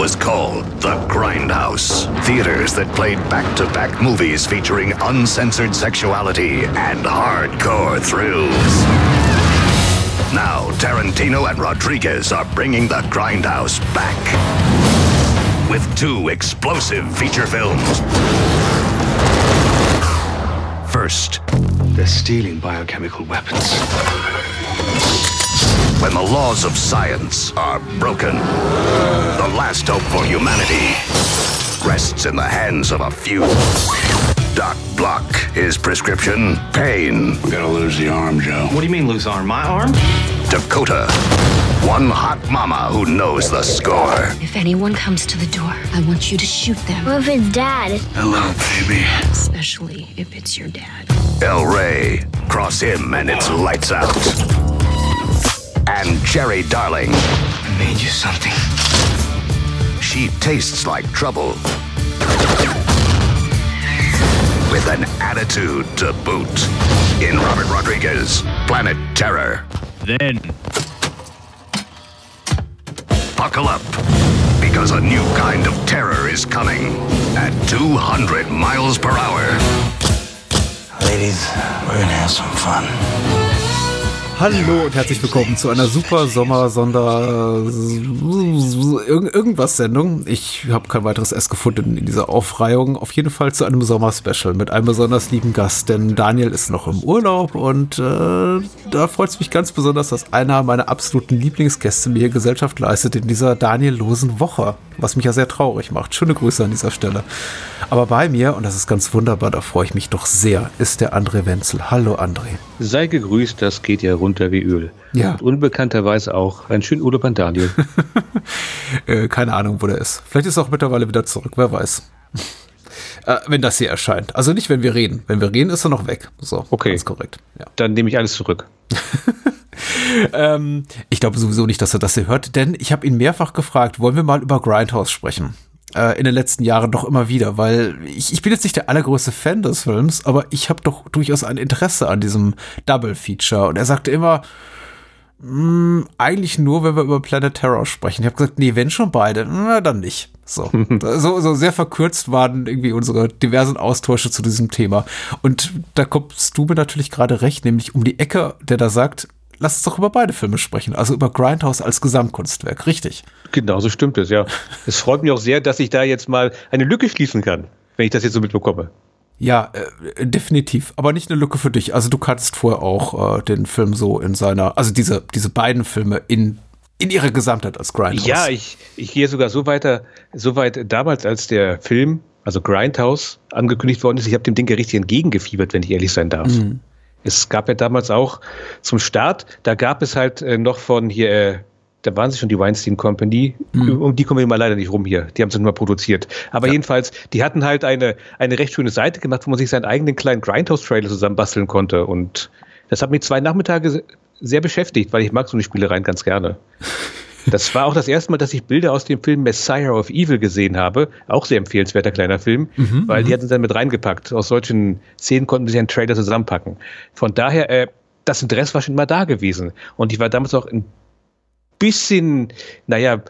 was called The Grindhouse. Theaters that played back to back movies featuring uncensored sexuality and hardcore thrills. Now, Tarantino and Rodriguez are bringing The Grindhouse back with two explosive feature films. First, They're stealing biochemical weapons. When the laws of science are broken, the last hope for humanity rests in the hands of a few. Doc Block, his prescription, pain. We gotta lose the arm, Joe. What do you mean lose arm? My arm? Dakota, one hot mama who knows the score. If anyone comes to the door, I want you to shoot them, What if it's dad? Hello, baby. especially if it's your dad. El Rey, cross him and it's lights out. And Jerry Darling, I made you something. she tastes like trouble. With an attitude to boot. In Robert Rodriguez, Planet Terror. Then, Buckle up, because a new kind of terror is coming at 200 miles per hour. Ladies, we're gonna have some fun. Hallo und herzlich willkommen zu einer super Sommer-Sonder Irg irgendwas Sendung. Ich habe kein weiteres S gefunden in dieser Aufreihung. Auf jeden Fall zu einem Sommer-Special mit einem besonders lieben Gast, denn Daniel ist noch im Urlaub und äh, da freut es mich ganz besonders, dass einer meiner absoluten Lieblingsgäste mir hier Gesellschaft leistet in dieser Daniel-losen Woche, was mich ja sehr traurig macht. Schöne Grüße an dieser Stelle. Aber bei mir, und das ist ganz wunderbar, da freue ich mich doch sehr, ist der André Wenzel. Hallo André. Sei gegrüßt, das geht ja runter wie Öl. Ja. Und unbekannterweise auch einen schönen Urlaub an Daniel. Äh, keine Ahnung, wo der ist. Vielleicht ist er auch mittlerweile wieder zurück, wer weiß. äh, wenn das hier erscheint. Also nicht, wenn wir reden. Wenn wir reden, ist er noch weg. So, Okay. ganz korrekt. Ja. Dann nehme ich alles zurück. Ähm, ich glaube sowieso nicht, dass er das hier hört, denn ich habe ihn mehrfach gefragt, wollen wir mal über Grindhouse sprechen? Äh, in den letzten Jahren doch immer wieder, weil ich, ich bin jetzt nicht der allergrößte Fan des Films, aber ich habe doch durchaus ein Interesse an diesem Double-Feature. Und er sagte immer, "Mm, eigentlich nur, wenn wir über Planet Terror sprechen. Ich habe gesagt, nee, wenn schon beide, na dann nicht. So. so, so sehr verkürzt waren irgendwie unsere diversen Austausche zu diesem Thema. Und da kommst du mir natürlich gerade recht, nämlich um die Ecke, der da sagt, lass uns doch über beide Filme sprechen. Also über Grindhouse als Gesamtkunstwerk, richtig. Genauso stimmt es, ja. Es freut mich auch sehr, dass ich da jetzt mal eine Lücke schließen kann, wenn ich das jetzt so mitbekomme. Ja, äh, definitiv. Aber nicht eine Lücke für dich. Also du kanntest vorher auch äh, den Film so in seiner, also diese, diese beiden Filme in, in ihrer Gesamtheit als Grindhouse. Ja, ich, ich gehe sogar so weiter, so weit damals, als der Film, also Grindhouse, angekündigt worden ist. Ich habe dem Ding ja richtig entgegengefiebert, wenn ich ehrlich sein darf. Es gab ja damals auch zum Start, da gab es halt äh, noch von hier, äh, da waren sie schon die Weinstein Company, um die kommen wir mal leider nicht rum hier, die haben sie nur mal produziert. Aber jedenfalls, die hatten halt eine, eine recht schöne Seite gemacht, wo man sich seinen eigenen kleinen Grindhouse-Trailer zusammenbasteln konnte. Und das hat mich zwei Nachmittage sehr beschäftigt, weil ich mag so eine Spielereien ganz gerne. Das war auch das erste Mal, dass ich Bilder aus dem Film Messiah of Evil gesehen habe. Auch sehr empfehlenswerter kleiner Film, weil die hatten sie dann mit reingepackt. Aus solchen Szenen konnten sie einen Trailer zusammenpacken. Von daher, äh, das Interesse war schon immer da gewesen. Und ich war damals auch ein bisschen, naja,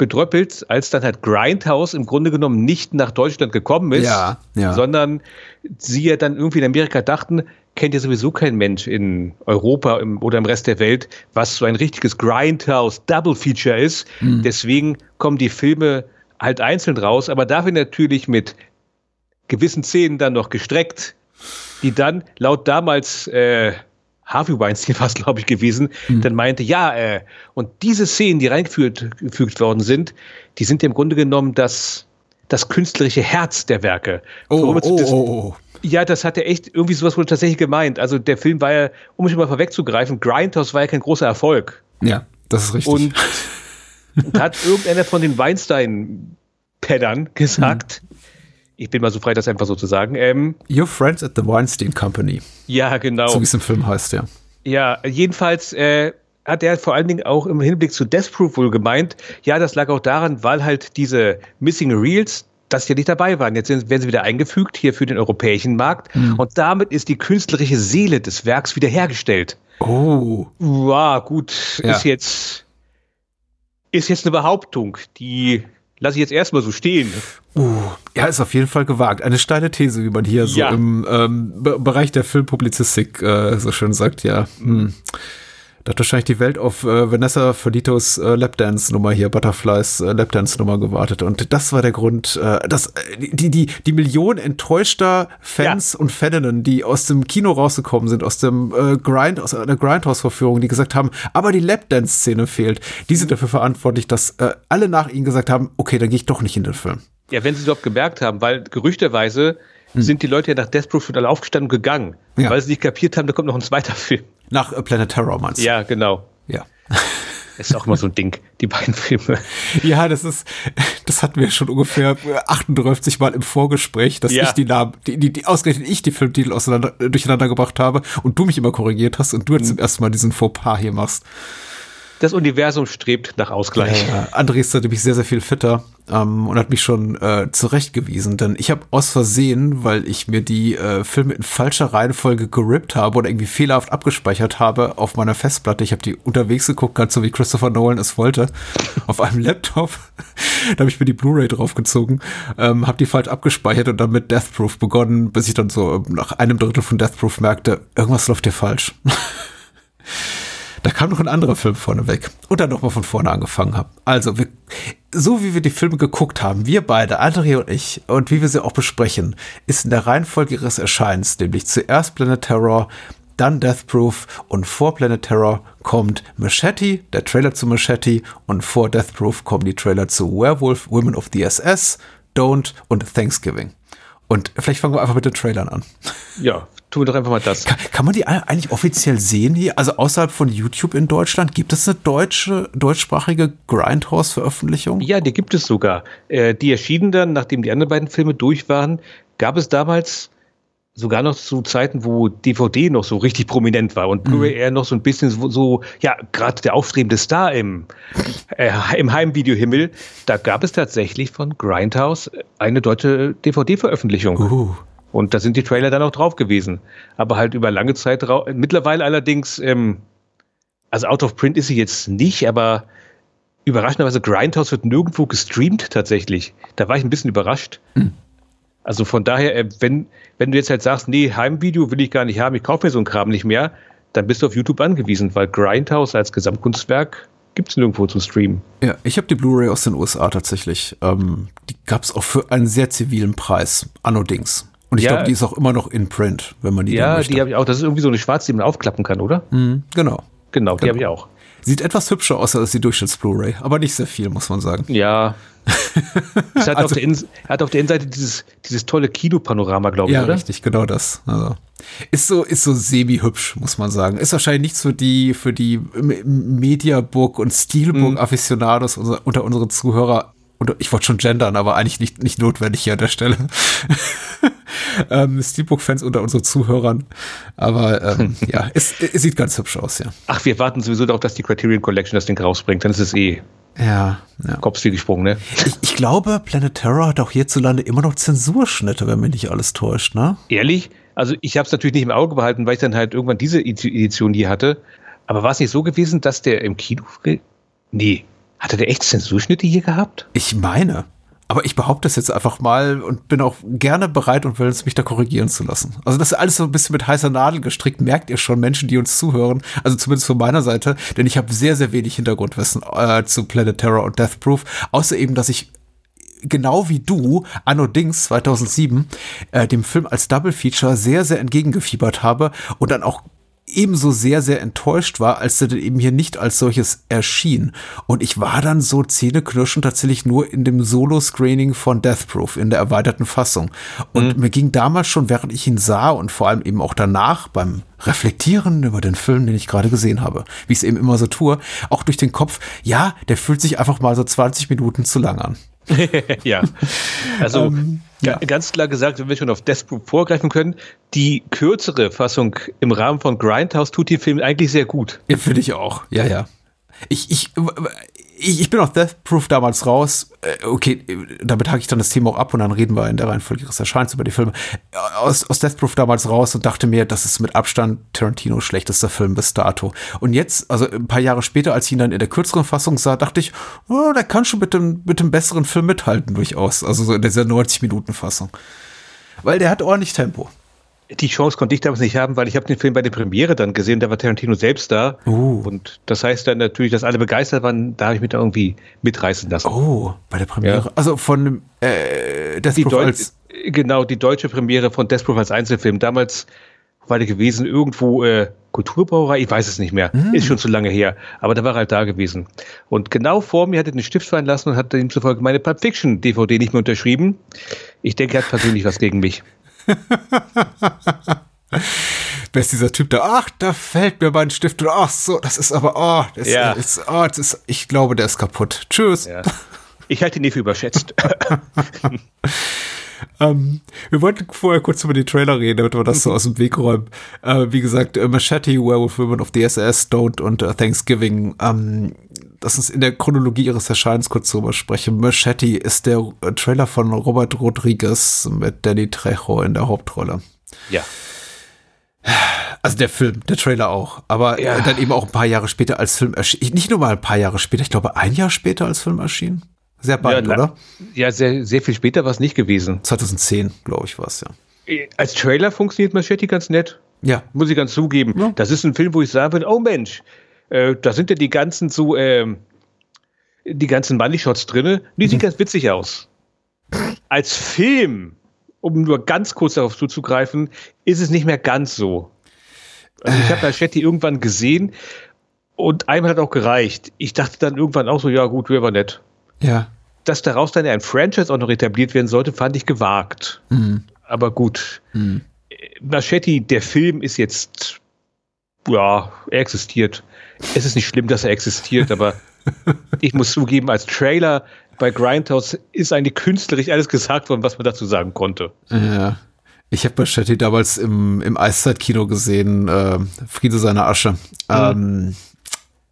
bedröppelt, als dann halt Grindhouse im Grunde genommen nicht nach Deutschland gekommen ist, Ja, ja. sondern sie ja dann irgendwie in Amerika dachten, kennt ja sowieso kein Mensch in Europa im, oder im Rest der Welt, was so ein richtiges Grindhouse Double Feature ist. Deswegen kommen die Filme halt einzeln raus, aber dafür natürlich mit gewissen Szenen dann noch gestreckt, die dann laut damals äh, Harvey Weinstein war es, glaube ich, gewesen, dann meinte, ja, äh, und diese Szenen, die reingefügt gefügt worden sind, die sind ja im Grunde genommen das, das künstlerische Herz der Werke. Oh, oh, das, oh, oh. Ja, das hat er echt irgendwie sowas wohl tatsächlich gemeint. Also der Film war ja, um mich mal vorwegzugreifen, Grindhouse war ja kein großer Erfolg. Ja, das ist richtig. Und, und hat irgendeiner von den Weinstein-Peddern gesagt, ich bin mal so frei, das einfach so zu sagen, ähm, Your Friends at the Weinstein Company, ja, genau. so wie es im Film heißt, ja. Ja, jedenfalls äh, hat er vor allen Dingen auch im Hinblick zu Death Proof wohl gemeint, ja, das lag auch daran, weil halt diese Missing Reels, dass die ja nicht dabei waren. Jetzt werden sie wieder eingefügt hier für den europäischen Markt und damit ist die künstlerische Seele des Werks wiederhergestellt. Oh, Wow, gut, Ja. ist jetzt ist jetzt eine Behauptung, die lasse ich jetzt erstmal so stehen. Uh, ja, ist auf jeden Fall gewagt. Eine steile These, wie man hier Ja. so im ähm, Be Bereich der Filmpublizistik äh, so schön sagt, ja. Hm. Da hat wahrscheinlich die Welt auf äh, Vanessa Felitos äh, Lapdance-Nummer hier, Butterflies äh, Lapdance-Nummer gewartet. Und das war der Grund, äh, dass äh, die, die, die Millionen enttäuschter Fans und Faninnen, die aus dem Kino rausgekommen sind, aus dem äh, Grind, aus einer Grindhouse-Verführung, die gesagt haben, aber die Lapdance-Szene fehlt, die sind dafür verantwortlich, dass äh, alle nach ihnen gesagt haben, okay, dann gehe ich doch nicht in den Film. Ja, wenn sie es überhaupt gemerkt haben, weil gerüchterweise sind die Leute ja nach Death Proof schon alle aufgestanden und gegangen, Hm. Ja. weil sie nicht kapiert haben, da kommt noch ein zweiter Film. Nach äh, Planet Terror meinst du? Ja, genau. Ja. Ist auch immer so ein Ding, die beiden Filme. Ja, das ist, das hatten wir schon ungefähr 38 Mal im Vorgespräch, dass Ja. ich die Namen, die, die, die ausgerechnet ich die Filmtitel auseinander, äh, durcheinander gebracht habe und du mich immer korrigiert hast und du jetzt zum ersten Mal diesen Fauxpas hier machst. Das Universum strebt nach Ausgleich. Äh, André ist da nämlich sehr, sehr viel fitter ähm, und hat mich schon äh, zurechtgewiesen, denn ich habe aus Versehen, weil ich mir die äh, Filme in falscher Reihenfolge gerippt habe oder irgendwie fehlerhaft abgespeichert habe auf meiner Festplatte. Ich habe die unterwegs geguckt, ganz so wie Christopher Nolan es wollte, auf einem Laptop. da habe ich mir die Blu-ray draufgezogen, ähm, habe die falsch abgespeichert und dann mit Death Proof begonnen, bis ich dann so ähm, nach einem Drittel von Death Proof merkte, irgendwas läuft hier falsch. Da kam noch ein anderer Film vorne weg und dann nochmal von vorne angefangen habe. Also, wir, so wie wir die Filme geguckt haben, wir beide, André und ich, und wie wir sie auch besprechen, ist in der Reihenfolge ihres Erscheinens, nämlich zuerst Planet Terror, dann Death Proof und vor Planet Terror kommt Machete, der Trailer zu Machete und vor Death Proof kommen die Trailer zu Werewolf, Women of the SS, Don't und Thanksgiving. Und vielleicht fangen wir einfach mit den Trailern an. Ja, tun wir doch einfach mal das. Kann, kann man die eigentlich offiziell sehen hier? Also außerhalb von YouTube in Deutschland? Gibt es eine deutsche, deutschsprachige Grindhouse-Veröffentlichung? Ja, die gibt es sogar. Äh, die erschienen dann, nachdem die anderen beiden Filme durch waren, gab es damals sogar noch zu Zeiten, wo DVD noch so richtig prominent war und Blu-ray eher noch so ein bisschen so, so ja, gerade der aufstrebende Star im, äh, im Heimvideohimmel, da gab es tatsächlich von Grindhouse eine deutsche DVD-Veröffentlichung. Uh. Und da sind die Trailer dann auch drauf gewesen. Aber halt über lange Zeit drau Mittlerweile allerdings, ähm, also out of print ist sie jetzt nicht, aber überraschenderweise Grindhouse wird nirgendwo gestreamt tatsächlich. Da war ich ein bisschen überrascht. Also von daher, äh, wenn, wenn du jetzt halt sagst, nee, Heimvideo will ich gar nicht haben, ich kaufe mir so einen Kram nicht mehr, dann bist du auf YouTube angewiesen, weil Grindhouse als Gesamtkunstwerk gibt es nirgendwo zu streamen. Ja, ich habe die Blu-ray aus den USA tatsächlich. Ähm, die gab es auch für einen sehr zivilen Preis, allerdings. Und ich Ja. glaube, die ist auch immer noch in Print, wenn man die Ja, die habe ich auch. Das ist irgendwie so eine schwarze, die man aufklappen kann, oder? Mhm, genau. Genau, die habe ich auch. Sieht etwas hübscher aus als die Durchschnitts-Blu-ray, aber nicht sehr viel, muss man sagen. Ja. es hat, auf Also- der In hat auf der Innenseite dieses, dieses tolle Kinopanorama, glaube ich, Ja, oder? richtig, genau das. Also, ist so, ist so semi-hübsch, muss man sagen. Ist wahrscheinlich nichts für die, für die Mediabook und Steelbook-Afficionados unser, unter unseren Zuhörer. Und ich wollte schon gendern, aber eigentlich nicht, nicht notwendig hier an der Stelle. ähm, Steelbook-Fans unter unseren Zuhörern. Aber ähm, ja, es, es sieht ganz hübsch aus, ja. Ach, wir warten sowieso darauf, dass die Criterion Collection das Ding rausbringt. Dann ist es eh Ja, ja. Kopf viel gesprungen, ne? Ich, ich glaube, Planet Terror hat auch hierzulande immer noch Zensurschnitte, wenn mich nicht alles täuscht, ne? Ehrlich? Also ich habe es natürlich nicht im Auge behalten, weil ich dann halt irgendwann diese Edition hier hatte. Aber war es nicht so gewesen, dass der im Kino... Nee. Hatte der echt Zensurschnitte hier gehabt? Ich meine. Aber ich behaupte es jetzt einfach mal und bin auch gerne bereit und will es mich da korrigieren zu lassen. Also das ist alles so ein bisschen mit heißer Nadel gestrickt, merkt ihr schon, Menschen, die uns zuhören. Also zumindest von meiner Seite, denn ich habe sehr, sehr wenig Hintergrundwissen äh, zu Planet Terror und Death Proof. Außer eben, dass ich genau wie du, Anno Dings 2007, äh, dem Film als Double Feature sehr, sehr entgegengefiebert habe und dann auch ebenso sehr, sehr enttäuscht war, als er dann eben hier nicht als solches erschien. Und ich war dann so zähneknirschend tatsächlich nur in dem Solo-Screening von Death Proof in der erweiterten Fassung. Und mir ging damals schon, während ich ihn sah und vor allem eben auch danach beim Reflektieren über den Film, den ich gerade gesehen habe, wie ich es eben immer so tue, auch durch den Kopf, ja, der fühlt sich einfach mal so 20 Minuten zu lang an. ja. Also Ähm, ga- ganz klar gesagt, wenn wir schon auf Death Proof vorgreifen können, die kürzere Fassung im Rahmen von Grindhouse tut den Film eigentlich sehr gut. Ja, Finde ich auch. Ja, ja. Ich, ich, ich, ich bin aus Death Proof damals raus. Äh, okay, damit hake ich dann das Thema auch ab und dann reden wir in der Reihenfolge ihres Erscheins über die Filme. Aus, aus Death Proof damals raus und dachte mir, das ist mit Abstand Tarantinos schlechtester Film bis dato. Und jetzt, also ein paar Jahre später, als ich ihn dann in der kürzeren Fassung sah, dachte ich, oh, der kann schon mit dem, mit dem besseren Film mithalten durchaus. Also so in dieser 90-Minuten-Fassung. Weil der hat ordentlich Tempo. Die Chance konnte ich damals nicht haben, weil ich habe den Film bei der Premiere dann gesehen, da war Tarantino selbst da. Uh. Und das heißt dann natürlich, dass alle begeistert waren, da habe ich mich da irgendwie mitreißen lassen. Oh, bei der Premiere. Ja. Also von äh, Death die Proof Deu genau, die deutsche Premiere von Death Proof als Einzelfilm. Damals war der gewesen irgendwo äh, Kulturbrauerei, ich weiß es nicht mehr, ist schon zu lange her, aber da war er halt da gewesen. Und genau vor mir hat er den Stift fallen lassen und hat demzufolge meine Pulp Fiction DVD nicht mehr unterschrieben. Ich denke, er hat persönlich was gegen mich. Wer ist dieser Typ da? Ach, da fällt mir mein Stift. Und ach so, das ist aber, oh, das Ja. ist, oh, das ist, ich glaube, der ist kaputt. Tschüss. Ja. Ich halte ihn nicht für überschätzt. Ähm, wir wollten vorher kurz über die Trailer reden, damit wir das so aus dem Weg räumen. Äh, wie gesagt, äh, Machete, Werewolf Women of the SS, Don't und äh, Thanksgiving. Ähm, lass uns in der Chronologie ihres Erscheinens kurz drüber sprechen. Machete ist der äh, Trailer von Robert Rodriguez mit Danny Trejo in der Hauptrolle. ja. Also der Film, der Trailer auch. Aber Ja. äh, dann eben auch ein paar Jahre später als Film erschien. Nicht nur mal ein paar Jahre später, ich glaube ein Jahr später als Film erschien. Sehr bald, ja, oder? Ja, sehr, sehr viel später war es nicht gewesen. 2010, glaube ich, war es, ja. Als Trailer funktioniert Machete ganz nett. Ja, Muss ich ganz zugeben. Ja. Das ist ein Film, wo ich sagen würde, oh Mensch, äh, da sind ja die ganzen so, ähm, die ganzen Money-Shots drinne. Die Mhm. sieht ganz witzig aus. Als Film, um nur ganz kurz darauf zuzugreifen, ist es nicht mehr ganz so. Also ich habe Machete irgendwann gesehen und einmal hat auch gereicht. Ich dachte dann irgendwann auch so, ja gut, wäre aber nett. Ja. Dass daraus dann ein Franchise auch noch etabliert werden sollte, fand ich gewagt. Mhm. Aber gut. Machete, der Film ist jetzt, ja, er existiert. Es ist nicht schlimm, dass er existiert, aber ich muss zugeben, als Trailer bei Grindhouse ist eigentlich künstlerisch alles gesagt worden, was man dazu sagen konnte. Ja. Ich habe Machete damals im, im Eiszeit-Kino gesehen, äh, Friede seiner Asche. Ähm,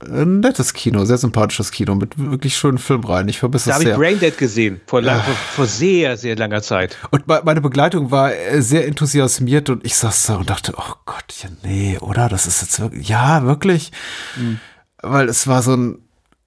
ein nettes Kino, sehr sympathisches Kino mit wirklich schönen Filmreihen. Ich vermisse Da es habe ich sehr. Braindead gesehen, vor, lang, vor, vor sehr, sehr langer Zeit. Und me- meine Begleitung war äh, sehr enthusiasmiert und ich saß da und dachte, oh Gott, ja, nee, oder? Das ist jetzt wirklich, ja, wirklich. Weil es war so ein,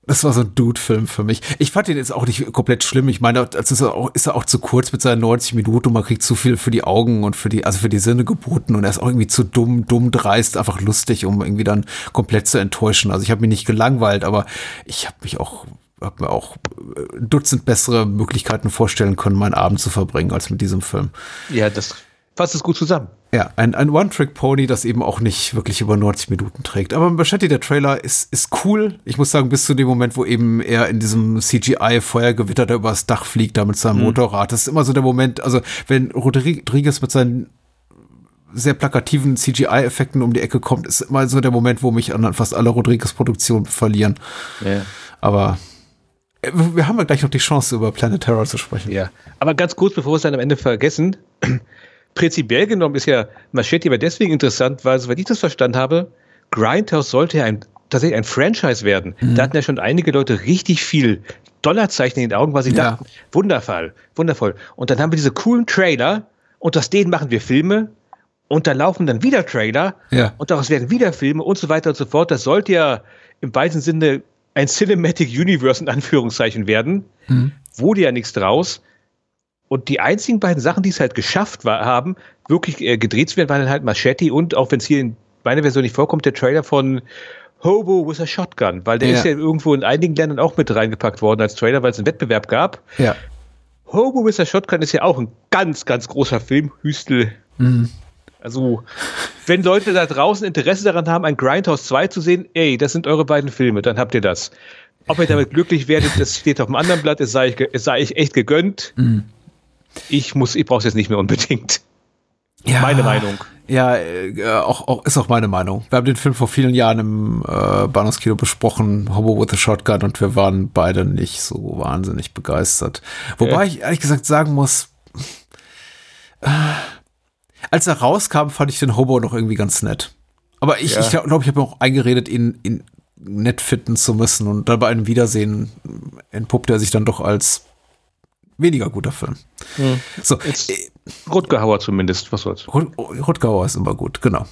das war so ein Dude-Film für mich. Ich fand ihn jetzt auch nicht komplett schlimm. Ich meine, also ist er auch, ist er auch zu kurz mit seinen 90 Minuten und man kriegt zu viel für die Augen und für die, also für die Sinne geboten und er ist auch irgendwie zu dumm, dumm dreist, einfach lustig, um irgendwie dann komplett zu enttäuschen. Also ich habe mich nicht gelangweilt, aber ich habe mich auch habe mir auch ein Dutzend bessere Möglichkeiten vorstellen können, meinen Abend zu verbringen, als mit diesem Film. Ja, das fasst es gut zusammen. Ja, ein, ein One-Trick-Pony, das eben auch nicht wirklich über 90 Minuten trägt. Aber Machete, der Trailer, ist, ist cool. Ich muss sagen, bis zu dem Moment, wo eben er in diesem CGI-Feuergewitter da übers Dach fliegt, da mit seinem Motorrad. Das ist immer so der Moment, also wenn Rodriguez mit seinen sehr plakativen CGI-Effekten um die Ecke kommt, ist immer so der Moment, wo mich an fast alle Rodriguez-Produktionen verlieren. Ja. Aber äh, wir haben ja gleich noch die Chance, über Planet Terror zu sprechen. Ja, aber ganz kurz, bevor wir es dann am Ende vergessen, prinzipiell genommen ist ja Machete aber deswegen interessant, weil, soweit ich das verstanden habe, Grindhouse sollte ja ein, tatsächlich ein Franchise werden. Da hatten ja schon einige Leute richtig viel Dollarzeichen in den Augen, weil sie Ja. dachten, wundervoll, wundervoll. Und dann haben wir diese coolen Trailer und aus denen machen wir Filme und da laufen dann wieder Trailer Ja. und daraus werden wieder Filme und so weiter und so fort. Das sollte ja im weitesten Sinne ein Cinematic Universe in Anführungszeichen werden. Wurde ja nichts draus. Und die einzigen beiden Sachen, die es halt geschafft war, haben, wirklich äh, gedreht zu werden, waren dann halt Machete und auch wenn es hier in meiner Version nicht vorkommt, der Trailer von Hobo with a Shotgun, weil der Ja. ist ja irgendwo in einigen Ländern auch mit reingepackt worden als Trailer, weil es einen Wettbewerb gab. Ja. Hobo with a Shotgun ist ja auch ein ganz, ganz großer Film, Hüstel. Also, wenn Leute da draußen Interesse daran haben, ein Grindhouse 2 zu sehen, ey, das sind eure beiden Filme, dann habt ihr das. Ob ihr damit glücklich werdet, das steht auf dem anderen Blatt, es sei ich, es sei ich echt gegönnt. Ich muss, ich brauche es jetzt nicht mehr unbedingt. Ja, Meine Meinung. Ja, äh, auch, auch, ist auch meine Meinung. Wir haben den Film vor vielen Jahren im äh, Bahnhofskino besprochen, Hobo with a Shotgun, und wir waren beide nicht so wahnsinnig begeistert. Wobei Ja. ich ehrlich gesagt sagen muss, äh, als er rauskam, fand ich den Hobo noch irgendwie ganz nett. Aber ich Ja. ich glaube, ich habe mir auch eingeredet, ihn, ihn nett finden zu müssen. Und dann bei einem Wiedersehen entpuppt er sich dann doch als weniger guter Film. Hm. So, Jetzt Rutgehauer zumindest, was soll's. Rut- Rutgauer ist immer gut, genau.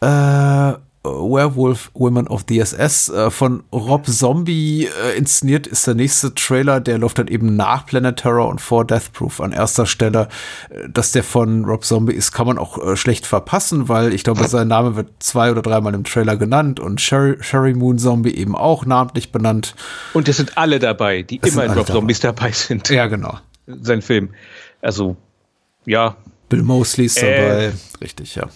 Äh, Werewolf Women of the SS äh, von Rob Zombie äh, inszeniert ist der nächste Trailer, der läuft dann eben nach Planet Terror und vor Death Proof an erster Stelle. Äh, Dass der von Rob Zombie ist, kann man auch äh, schlecht verpassen, weil ich glaube, sein Name wird zwei oder dreimal im Trailer genannt und Sherry, Sherry Moon Zombie eben auch namentlich benannt. Und es sind alle dabei, die Es immer in Rob Zombies dabei sind. Ja, genau. Sein Film. Also, ja. Bill Mosley ist Äh. dabei. Richtig, ja.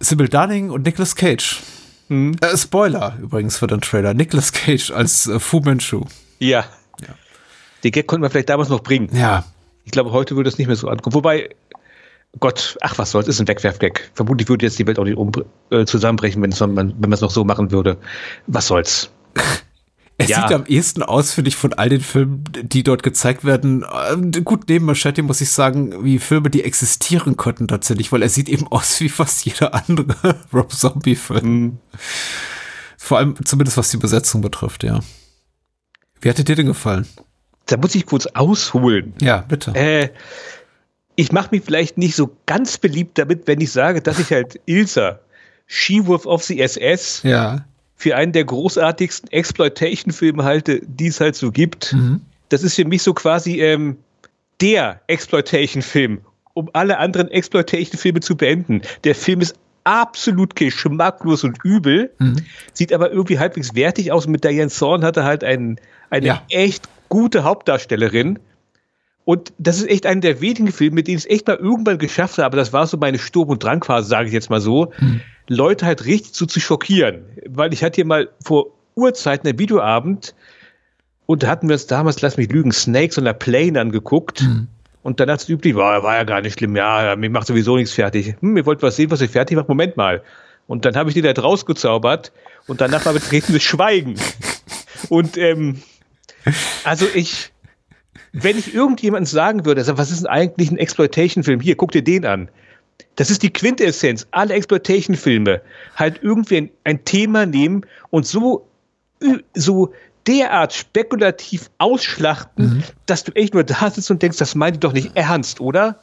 Sybil Dunning und Nicolas Cage. Hm. Äh, Spoiler übrigens für den Trailer. Nicolas Cage als äh, Fu Manchu. Ja. Den Gag konnte man vielleicht damals noch bringen. Ja, Ich glaube, heute würde es nicht mehr so ankommen. Wobei, Gott, ach was soll's, ist ein Wegwerfgag. Vermutlich würde jetzt die Welt auch nicht um, äh, zusammenbrechen, wenn man es noch so machen würde. Was soll's? er Ja. sieht am ehesten aus, finde ich, von all den Filmen, die dort gezeigt werden. Äh, gut, neben Machete muss ich sagen, wie Filme, die existieren konnten tatsächlich, weil er sieht eben aus wie fast jeder andere Rob Zombie-Film. Hm. Vor allem, zumindest was die Besetzung betrifft, ja. Wie hat dir dir denn gefallen? Da muss ich kurz ausholen. Ja, bitte. Äh, ich mache mich vielleicht nicht so ganz beliebt damit, wenn ich sage, dass ich halt Ilsa, She-Wolf of the SS, ja. Für einen der großartigsten Exploitation-Filme halte, die es halt so gibt. Das ist für mich so quasi ähm, der Exploitation-Film, um alle anderen Exploitation-Filme zu beenden. Der Film ist absolut geschmacklos und übel, sieht aber irgendwie halbwegs wertig aus. Und mit Diane Zorn hatte halt einen, eine Ja. echt gute Hauptdarstellerin. Und das ist echt einer der wenigen Filme, mit denen ich es echt mal irgendwann geschafft habe. Das war so meine Sturm- und Drangphase, sage ich jetzt mal so. Leute halt richtig so zu schockieren. Weil ich hatte hier mal vor Urzeiten einen Videoabend und da hatten wir uns damals, lass mich lügen, Snakes on a Plane angeguckt. Und dann hat es üblich, war, war ja gar nicht schlimm, ja, mir macht sowieso nichts fertig. Hm, ihr wollt was sehen, was ihr fertig macht? Moment mal. Und dann habe ich die da rausgezaubert und danach war betretenes Schweigen. Und ähm, also ich, wenn ich irgendjemandem sagen würde, was ist denn eigentlich ein Exploitation-Film? Hier, guck dir den an. Das ist die Quintessenz. Alle Exploitation-Filme halt irgendwie ein, ein Thema nehmen und so, so derart spekulativ ausschlachten, dass du echt nur da sitzt und denkst, das meint ihr doch nicht ernst, oder?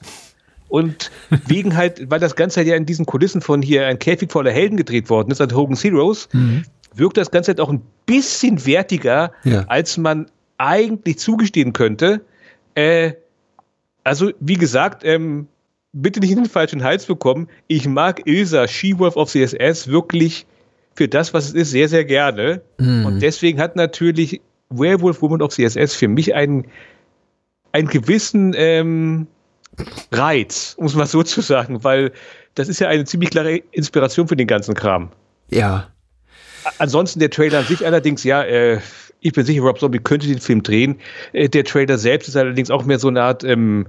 Und wegen halt, weil das Ganze halt ja in diesen Kulissen von hier ein Käfig voller Helden gedreht worden ist, an Hogan's Heroes, wirkt das Ganze halt auch ein bisschen wertiger, Ja. als man eigentlich zugestehen könnte. Äh, also, wie gesagt, ähm, bitte nicht in den falschen Hals bekommen. Ich mag Ilsa, She-Wolf of the SS, wirklich für das, was es ist, sehr, sehr gerne. Und deswegen hat natürlich Werewolf Woman of the SS für mich einen, einen gewissen ähm, Reiz, um es mal so zu sagen, weil das ist ja eine ziemlich klare Inspiration für den ganzen Kram. Ja. Ansonsten der Trailer an sich allerdings, ja, äh, ich bin sicher, Rob Zombie könnte den Film drehen. Äh, der Trailer selbst ist allerdings auch mehr so eine Art ähm,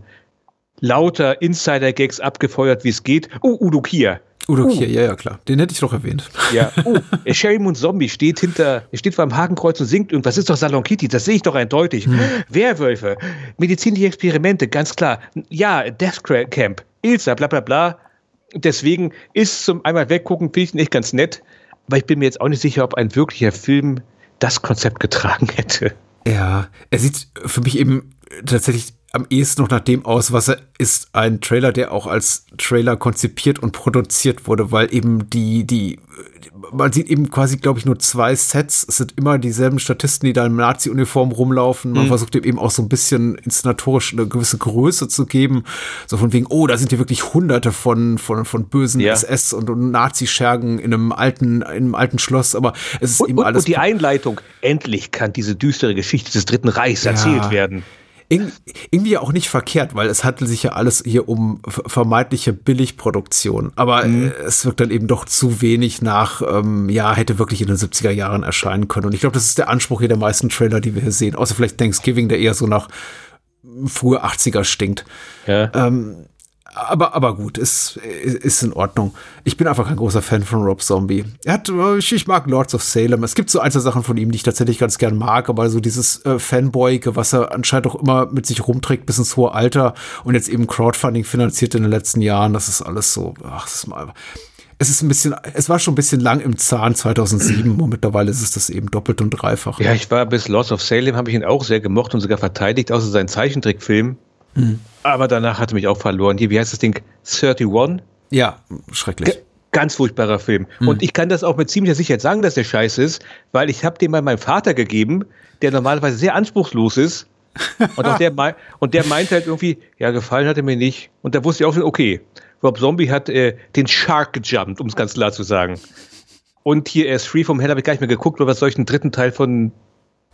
lauter Insider-Gags abgefeuert, wie es geht. Oh, Udo Kier. Udo Uh. Kier, ja, ja, klar. Den hätte ich doch erwähnt. Ja, oh, Sherry Moon Zombie steht hinter, er steht vor einem Hakenkreuz und singt irgendwas. Ist doch Salon Kitty, das sehe ich doch eindeutig. Werwölfe, medizinische Experimente, ganz klar. Ja, Death Camp, Ilsa, bla bla bla. Deswegen ist zum einmal weggucken, finde ich ihn echt ganz nett. Aber ich bin mir jetzt auch nicht sicher, ob ein wirklicher Film das Konzept getragen hätte. Ja, er sieht für mich eben tatsächlich am ehesten noch nach dem aus, was er ist. Ein Trailer, der auch als Trailer konzipiert und produziert wurde, weil eben die, die, man sieht eben quasi, glaube ich, nur zwei Sets. Es sind immer dieselben Statisten, die da in Nazi-Uniform rumlaufen. Man versucht dem eben auch so ein bisschen inszenatorisch eine gewisse Größe zu geben. So von wegen, oh, da sind hier wirklich hunderte von, von, von bösen Ja. SS und, und Nazi-Schergen in einem alten, in einem alten Schloss. Aber es ist Und, eben und, alles und die Einleitung, endlich kann diese düstere Geschichte des Dritten Reichs erzählt werden. Ir irgendwie auch nicht verkehrt, weil es handelt sich ja alles hier um ver- vermeintliche Billigproduktion. Aber Mhm. äh, es wirkt dann eben doch zu wenig nach, ähm, ja, hätte wirklich in den 70er Jahren erscheinen können. Und ich glaube, das ist der Anspruch hier der meisten Trailer, die wir hier sehen. Außer vielleicht Thanksgiving, der eher so nach frühe 80er stinkt. Ja. Aber, aber gut, ist, ist in Ordnung. Ich bin einfach kein großer Fan von Rob Zombie. Er hat, äh, ich, ich mag Lords of Salem. Es gibt so einzelne Sachen von ihm, die ich tatsächlich ganz gern mag, aber so dieses äh, Fanboy, was er anscheinend auch immer mit sich rumträgt bis ins hohe Alter und jetzt eben Crowdfunding finanziert in den letzten Jahren, das ist alles so, ach, das ist mal. es ist ein bisschen, es war schon ein bisschen lang im Zahn 2007 und mittlerweile ist es das eben doppelt und dreifach. Ja, ich war bis Lost of Salem, habe ich ihn auch sehr gemocht und sogar verteidigt, außer seinen Zeichentrickfilm. Mhm. Aber danach hat er mich auch verloren. Hier, wie heißt das Ding? 31? Ja, schrecklich. G ganz furchtbarer Film. Mhm. Und ich kann das auch mit ziemlicher Sicherheit sagen, dass der scheiße ist, weil ich habe den mal meinem Vater gegeben, der normalerweise sehr anspruchslos ist. und, auch der, und der meint halt irgendwie, ja, gefallen hat er mir nicht. Und da wusste ich auch schon, okay, Rob Zombie hat äh, den Shark gejumpt, um es ganz klar zu sagen. Und hier erst Free from Hell habe ich gar nicht mehr geguckt, weil was soll ich einen dritten Teil von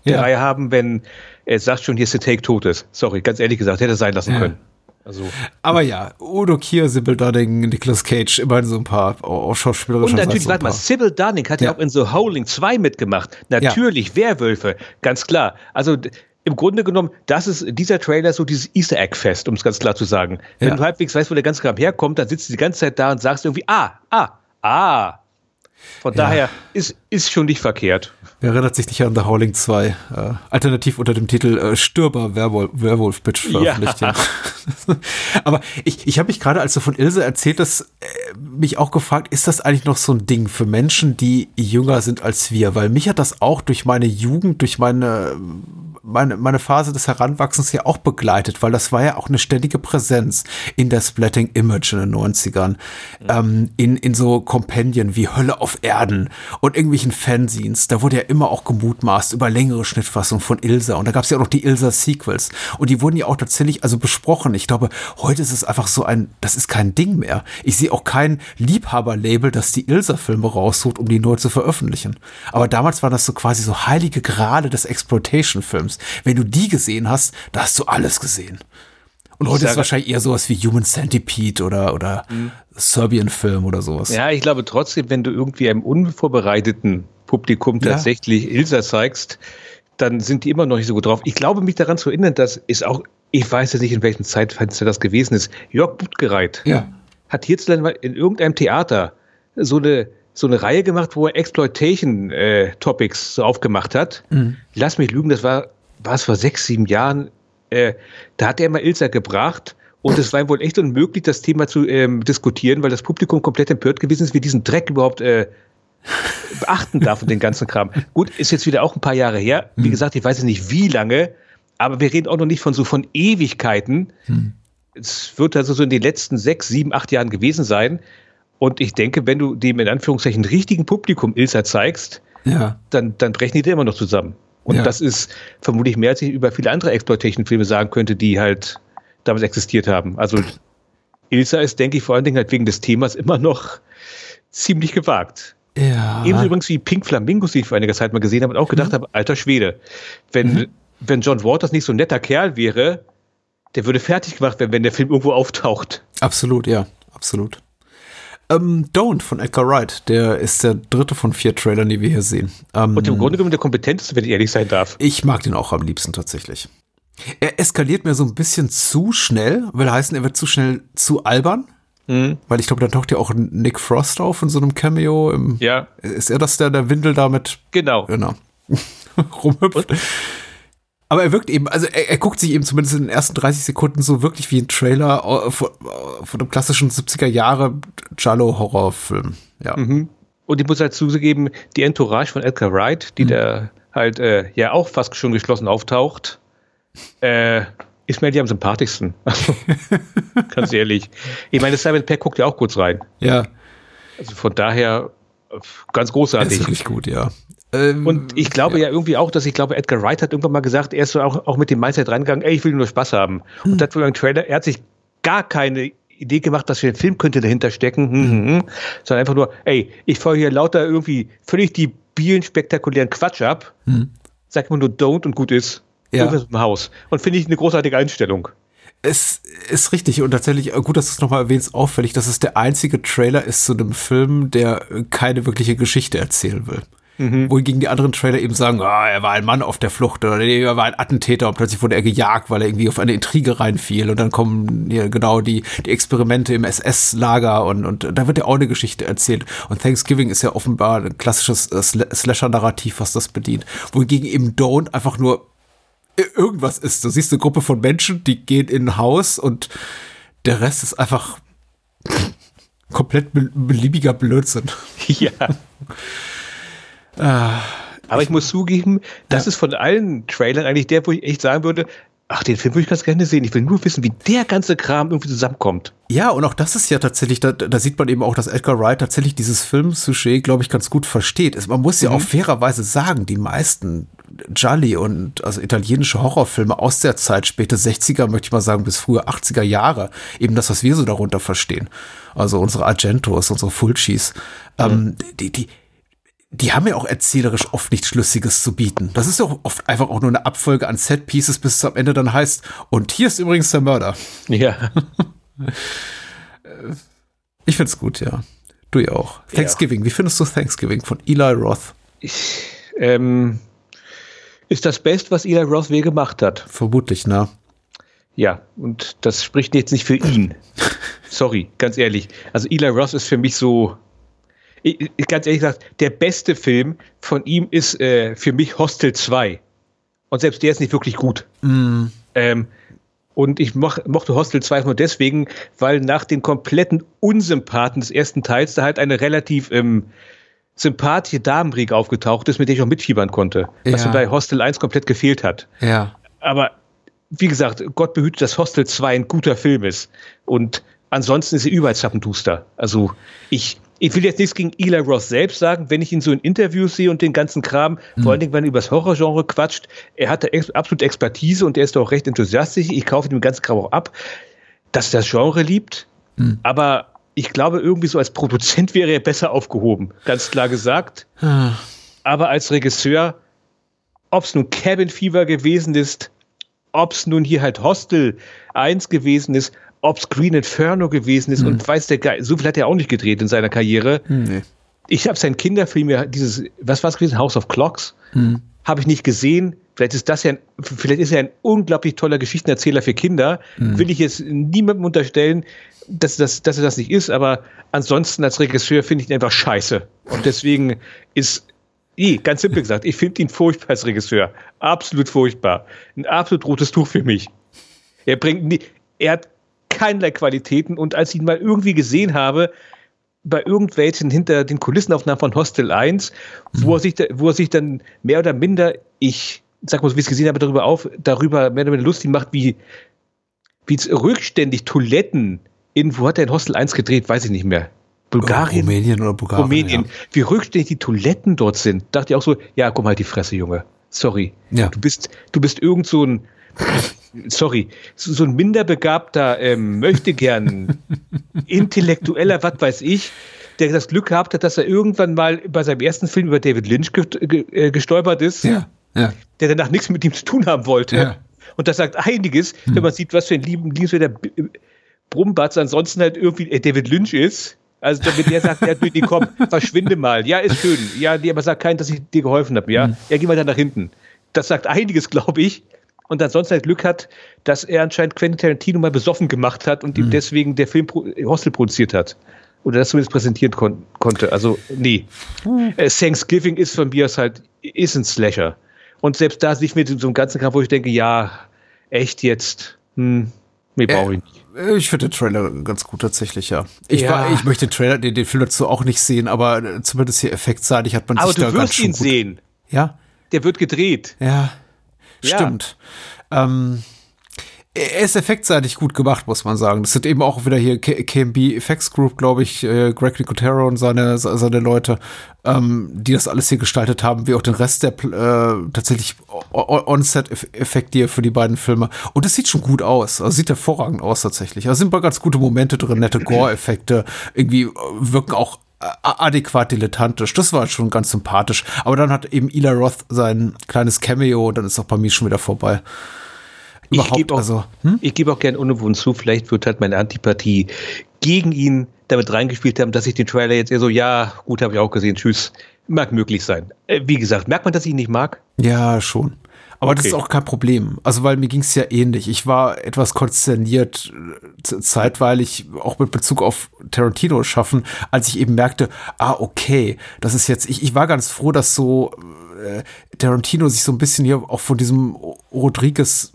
ja. Reihe haben, wenn er sagt schon, hier ist der Take tot ist. Sorry, ganz ehrlich gesagt, hätte er sein lassen ja. können. Also, Aber ja, Udo Kier, Sybil Dunning, Nicolas Cage, immerhin so ein paar oh, schauspielerische Und natürlich, warte mal, Sybil Dunning hat ja. ja auch in The Howling 2 mitgemacht. Natürlich, ja. Werwölfe, ganz klar. Also im Grunde genommen, das ist dieser Trailer so dieses Easter Egg Fest, um es ganz klar zu sagen. Wenn ja. du halbwegs weißt, wo der ganze Kram herkommt, dann sitzt du die ganze Zeit da und sagst irgendwie, ah, ah, ah. Von daher ist, ist schon nicht verkehrt. Wer erinnert sich nicht an The Howling 2? Äh, alternativ unter dem Titel äh, Stürber Werwolf, Werwolf Bitch veröffentlicht. Ja. ja. Aber ich, ich habe mich gerade, als du von Ilse erzählt hast, äh, mich auch gefragt, ist das eigentlich noch so ein Ding für Menschen, die jünger sind als wir? Weil mich hat das auch durch meine Jugend, durch meine meine, meine Phase des Heranwachsens ja auch begleitet, weil das war ja auch eine ständige Präsenz in der Splatting Image in den 90ern, mhm. ähm, in, in so Kompendien wie Hölle auf Erden und irgendwelchen Fanzines. Da wurde ja immer auch gemutmaßt über längere Schnittfassungen von Ilsa und da gab es ja auch noch die Ilsa Sequels und die wurden ja auch tatsächlich also besprochen. Ich glaube, heute ist es einfach so ein, das ist kein Ding mehr. Ich sehe auch kein Liebhaberlabel, das die Ilsa-Filme raussucht, um die neu zu veröffentlichen. Aber damals war das so quasi so heilige Grade des Exploitation-Films. Wenn du die gesehen hast, da hast du alles gesehen. Und heute ist es wahrscheinlich eher sowas wie Human Centipede oder, oder mhm. Serbian-Film oder sowas. Ja, ich glaube trotzdem, wenn du irgendwie einem unvorbereiteten Publikum tatsächlich ja. Ilsa zeigst, dann sind die immer noch nicht so gut drauf. Ich glaube, mich daran zu erinnern, dass ist auch, ich weiß ja nicht, in welchem Zeitfenster das gewesen ist, Jörg Buttgereit ja. hat hierzulande in irgendeinem Theater so eine so eine Reihe gemacht, wo er Exploitation-Topics äh, so aufgemacht hat. Mhm. Lass mich lügen, das war war es vor sechs, sieben Jahren, äh, da hat er mal Ilsa gebracht und es war ihm wohl echt unmöglich, das Thema zu ähm, diskutieren, weil das Publikum komplett empört gewesen ist, wie diesen Dreck überhaupt äh, beachten darf und den ganzen Kram. Gut, ist jetzt wieder auch ein paar Jahre her. Wie hm. gesagt, ich weiß nicht wie lange, aber wir reden auch noch nicht von so von Ewigkeiten. Hm. Es wird also so in den letzten sechs, sieben, acht Jahren gewesen sein. Und ich denke, wenn du dem in Anführungszeichen richtigen Publikum Ilsa zeigst, ja. dann, dann brechen die da immer noch zusammen. Und ja. das ist vermutlich mehr, als ich über viele andere Exploitation-Filme sagen könnte, die halt damals existiert haben. Also Ilsa ist, denke ich, vor allen Dingen halt wegen des Themas immer noch ziemlich gewagt. Ja. Ebenso übrigens wie Pink Flamingos, die ich vor einiger Zeit mal gesehen habe und auch gedacht mhm. habe, alter Schwede, wenn, mhm. wenn John Waters nicht so ein netter Kerl wäre, der würde fertig gemacht werden, wenn der Film irgendwo auftaucht. Absolut, ja, absolut. Ähm, Don't von Edgar Wright, der ist der dritte von vier Trailern, die wir hier sehen. Ähm, Und im Grunde genommen der kompetenteste, wenn ich ehrlich sein darf. Ich mag den auch am liebsten tatsächlich. Er eskaliert mir so ein bisschen zu schnell, will heißen, er wird zu schnell zu albern. Mhm. Weil ich glaube, da taucht ja auch Nick Frost auf in so einem Cameo. Ja. Ist er das, der der Windel damit? Genau. Genau. rumhüpft. Und? Aber er wirkt eben, also er, er, guckt sich eben zumindest in den ersten 30 Sekunden so wirklich wie ein Trailer äh, von, äh, von einem klassischen 70er Jahre Giallo-Horrorfilm. Ja. Mhm. Und ich muss halt zugeben, die Entourage von Edgar Wright, die mhm. da halt äh, ja auch fast schon geschlossen auftaucht, äh, ist mir die am sympathischsten. Ganz ehrlich. Ich meine, Simon Peck guckt ja auch kurz rein. Ja. Also von daher äh, ganz großartig. Das ist wirklich gut, ja. Ähm, und ich glaube ja. ja. irgendwie auch, dass ich glaube, Edgar Wright hat irgendwann mal gesagt, er ist so auch, auch mit dem Mindset reingegangen, ey, ich will nur Spaß haben. Hm. Und hat wohl einen Trailer, er hat sich gar keine Idee gemacht, dass für ein Film könnte dahinter stecken, hm, hm, hm, sondern einfach nur, ey, ich fahre hier lauter irgendwie völlig die bielen spektakulären Quatsch ab, hm. sag immer nur don't und gut ist. Ja. Irgendwas im Haus. Und finde ich eine großartige Einstellung. Es ist richtig und tatsächlich gut, dass du es nochmal erwähnst, auffällig, dass es der einzige Trailer ist zu einem Film, der keine wirkliche Geschichte erzählen will. Mhm. Wohingegen die anderen Trailer eben sagen, oh, er war ein Mann auf der Flucht oder er war ein Attentäter und plötzlich wurde er gejagt, weil er irgendwie auf eine Intrige reinfiel und dann kommen ja, genau die, die Experimente im SS-Lager und, und da wird ja auch eine Geschichte erzählt. Und Thanksgiving ist ja offenbar ein klassisches äh, Slasher-Narrativ, was das bedient. Wohingegen eben Don't einfach nur irgendwas ist. Du siehst eine Gruppe von Menschen, die gehen in ein Haus und der Rest ist einfach Komplett be beliebiger Blödsinn. Ja. Ah. Aber ich muss zugeben, das Ja. ist von allen Trailern eigentlich der, wo ich echt sagen würde, ach, den Film würde ich ganz gerne sehen. Ich will nur wissen, wie der ganze Kram irgendwie zusammenkommt. Ja, und auch das ist ja tatsächlich, da, da sieht man eben auch, dass Edgar Wright tatsächlich dieses Film-Sujet, glaube ich, ganz gut versteht. Es- Man muss ja auch fairerweise sagen, die meisten Gialli und also italienische Horrorfilme aus der Zeit, späte 60er, möchte ich mal sagen, bis frühe 80er Jahre, eben das, was wir so darunter verstehen. Also unsere Argentos, unsere Fulcis, ähm, die, die, die haben ja auch erzählerisch oft nichts Schlüssiges zu bieten. Das ist ja oft einfach auch nur eine Abfolge an Set-Pieces, bis es am Ende dann heißt, und hier ist übrigens der Mörder. Ja. Ich find's gut, ja. Du ja auch. Thanksgiving. Wie findest du Thanksgiving von Eli Roth? ähm, ist das Beste, was Eli Roth je gemacht hat. Vermutlich, ne? Ja, und das spricht jetzt nicht für ihn. Sorry, ganz ehrlich. Also Eli Roth ist für mich so, ich, ganz ehrlich gesagt, der beste Film von ihm ist äh, für mich Hostel 2. Und selbst der ist nicht wirklich gut. Ähm, und ich moch, mochte Hostel 2 nur deswegen, weil nach den kompletten Unsympathen des ersten Teils da halt eine relativ ähm, sympathische Damenriege aufgetaucht ist, mit der ich auch mitfiebern konnte. Was Ja. mir bei Hostel 1 komplett gefehlt hat. Ja. Aber wie gesagt, Gott behüte, dass Hostel 2 ein guter Film ist. Und ansonsten ist er überall zappenduster. Also ich, ich will jetzt nichts gegen Eli Roth selbst sagen, wenn ich ihn so in Interviews sehe und den ganzen Kram, vor allen Dingen, wenn er über das Horrorgenre quatscht, er hat da ex absolut Expertise und er ist auch recht enthusiastisch. Ich kaufe den ganzen Kram auch ab, dass er das Genre liebt. Aber ich glaube, irgendwie so als Produzent wäre er besser aufgehoben. Ganz klar gesagt. Aber als Regisseur, ob es nun Cabin Fever gewesen ist, ob es nun hier halt Hostel 1 gewesen ist, ob es Green Inferno gewesen ist und weiß der Geil, so viel hat er auch nicht gedreht in seiner Karriere. Nee. Ich habe sein Kinderfilm, ja, dieses, was war es gewesen, House of Clocks, habe ich nicht gesehen. Vielleicht ist das ja, ein, vielleicht ist er ein unglaublich toller Geschichtenerzähler für Kinder. Will ich jetzt niemandem unterstellen, dass, dass, dass er das nicht ist, aber ansonsten als Regisseur finde ich ihn einfach scheiße. Und deswegen ist, eh, ganz simpel gesagt, ich finde ihn furchtbar als Regisseur. Absolut furchtbar. Ein absolut rotes Tuch für mich. Er bringt, nie, er hat keinerlei Qualitäten und als ich ihn mal irgendwie gesehen habe, bei irgendwelchen hinter den Kulissenaufnahmen von Hostel 1, wo, er sich da, wo er sich dann mehr oder minder, ich sag mal so, wie ich es gesehen habe, darüber auf, darüber mehr oder minder lustig macht, wie, wie rückständig Toiletten in, wo hat er in Hostel 1 gedreht, weiß ich nicht mehr. Bulgarien? Rumänien oder Bulgarien. Rumänien, Ja. wie rückständig die Toiletten dort sind. Dachte ich auch so, ja, komm halt die Fresse, Junge. Sorry. Ja. Du bist, du bist irgend so ein, sorry, so, so ein minderbegabter, ähm, möchte gern intellektueller, was weiß ich, der das Glück gehabt hat, dass er irgendwann mal bei seinem ersten Film über David Lynch ge ge äh, gestolpert ist, Ja. Ja. der danach nichts mit ihm zu tun haben wollte. Ja. Und das sagt einiges, wenn man sieht, was für ein lieben, liebenswerter B- Brummbatz ansonsten halt irgendwie äh, David Lynch ist. Also damit der sagt, ja, nee, komm, verschwinde mal. Ja, ist schön. Ja, nee, aber sag keinen, dass ich dir geholfen habe. Ja, ja, geh mal da nach hinten. Das sagt einiges, glaube ich. Und ansonsten halt Glück hat, dass er anscheinend Quentin Tarantino mal besoffen gemacht hat und ihm deswegen der Film pro Hostel produziert hat. Oder das zumindest präsentieren kon konnte. Also, nee. Äh, Thanksgiving ist von mir aus halt, ist ein Slasher. Und selbst da sich mit so einem ganzen Kram, wo ich denke, ja, echt jetzt, hm, nee, brauche ich nicht. Ich finde den Trailer ganz gut tatsächlich, ja. Ich, Ja. war, ich möchte den Trailer, den, den Film dazu auch nicht sehen, aber äh, zumindest hier effektseitig hat man Aber sich du da ganz wirst schön ihn gut. sehen. Ja, Der wird gedreht. ja, Stimmt. Ähm, er ist effektseitig gut gemacht, muss man sagen. Das sind eben auch wieder hier KMB Effects Group, glaube ich, äh, Greg Nicotero und seine, se- seine Leute, ähm, die das alles hier gestaltet haben, wie auch den Rest der äh, tatsächlich On-Set-Effekte hier für die beiden Filme. Und das sieht schon gut aus. Also sieht hervorragend aus tatsächlich. Da sind mal ganz gute Momente drin, nette Gore-Effekte. Irgendwie äh, wirken auch adäquat dilettantisch. Das war schon ganz sympathisch. Aber dann hat eben Eli Roth sein kleines Cameo und dann ist auch bei mir schon wieder vorbei. Ich gebe auch, also, hm? ich gebe auch gern unbewohnt zu, vielleicht wird halt meine Antipathie gegen ihn damit reingespielt haben, dass ich den Trailer jetzt eher so, ja, gut, habe ich auch gesehen, tschüss. Mag möglich sein. Äh, wie gesagt, merkt man, dass ich ihn nicht mag? Ja, schon. Aber das Okay. ist auch kein Problem. Also, weil mir ging es ja ähnlich. Ich war etwas konsterniert, zeitweilig auch mit Bezug auf Tarantino schaffen, als ich eben merkte, ah, okay, das ist jetzt, ich, ich war ganz froh, dass so äh, Tarantino sich so ein bisschen hier auch von diesem Rodriguez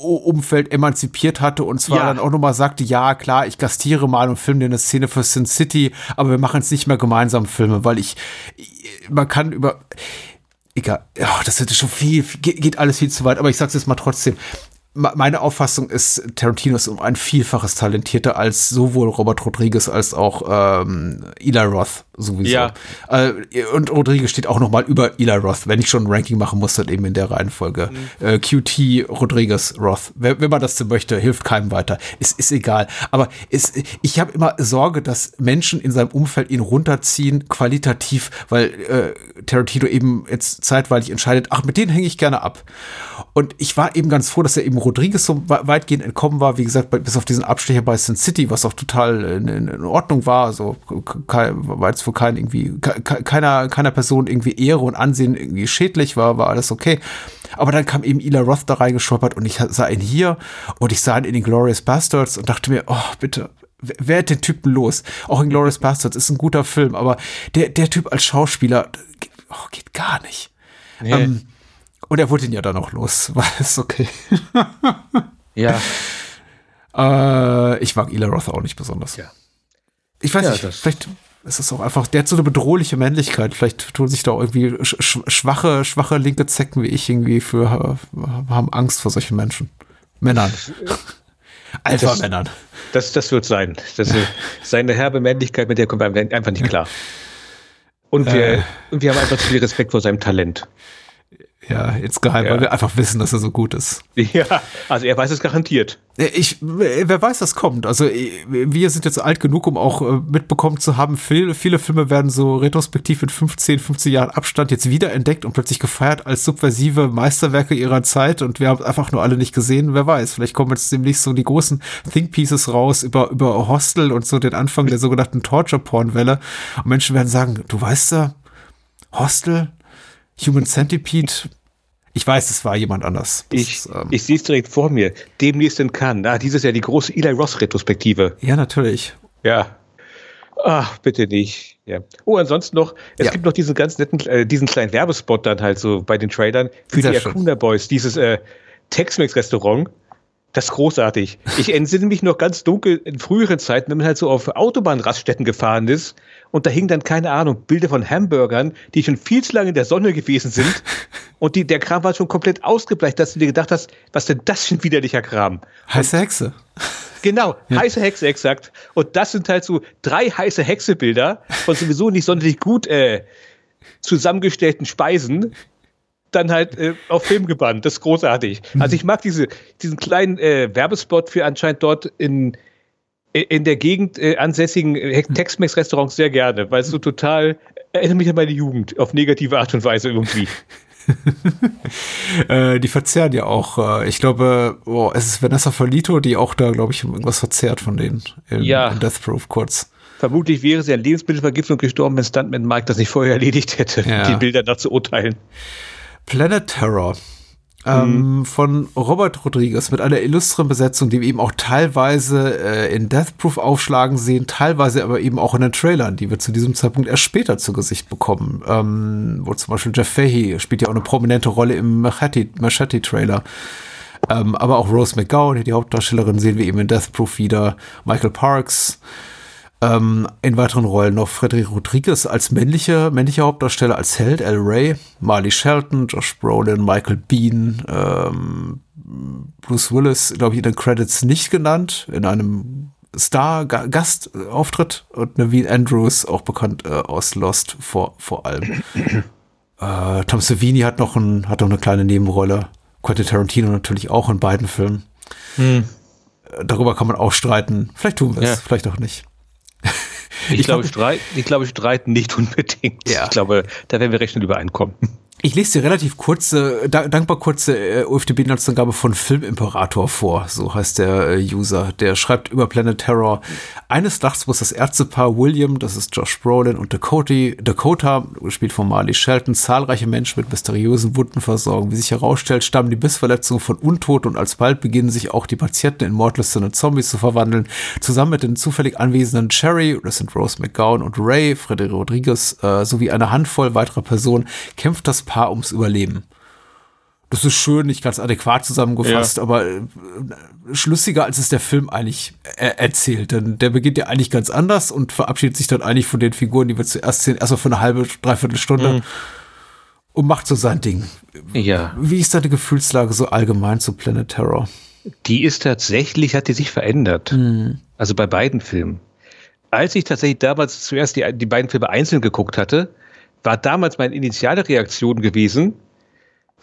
Umfeld emanzipiert hatte und zwar Ja. dann auch nochmal sagte, ja klar, ich gastiere mal und filme dir eine Szene für Sin City, aber wir machen jetzt nicht mehr gemeinsam Filme, weil ich, man kann über, egal, ja, das wird schon viel, geht alles viel zu weit, aber ich sag's jetzt mal trotzdem. Me- Meine Auffassung ist, Tarantino ist um ein Vielfaches talentierter als sowohl Robert Rodriguez als auch ähm, Eli Roth sowieso. Ja. Äh, und Rodriguez steht auch noch mal über Eli Roth, wenn ich schon ein Ranking machen muss, dann eben in der Reihenfolge. Äh, QT, Rodriguez, Roth. Wenn, wenn man das so möchte, hilft keinem weiter. Ist, ist egal. Aber ist, ich habe immer Sorge, dass Menschen in seinem Umfeld ihn runterziehen, qualitativ, weil äh, Tarantino eben jetzt zeitweilig entscheidet, ach, mit denen hänge ich gerne ab. Und ich war eben ganz froh, dass er eben Rodriguez so we- weitgehend entkommen war. Wie gesagt, bis auf diesen Abstecher bei Sin City, was auch total in, in, Ordnung war. Also kein, war jetzt für keinen irgendwie, ke- ke- keiner, keiner Person irgendwie Ehre und Ansehen irgendwie schädlich war, war alles okay. Aber dann kam eben Ila Roth da reingeschnuppert und ich sah ihn hier und ich sah ihn in den Glorious Bastards und dachte mir, oh, bitte, wer- hat den Typen los? Auch in Glorious Bastards ist ein guter Film, aber der, der Typ als Schauspieler, oh, geht gar nicht. Ähm, und er wurde ihn ja dann auch los. War es okay. Ja. Äh, ich mag Eli Roth auch nicht besonders. Ja. Ich weiß Ja, nicht, das- vielleicht ist es auch einfach, der hat so eine bedrohliche Männlichkeit. Vielleicht tun sich da irgendwie sch sch schwache, schwache linke Zecken wie ich irgendwie für, äh, haben Angst vor solchen Menschen. Männern. Alpha-Männern. Das, das wird sein. Das ist seine herbe Männlichkeit, mit der kommt man einfach nicht klar. Und wir, Äh. und wir haben einfach zu viel Respekt vor seinem Talent. Ja, insgeheim, Ja. weil wir einfach wissen, dass er so gut ist. Ja, also er weiß es garantiert. Ich, wer weiß, was kommt. Also wir sind jetzt alt genug, um auch äh, mitbekommen zu haben, viele, viele Filme werden so retrospektiv mit 15, 15 Jahren Abstand jetzt wiederentdeckt und plötzlich gefeiert als subversive Meisterwerke ihrer Zeit und wir haben einfach nur alle nicht gesehen. Wer weiß, vielleicht kommen jetzt demnächst so die großen Think Pieces raus über, über Hostel und so den Anfang der sogenannten Torture-Porn-Welle und Menschen werden sagen, du weißt ja, Hostel, Human Centipede, ich weiß, es war jemand anders. Das Ich, ähm, ich sehe es direkt vor mir. Demnächst in Cannes. Ah, dieses Jahr die große Eli Ross-Retrospektive. ja, natürlich. Ja. Ach, bitte nicht. Ja. Oh, ansonsten noch, es Ja. gibt noch diesen ganz netten, äh, diesen kleinen Werbespot dann halt so bei den Trailern für Sehr die. Akuna Boys, dieses äh, Tex-Mex-Restaurant. Das ist großartig. Ich entsinne mich noch ganz dunkel in früheren Zeiten, wenn man halt so auf Autobahnraststätten gefahren ist und da hingen dann, keine Ahnung, Bilder von Hamburgern, die schon viel zu lange in der Sonne gewesen sind und die, der Kram war schon komplett ausgebleicht, dass du dir gedacht hast, was denn das für ein widerlicher Kram? Heiße Hexe. Genau, heiße Hexe, exakt. Und das sind halt so drei heiße Hexe-Bilder von sowieso nicht sonderlich gut äh, zusammengestellten Speisen, dann halt äh, auf Film gebannt. Das ist großartig. Also ich mag diese, diesen kleinen äh, Werbespot für anscheinend dort in, in der Gegend äh, ansässigen äh, Tex-Mex-Restaurants sehr gerne, weil es so total erinnert mich an meine Jugend auf negative Art und Weise irgendwie. Äh, die verzehren ja auch. Äh, ich glaube, oh, es ist Vanessa Folito, die auch da, glaube ich, irgendwas verzehrt von denen. In, Ja. in Death Proof kurz. Vermutlich wäre sie an Lebensmittelvergiftung gestorben, wenn Stuntman Mike das nicht vorher erledigt hätte, Ja. die Bilder nach zu urteilen. Planet Terror. Ähm, von Robert Rodriguez mit einer illustren Besetzung, die wir eben auch teilweise äh, in Death Proof aufschlagen sehen, teilweise aber eben auch in den Trailern, die wir zu diesem Zeitpunkt erst später zu Gesicht bekommen. Ähm, wo zum Beispiel Jeff Fahey spielt ja auch eine prominente Rolle im Machete- Machete-Trailer. Ähm, aber auch Rose McGowan, die Hauptdarstellerin, sehen wir eben in Death Proof wieder. Michael Parks. Ähm, in weiteren Rollen noch Frederick Rodriguez als männliche, männlicher Hauptdarsteller, als Held, El Ray, Marley Shelton, Josh Brolin, Michael Bean, ähm, Bruce Willis, glaube ich, in den Credits nicht genannt, in einem Star-Gastauftritt und Naveen Andrews, auch bekannt äh, aus Lost vor, vor allem. äh, Tom Savini hat noch, ein, hat noch eine kleine Nebenrolle. Quentin Tarantino natürlich auch in beiden Filmen. Äh, Darüber kann man auch streiten. Vielleicht tun wir es, Ja. vielleicht auch nicht. Ich, Ich glaube, glaub- streit, ich glaube, streiten nicht unbedingt. Ja. Ich glaube, da werden wir recht schnell übereinkommen. Ich lese dir relativ kurze, da, dankbar kurze äh, UFDB-Inhaltsangabe von Filmimperator vor, so heißt der äh, User. Der schreibt über Planet Terror. Eines Nachts muss das Ärztepaar William, das ist Josh Brolin, und Dakota, Dakota, gespielt von Marley Shelton, zahlreiche Menschen mit mysteriösen Wunden versorgen. Wie sich herausstellt, stammen die Bissverletzungen von Untoten und alsbald beginnen sich auch die Patienten in mordlüsterne Zombies zu verwandeln. Zusammen mit den zufällig anwesenden Cherry, das sind Rose McGowan und Ray, Frederic Rodriguez, äh, sowie eine Handvoll weiterer Personen kämpft das Paar ums Überleben. Das ist schön, nicht ganz adäquat zusammengefasst, Ja. aber äh, schlüssiger, als es der Film eigentlich äh, erzählt. Denn der beginnt ja eigentlich ganz anders und verabschiedet sich dann eigentlich von den Figuren, die wir zuerst sehen, erstmal für eine halbe, dreiviertel Stunde Mhm. und macht so sein Ding. Ja. Wie ist deine Gefühlslage so allgemein zu Planet Terror? Die ist tatsächlich, hat die sich verändert. Also bei beiden Filmen. Als ich tatsächlich damals zuerst die, die beiden Filme einzeln geguckt hatte, war damals meine initiale Reaktion gewesen,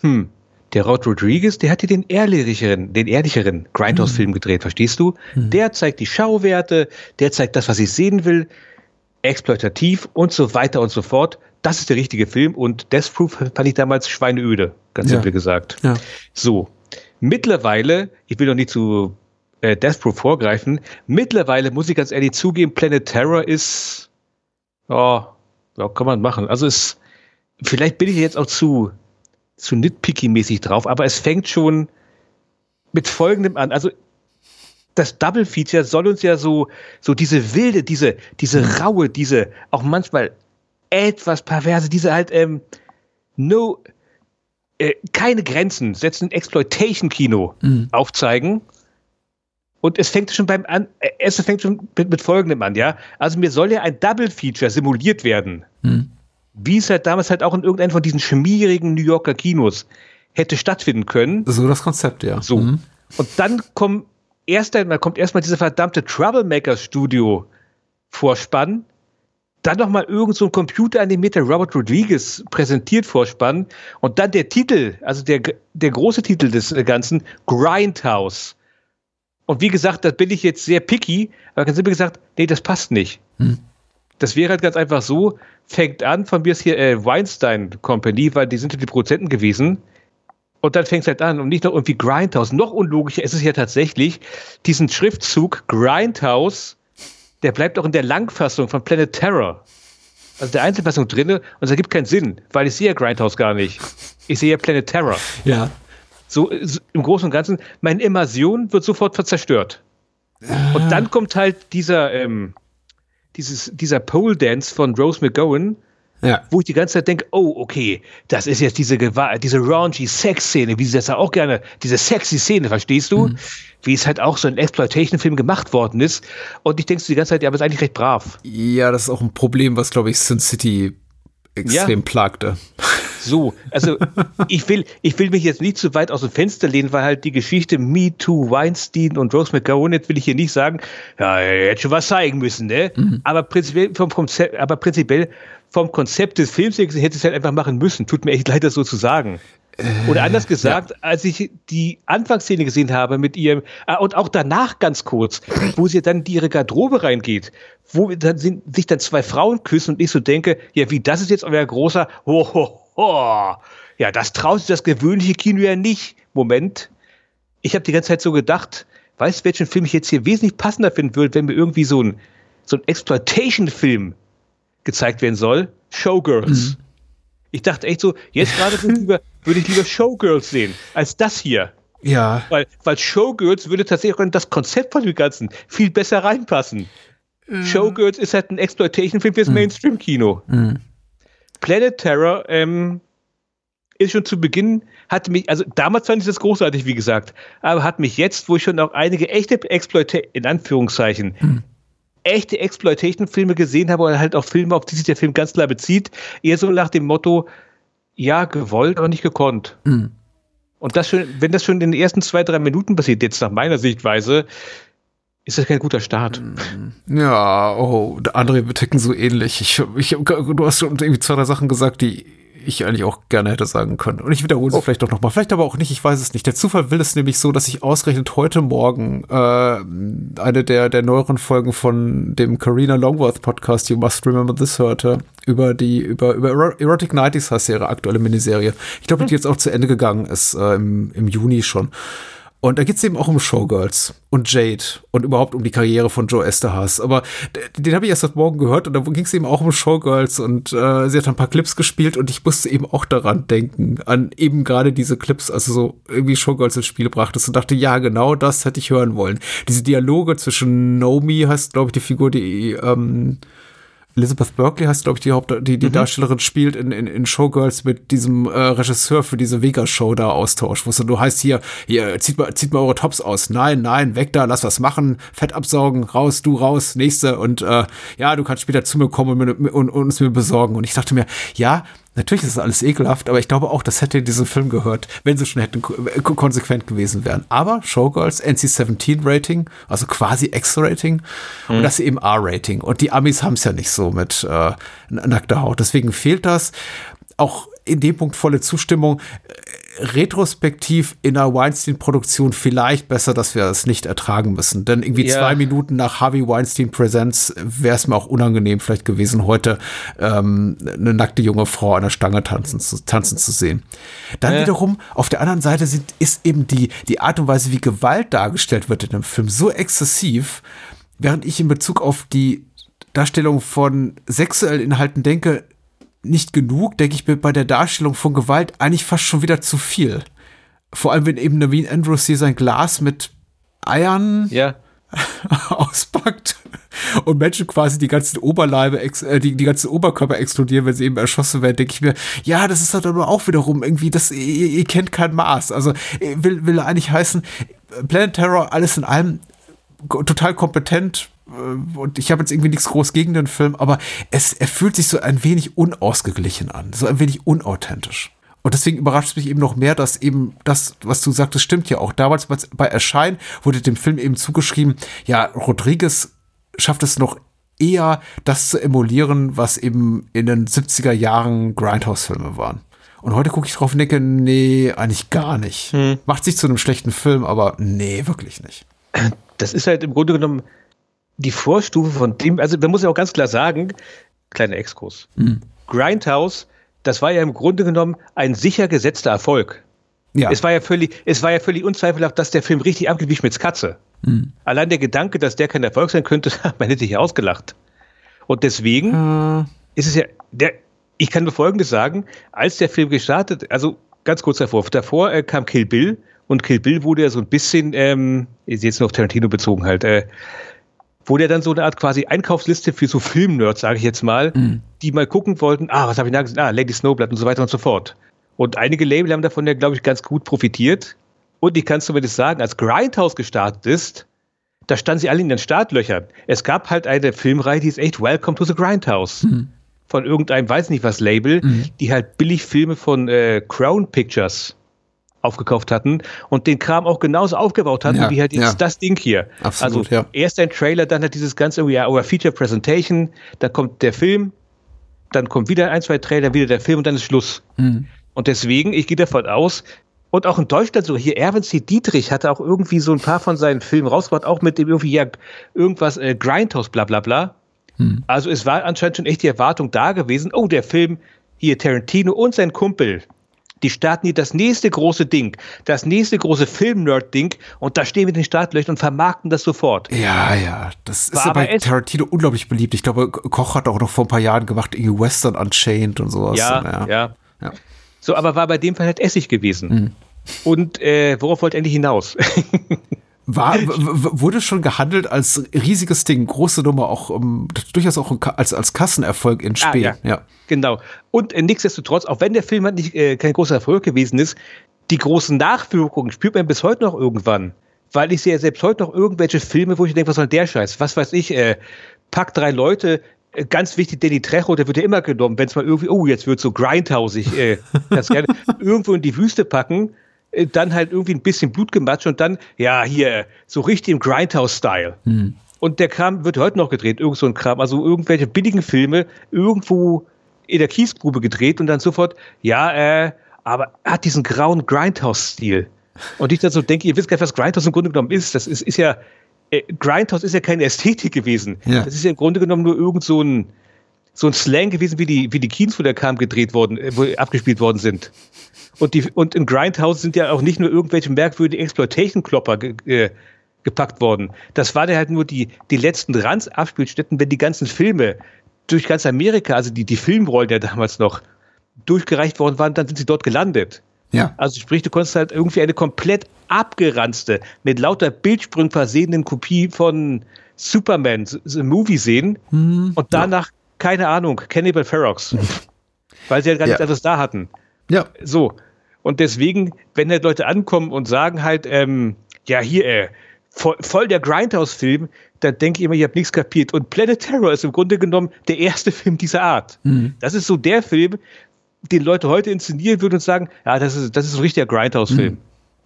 hm, der Rod Rodriguez, der hat hier den ehrlicheren, den ehrlicheren Grindhouse-Film gedreht, verstehst du? Der zeigt die Schauwerte, der zeigt das, was ich sehen will, exploitativ und so weiter und so fort. Das ist der richtige Film und Death Proof fand ich damals schweineöde, ganz Ja. simpel gesagt. Ja. So, mittlerweile, ich will noch nicht zu äh, Death Proof vorgreifen, mittlerweile muss ich ganz ehrlich zugeben, Planet Terror ist, ja, ja kann man machen. Also es, vielleicht bin ich jetzt auch zu, zu nitpicky-mäßig drauf, aber es fängt schon mit folgendem an. Also das Double Feature soll uns ja so, so diese wilde, diese, diese raue, diese auch manchmal etwas perverse, diese halt, ähm, no, äh, keine Grenzen setzen Exploitation-Kino aufzeigen. Und es fängt schon beim an, äh, es fängt schon mit, mit folgendem an, ja. Also mir soll ja ein Double Feature simuliert werden. Wie es halt damals halt auch in irgendeinem von diesen schmierigen New Yorker Kinos hätte stattfinden können. So das Konzept, ja. So. Mhm. Und dann kommt erst einmal, kommt erstmal dieser verdammte Troublemaker Studio Vorspann. Dann nochmal irgend so ein Computeranimierter Robert Rodriguez präsentiert Vorspann. Und dann der Titel, also der, der große Titel des Ganzen, Grindhouse. Und wie gesagt, da bin ich jetzt sehr picky, aber ganz simpel gesagt, nee, das passt nicht. Das wäre halt ganz einfach so, fängt an, von mir ist hier äh, Weinstein Company, weil die sind ja die Produzenten gewesen. Und dann fängt es halt an und nicht noch irgendwie Grindhouse. Noch unlogischer ist es ja tatsächlich, diesen Schriftzug Grindhouse, der bleibt auch in der Langfassung von Planet Terror. Also der Einzelfassung drinne und es ergibt keinen Sinn, weil ich sehe ja Grindhouse gar nicht. Ich sehe ja Planet Terror. Ja. So, so im Großen und Ganzen, meine Immersion wird sofort zerstört. Und dann kommt halt dieser, ähm, dieses, dieser Pole Dance von Rose McGowan, Ja. wo ich die ganze Zeit denke, oh, okay, das ist jetzt diese, Gewa- diese raunchy Sex-Szene, wie sie das ja auch gerne, diese sexy Szene, verstehst du? Wie es halt auch so ein Exploitation-Film gemacht worden ist. Und ich denke so die ganze Zeit, ja, aber ist eigentlich recht brav. Ja, das ist auch ein Problem, was, glaube ich, Sin City extrem Ja. plagte. So, also ich will, ich will mich jetzt nicht zu weit aus dem Fenster lehnen, weil halt die Geschichte Me Too, Weinstein und Rose McGowan, jetzt will ich hier nicht sagen, ja, er hätte schon was zeigen müssen, ne? Aber prinzipiell vom Konzept, aber prinzipiell vom Konzept des Films hätte es halt einfach machen müssen. Tut mir echt leid, das so zu sagen. Oder anders gesagt, als ich die Anfangsszene gesehen habe mit ihrem, ah, und auch danach ganz kurz, wo sie dann in ihre Garderobe reingeht, wo dann sind, sich dann zwei Frauen küssen und ich so denke, ja, wie, das ist jetzt euer großer, ho, ho, ho. Ja, das traut sich das gewöhnliche Kino ja nicht. Moment. Ich habe die ganze Zeit so gedacht, weißt du, welchen Film ich jetzt hier wesentlich passender finden würde, wenn mir irgendwie so ein, so ein Exploitation-Film gezeigt werden soll? Showgirls. Ich dachte echt so, jetzt gerade würde ich lieber- Showgirls sehen, als das hier. Ja. Weil, weil Showgirls würde tatsächlich auch in das Konzept von dem Ganzen viel besser reinpassen. Showgirls ist halt ein Exploitation-Film fürs Mainstream-Kino. Planet Terror ähm, ist schon zu Beginn, hat mich, also damals fand ich das großartig, wie gesagt, aber hat mich jetzt, wo ich schon auch einige echte Exploitation, in Anführungszeichen, echte Exploitation-Filme gesehen habe oder halt auch Filme, auf die sich der Film ganz klar bezieht, eher so nach dem Motto, ja, gewollt, aber nicht gekonnt. Und das schon, wenn das schon in den ersten zwei, drei Minuten passiert, jetzt nach meiner Sichtweise, ist das kein guter Start. Ja, oh, der André, wir ticken so ähnlich. Ich, ich, du hast schon irgendwie zwei, drei Sachen gesagt, die ich eigentlich auch gerne hätte sagen können. Und ich wiederhole sie vielleicht auch nochmal. Vielleicht aber auch nicht, ich weiß es nicht. Der Zufall will es nämlich so, dass ich ausgerechnet heute Morgen äh, eine der, der neueren Folgen von dem Carina Longworth Podcast, You Must Remember This, hörte, über die, über, über Ero- Erotic Nighties heißt ihre aktuelle Miniserie. Ich glaube, die jetzt auch zu Ende gegangen ist, äh, im, im Juni schon. Und da geht es eben auch um Showgirls und Jade und überhaupt um die Karriere von Joe Esterhaas. Aber den habe ich erst heute Morgen gehört und da ging es eben auch um Showgirls und äh, sie hat ein paar Clips gespielt und ich musste eben auch daran denken, an eben gerade diese Clips, also so irgendwie Showgirls ins Spiel brachtest und dachte, ja, genau das hätte ich hören wollen. Diese Dialoge zwischen Naomi heißt, glaube ich, die Figur, die ähm, Elizabeth Berkley heißt, glaube ich, die Haupt die, die mhm. Darstellerin spielt in, in, in Showgirls mit diesem äh, Regisseur für diese Vega-Show da austauscht, wo es du heißt hier, hier, zieht mal, zieht mal eure Tops aus. Nein, nein, weg da, lass was machen, Fett absaugen, raus, du raus, nächste und äh, ja, du kannst später zu mir kommen und, und, und es mir besorgen. Und ich dachte mir, ja, Natürlich ist das alles ekelhaft, aber ich glaube auch, das hätte in diesem Film gehört, wenn sie schon hätten konsequent gewesen wären. Aber Showgirls, NC-17-Rating, also quasi X-Rating mhm. und das eben R-Rating. Und die Amis haben es ja nicht so mit äh, nackter Haut. Deswegen fehlt das. Auch in dem Punkt volle Zustimmung retrospektiv in einer Weinstein-Produktion vielleicht besser, dass wir es nicht ertragen müssen. Denn irgendwie ja. zwei Minuten nach Harvey Weinstein Presents wäre es mir auch unangenehm vielleicht gewesen, heute ähm, eine nackte junge Frau an der Stange tanzen zu, tanzen zu sehen. Dann ja. wiederum, auf der anderen Seite sind, ist eben die, die Art und Weise, wie Gewalt dargestellt wird in dem Film, so exzessiv, während ich in Bezug auf die Darstellung von sexuellen Inhalten denke, nicht genug, denke ich mir bei der Darstellung von Gewalt eigentlich fast schon wieder zu viel. Vor allem, wenn eben Naveen Andrews hier sein Glas mit Eiern ja. auspackt und Menschen quasi die ganzen Oberleibe, äh, die, die ganzen Oberkörper explodieren, wenn sie eben erschossen werden, denke ich mir, ja, das ist halt aber auch wiederum irgendwie, das, ihr, ihr kennt kein Maß. Also will, will eigentlich heißen, Planet Terror, alles in allem total kompetent, äh, und ich habe jetzt irgendwie nichts groß gegen den Film, aber es, er fühlt sich so ein wenig unausgeglichen an, so ein wenig unauthentisch. Und deswegen überrascht es mich eben noch mehr, dass eben das, was du sagtest, stimmt ja auch. Damals bei Erscheinen wurde dem Film eben zugeschrieben, ja, Rodriguez schafft es noch eher, das zu emulieren, was eben in den 70er Jahren Grindhouse-Filme waren. Und heute gucke ich drauf und denke, nee, eigentlich gar nicht. Hm. Macht sich zu einem schlechten Film, aber nee, wirklich nicht. Das ist halt im Grunde genommen die Vorstufe von dem, also man muss ja auch ganz klar sagen, kleiner Exkurs. Mhm. Grindhouse, das war ja im Grunde genommen ein sicher gesetzter Erfolg. Ja. Es war ja völlig, es war ja völlig unzweifelhaft, dass der Film richtig abgeht wie Schmitz Katze. Mhm. Allein der Gedanke, dass der kein Erfolg sein könnte, man hätte sich ausgelacht. Und deswegen mhm. ist es ja, der, ich kann nur Folgendes sagen, als der Film gestartet, also ganz kurz davor, davor äh, kam Kill Bill und Kill Bill wurde ja so ein bisschen, ähm, ist jetzt nur auf Tarantino bezogen halt, äh, wo der dann so eine Art quasi Einkaufsliste für so Filmnerds, sage ich jetzt mal, mhm. die mal gucken wollten, ah, was habe ich da gesehen? Ah, Lady Snowblood und so weiter und so fort. Und einige Label haben davon ja, glaube ich, ganz gut profitiert. Und ich kann es zumindest sagen, als Grindhouse gestartet ist, da standen sie alle in den Startlöchern. Es gab halt eine Filmreihe, die ist echt Welcome to the Grindhouse. Mhm. Von irgendeinem, weiß nicht was, Label, mhm. die halt billig Filme von äh, Crown Pictures aufgekauft hatten und den Kram auch genauso aufgebaut hatten, ja, wie halt jetzt ja. das Ding hier. Absolut, also ja. erst ein Trailer, dann hat dieses ganze, ja, oder Feature Presentation, dann kommt der Film, dann kommt wieder ein, zwei Trailer, wieder der Film und dann ist Schluss. Mhm. Und deswegen, ich gehe davon aus, und auch in Deutschland so, hier Erwin C. Dietrich hatte auch irgendwie so ein paar von seinen Filmen rausgebracht, auch mit dem irgendwie, ja, irgendwas, äh, Grindhouse, bla bla bla. Hm. Also es war anscheinend schon echt die Erwartung da gewesen, oh, der Film, hier Tarantino und sein Kumpel, die starten hier das nächste große Ding, das nächste große Film-Nerd-Ding und da stehen wir in den Startlöchern und vermarkten das sofort. Ja, ja, das ist ja bei Tarantino unglaublich beliebt. Ich glaube, Koch hat auch noch vor ein paar Jahren gemacht, irgendwie Western Unchained und sowas. Ja, ja. ja. ja. So, aber war bei dem Fall halt Essig gewesen. Mhm. Und äh, worauf wollt ihr endlich hinaus? War, wurde schon gehandelt als riesiges Ding, große Nummer, auch um, durchaus auch als, als Kassenerfolg in Spee. Ah, ja. ja. Genau. Und äh, nichtsdestotrotz, auch wenn der Film halt nicht äh, kein großer Erfolg gewesen ist, die großen Nachwirkungen spürt man bis heute noch irgendwann. Weil ich sehe ja selbst heute noch irgendwelche Filme, wo ich denke, was soll der Scheiß? Was weiß ich, äh, pack drei Leute, äh, ganz wichtig, Danny Trejo, der wird ja immer genommen, wenn es mal irgendwie, oh, jetzt wird so grindhausig, äh, das gerne irgendwo in die Wüste packen dann halt irgendwie ein bisschen Blutgematscht und dann, ja, hier, so richtig im Grindhouse-Style. Hm. Und der Kram wird heute noch gedreht, irgend so ein Kram, also irgendwelche billigen Filme irgendwo in der Kiesgrube gedreht und dann sofort, ja, äh, aber er hat diesen grauen Grindhouse-Stil. Und ich dann so denke, ihr wisst gar nicht, was Grindhouse im Grunde genommen ist. Das ist, ist ja, äh, Grindhouse ist ja keine Ästhetik gewesen. Ja. Das ist ja im Grunde genommen nur irgend so ein, so ein Slang gewesen, wie die, wie die Keens, wo der kam, gedreht worden, äh, wo abgespielt worden sind. Und, die, und in Grindhouse sind ja auch nicht nur irgendwelche merkwürdigen Exploitation-Klopper ge, äh, gepackt worden. Das waren ja halt nur die, die letzten Ranz-Abspielstätten, wenn die ganzen Filme durch ganz Amerika, also die, die Filmrollen ja damals noch durchgereicht worden waren, dann sind sie dort gelandet. Ja. Also sprich, du konntest halt irgendwie eine komplett abgeranzte, mit lauter Bildsprüngen versehenen Kopie von Superman, The Movie sehen mhm. und danach keine Ahnung, Cannibal Ferox. weil sie halt gar Ja. nichts anderes da hatten. Ja. So. Und deswegen, wenn halt Leute ankommen und sagen halt, ähm, ja, hier, äh, voll, voll der Grindhouse-Film, dann denke ich immer, ihr habt nichts kapiert. Und Planet Terror ist im Grunde genommen der erste Film dieser Art. Das ist so der Film, den Leute heute inszenieren würden und sagen, ja, das ist, das ist so ein richtiger Grindhouse-Film.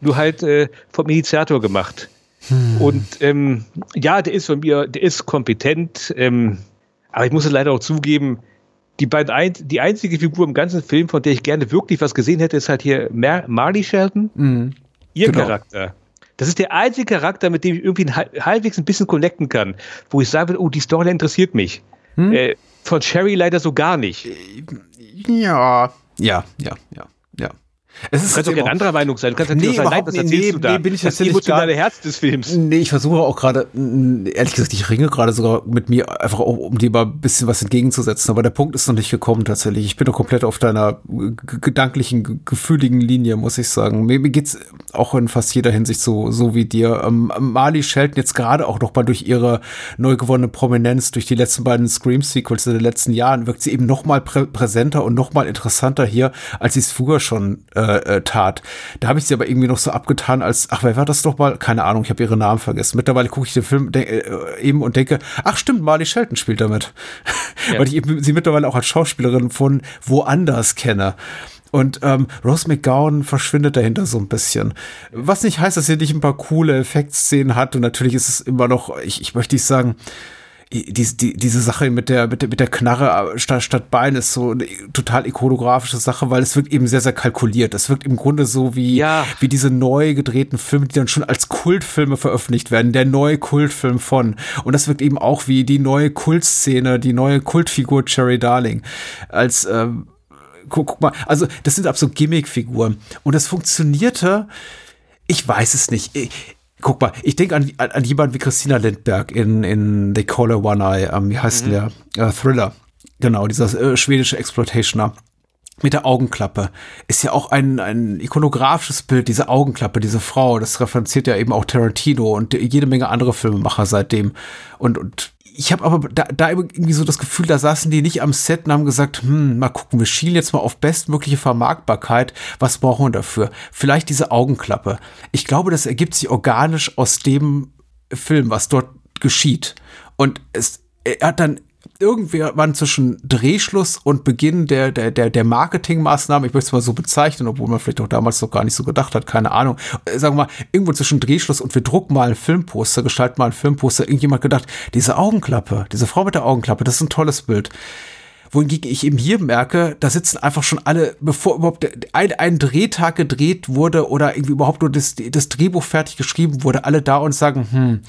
Nur halt äh, vom Initiator gemacht. Und ähm, ja, der ist von mir, der ist kompetent, ähm, aber ich muss es leider auch zugeben, die beiden ein, die einzige Figur im ganzen Film, von der ich gerne wirklich was gesehen hätte, ist halt hier Mar Marley Shelton. Ihr Genau. Charakter. Das ist der einzige Charakter, mit dem ich irgendwie ein, hal- halbwegs ein bisschen connecten kann, wo ich sagen würde, oh, die Story interessiert mich. Äh, von Sherry leider so gar nicht. Ja. Ja, ja, ja, ja. Es ist Du kannst auch gerne anderer Meinung sein. Du kannst natürlich Nee, sagen, nein, nicht. erzählst Nee, da? nee, bin ich das tatsächlich emotionale gar- Herz des Films. Nee, ich versuche auch gerade, ehrlich gesagt, ich ringe gerade sogar mit mir, einfach auch, um dir mal ein bisschen was entgegenzusetzen. Aber der Punkt ist noch nicht gekommen tatsächlich. Ich bin doch komplett auf deiner gedanklichen, gefühligen Linie, muss ich sagen. Mir, mir geht's auch in fast jeder Hinsicht so, so wie dir. Ähm, Marley Shelton jetzt gerade auch noch mal durch ihre neu gewonnene Prominenz, durch die letzten beiden Scream-Sequels in den letzten Jahren, wirkt sie eben noch mal prä präsenter und noch mal interessanter hier, als sie es früher schon äh, äh, tat. Da habe ich sie aber irgendwie noch so abgetan als, ach, wer war das doch mal? Keine Ahnung, ich habe ihren Namen vergessen. Mittlerweile gucke ich den Film äh, eben und denke, ach stimmt, Marley Shelton spielt damit. Weil ich sie mittlerweile auch als Schauspielerin von woanders kenne. Und ähm, Rose McGowan verschwindet dahinter so ein bisschen. Was nicht heißt, dass sie nicht ein paar coole Effektszenen hat. Und natürlich ist es immer noch, ich, ich möchte nicht sagen, die, die, diese Sache mit der, mit der, mit der Knarre äh, statt, statt Bein ist so eine total ikonografische Sache, weil es wirkt eben sehr, sehr kalkuliert. Es wirkt im Grunde so wie, Ja. wie diese neu gedrehten Filme, die dann schon als Kultfilme veröffentlicht werden. Der neue Kultfilm von. Und das wirkt eben auch wie die neue Kultszene, die neue Kultfigur Cherry Darling. Als, ähm, guck, guck mal, also das sind ab so Gimmickfiguren. Und das funktionierte, ich weiß es nicht. Ich, guck mal, ich denke an, an, an jemanden wie Christina Lindberg in, in The Caller One Eye, ähm, wie heißt denn der? Äh, Thriller. Genau, dieser äh, schwedische Exploitationer. Mit der Augenklappe. Ist ja auch ein, ein ikonografisches Bild, diese Augenklappe, diese Frau. Das referenziert ja eben auch Tarantino und jede Menge andere Filmemacher seitdem. Und, und ich habe aber da, da irgendwie so das Gefühl, da saßen die nicht am Set und haben gesagt, hm, mal gucken, wir schielen jetzt mal auf bestmögliche Vermarktbarkeit. Was brauchen wir dafür? Vielleicht diese Augenklappe. Ich glaube, das ergibt sich organisch aus dem Film, was dort geschieht. Und es, er hat dann irgendwann zwischen Drehschluss und Beginn der, der, der, der Marketingmaßnahmen, ich möchte es mal so bezeichnen, obwohl man vielleicht auch damals noch gar nicht so gedacht hat, keine Ahnung, äh, sagen wir mal, irgendwo zwischen Drehschluss und wir drucken mal ein Filmposter, gestalten mal ein Filmposter, irgendjemand gedacht, diese Augenklappe, diese Frau mit der Augenklappe, das ist ein tolles Bild. Wohingegen ich eben hier merke, da sitzen einfach schon alle, bevor überhaupt ein, ein Drehtag gedreht wurde oder irgendwie überhaupt nur das, das Drehbuch fertig geschrieben wurde, alle da und sagen, hm,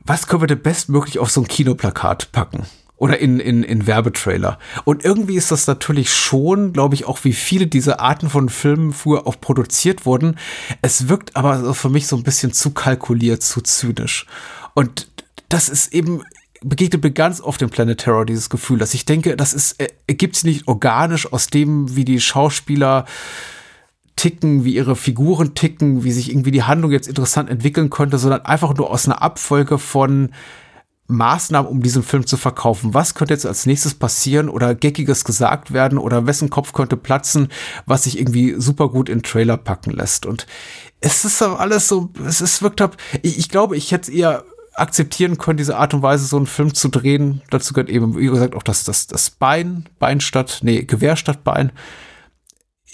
was können wir denn bestmöglich auf so ein Kinoplakat packen? Oder in, in, in Werbetrailer. Und irgendwie ist das natürlich schon, glaube ich, auch wie viele dieser Arten von Filmen früher auch produziert wurden. Es wirkt aber für mich so ein bisschen zu kalkuliert, zu zynisch. Und das ist eben, begegnet mir ganz oft im Planet Terror dieses Gefühl, dass ich denke, das ist, äh, ergibt sich nicht organisch aus dem, wie die Schauspieler ticken, wie ihre Figuren ticken, wie sich irgendwie die Handlung jetzt interessant entwickeln könnte, sondern einfach nur aus einer Abfolge von Maßnahmen, um diesen Film zu verkaufen. Was könnte jetzt als nächstes passieren oder Geckiges gesagt werden oder wessen Kopf könnte platzen, was sich irgendwie super gut in Trailer packen lässt. Und es ist alles so, es ist wirkt ab. Ich, ich glaube, ich hätte eher akzeptieren können, diese Art und Weise, so einen Film zu drehen. Dazu gehört eben, wie gesagt, auch das, das, das Bein, Bein statt, nee, Gewehr statt Bein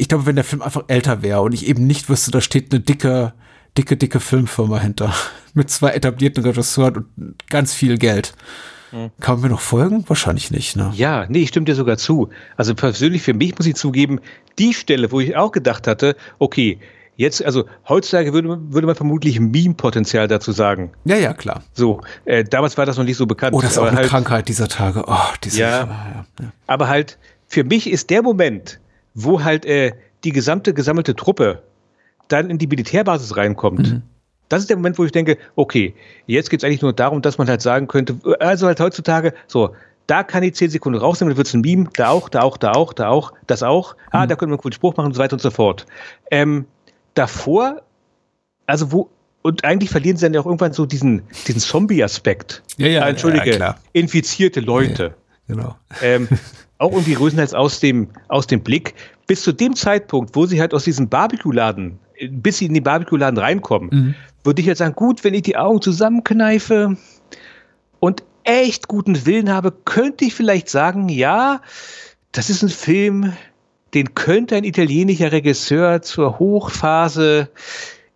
ich glaube, wenn der Film einfach älter wäre und ich eben nicht wüsste, da steht eine dicke, dicke, dicke Filmfirma hinter. Mit zwei etablierten Regisseuren und ganz viel Geld. Kann man mir noch folgen? Wahrscheinlich nicht, ne? Ja, nee, ich stimme dir sogar zu. Also persönlich für mich muss ich zugeben, die Stelle, wo ich auch gedacht hatte, okay, jetzt, also heutzutage würde, man- würde man vermutlich Meme-Potenzial dazu sagen. Ja, ja, klar. So, äh, damals war das noch nicht so bekannt. Oh, das ist auch eine halt, Krankheit dieser Tage. Oh, diese, Ja. ja, ja. Aber halt, für mich ist der Moment, wo halt äh, die gesamte gesammelte Truppe dann in die Militärbasis reinkommt. Das ist der Moment, wo ich denke, okay, jetzt geht es eigentlich nur darum, dass man halt sagen könnte, also halt heutzutage, so, da kann ich 10 Sekunden rausnehmen, dann wird es ein Meme, da auch, da auch, da auch, da auch, das auch, ah, da könnte man einen coolen Spruch machen und so weiter und so fort. Ähm, davor, also wo, und eigentlich verlieren sie dann ja auch irgendwann so diesen, diesen Zombie-Aspekt. Ja, ja, Ah, Entschuldige, ja, klar. infizierte Leute. Genau. Ähm, auch irgendwie größtenteils aus dem, aus dem Blick. Bis zu dem Zeitpunkt, wo sie halt aus diesem Barbecue-Laden, bis sie in den Barbecue-Laden reinkommen, Mhm. würde ich jetzt sagen, gut, wenn ich die Augen zusammenkneife und echt guten Willen habe, könnte ich vielleicht sagen, ja, das ist ein Film, den könnte ein italienischer Regisseur zur Hochphase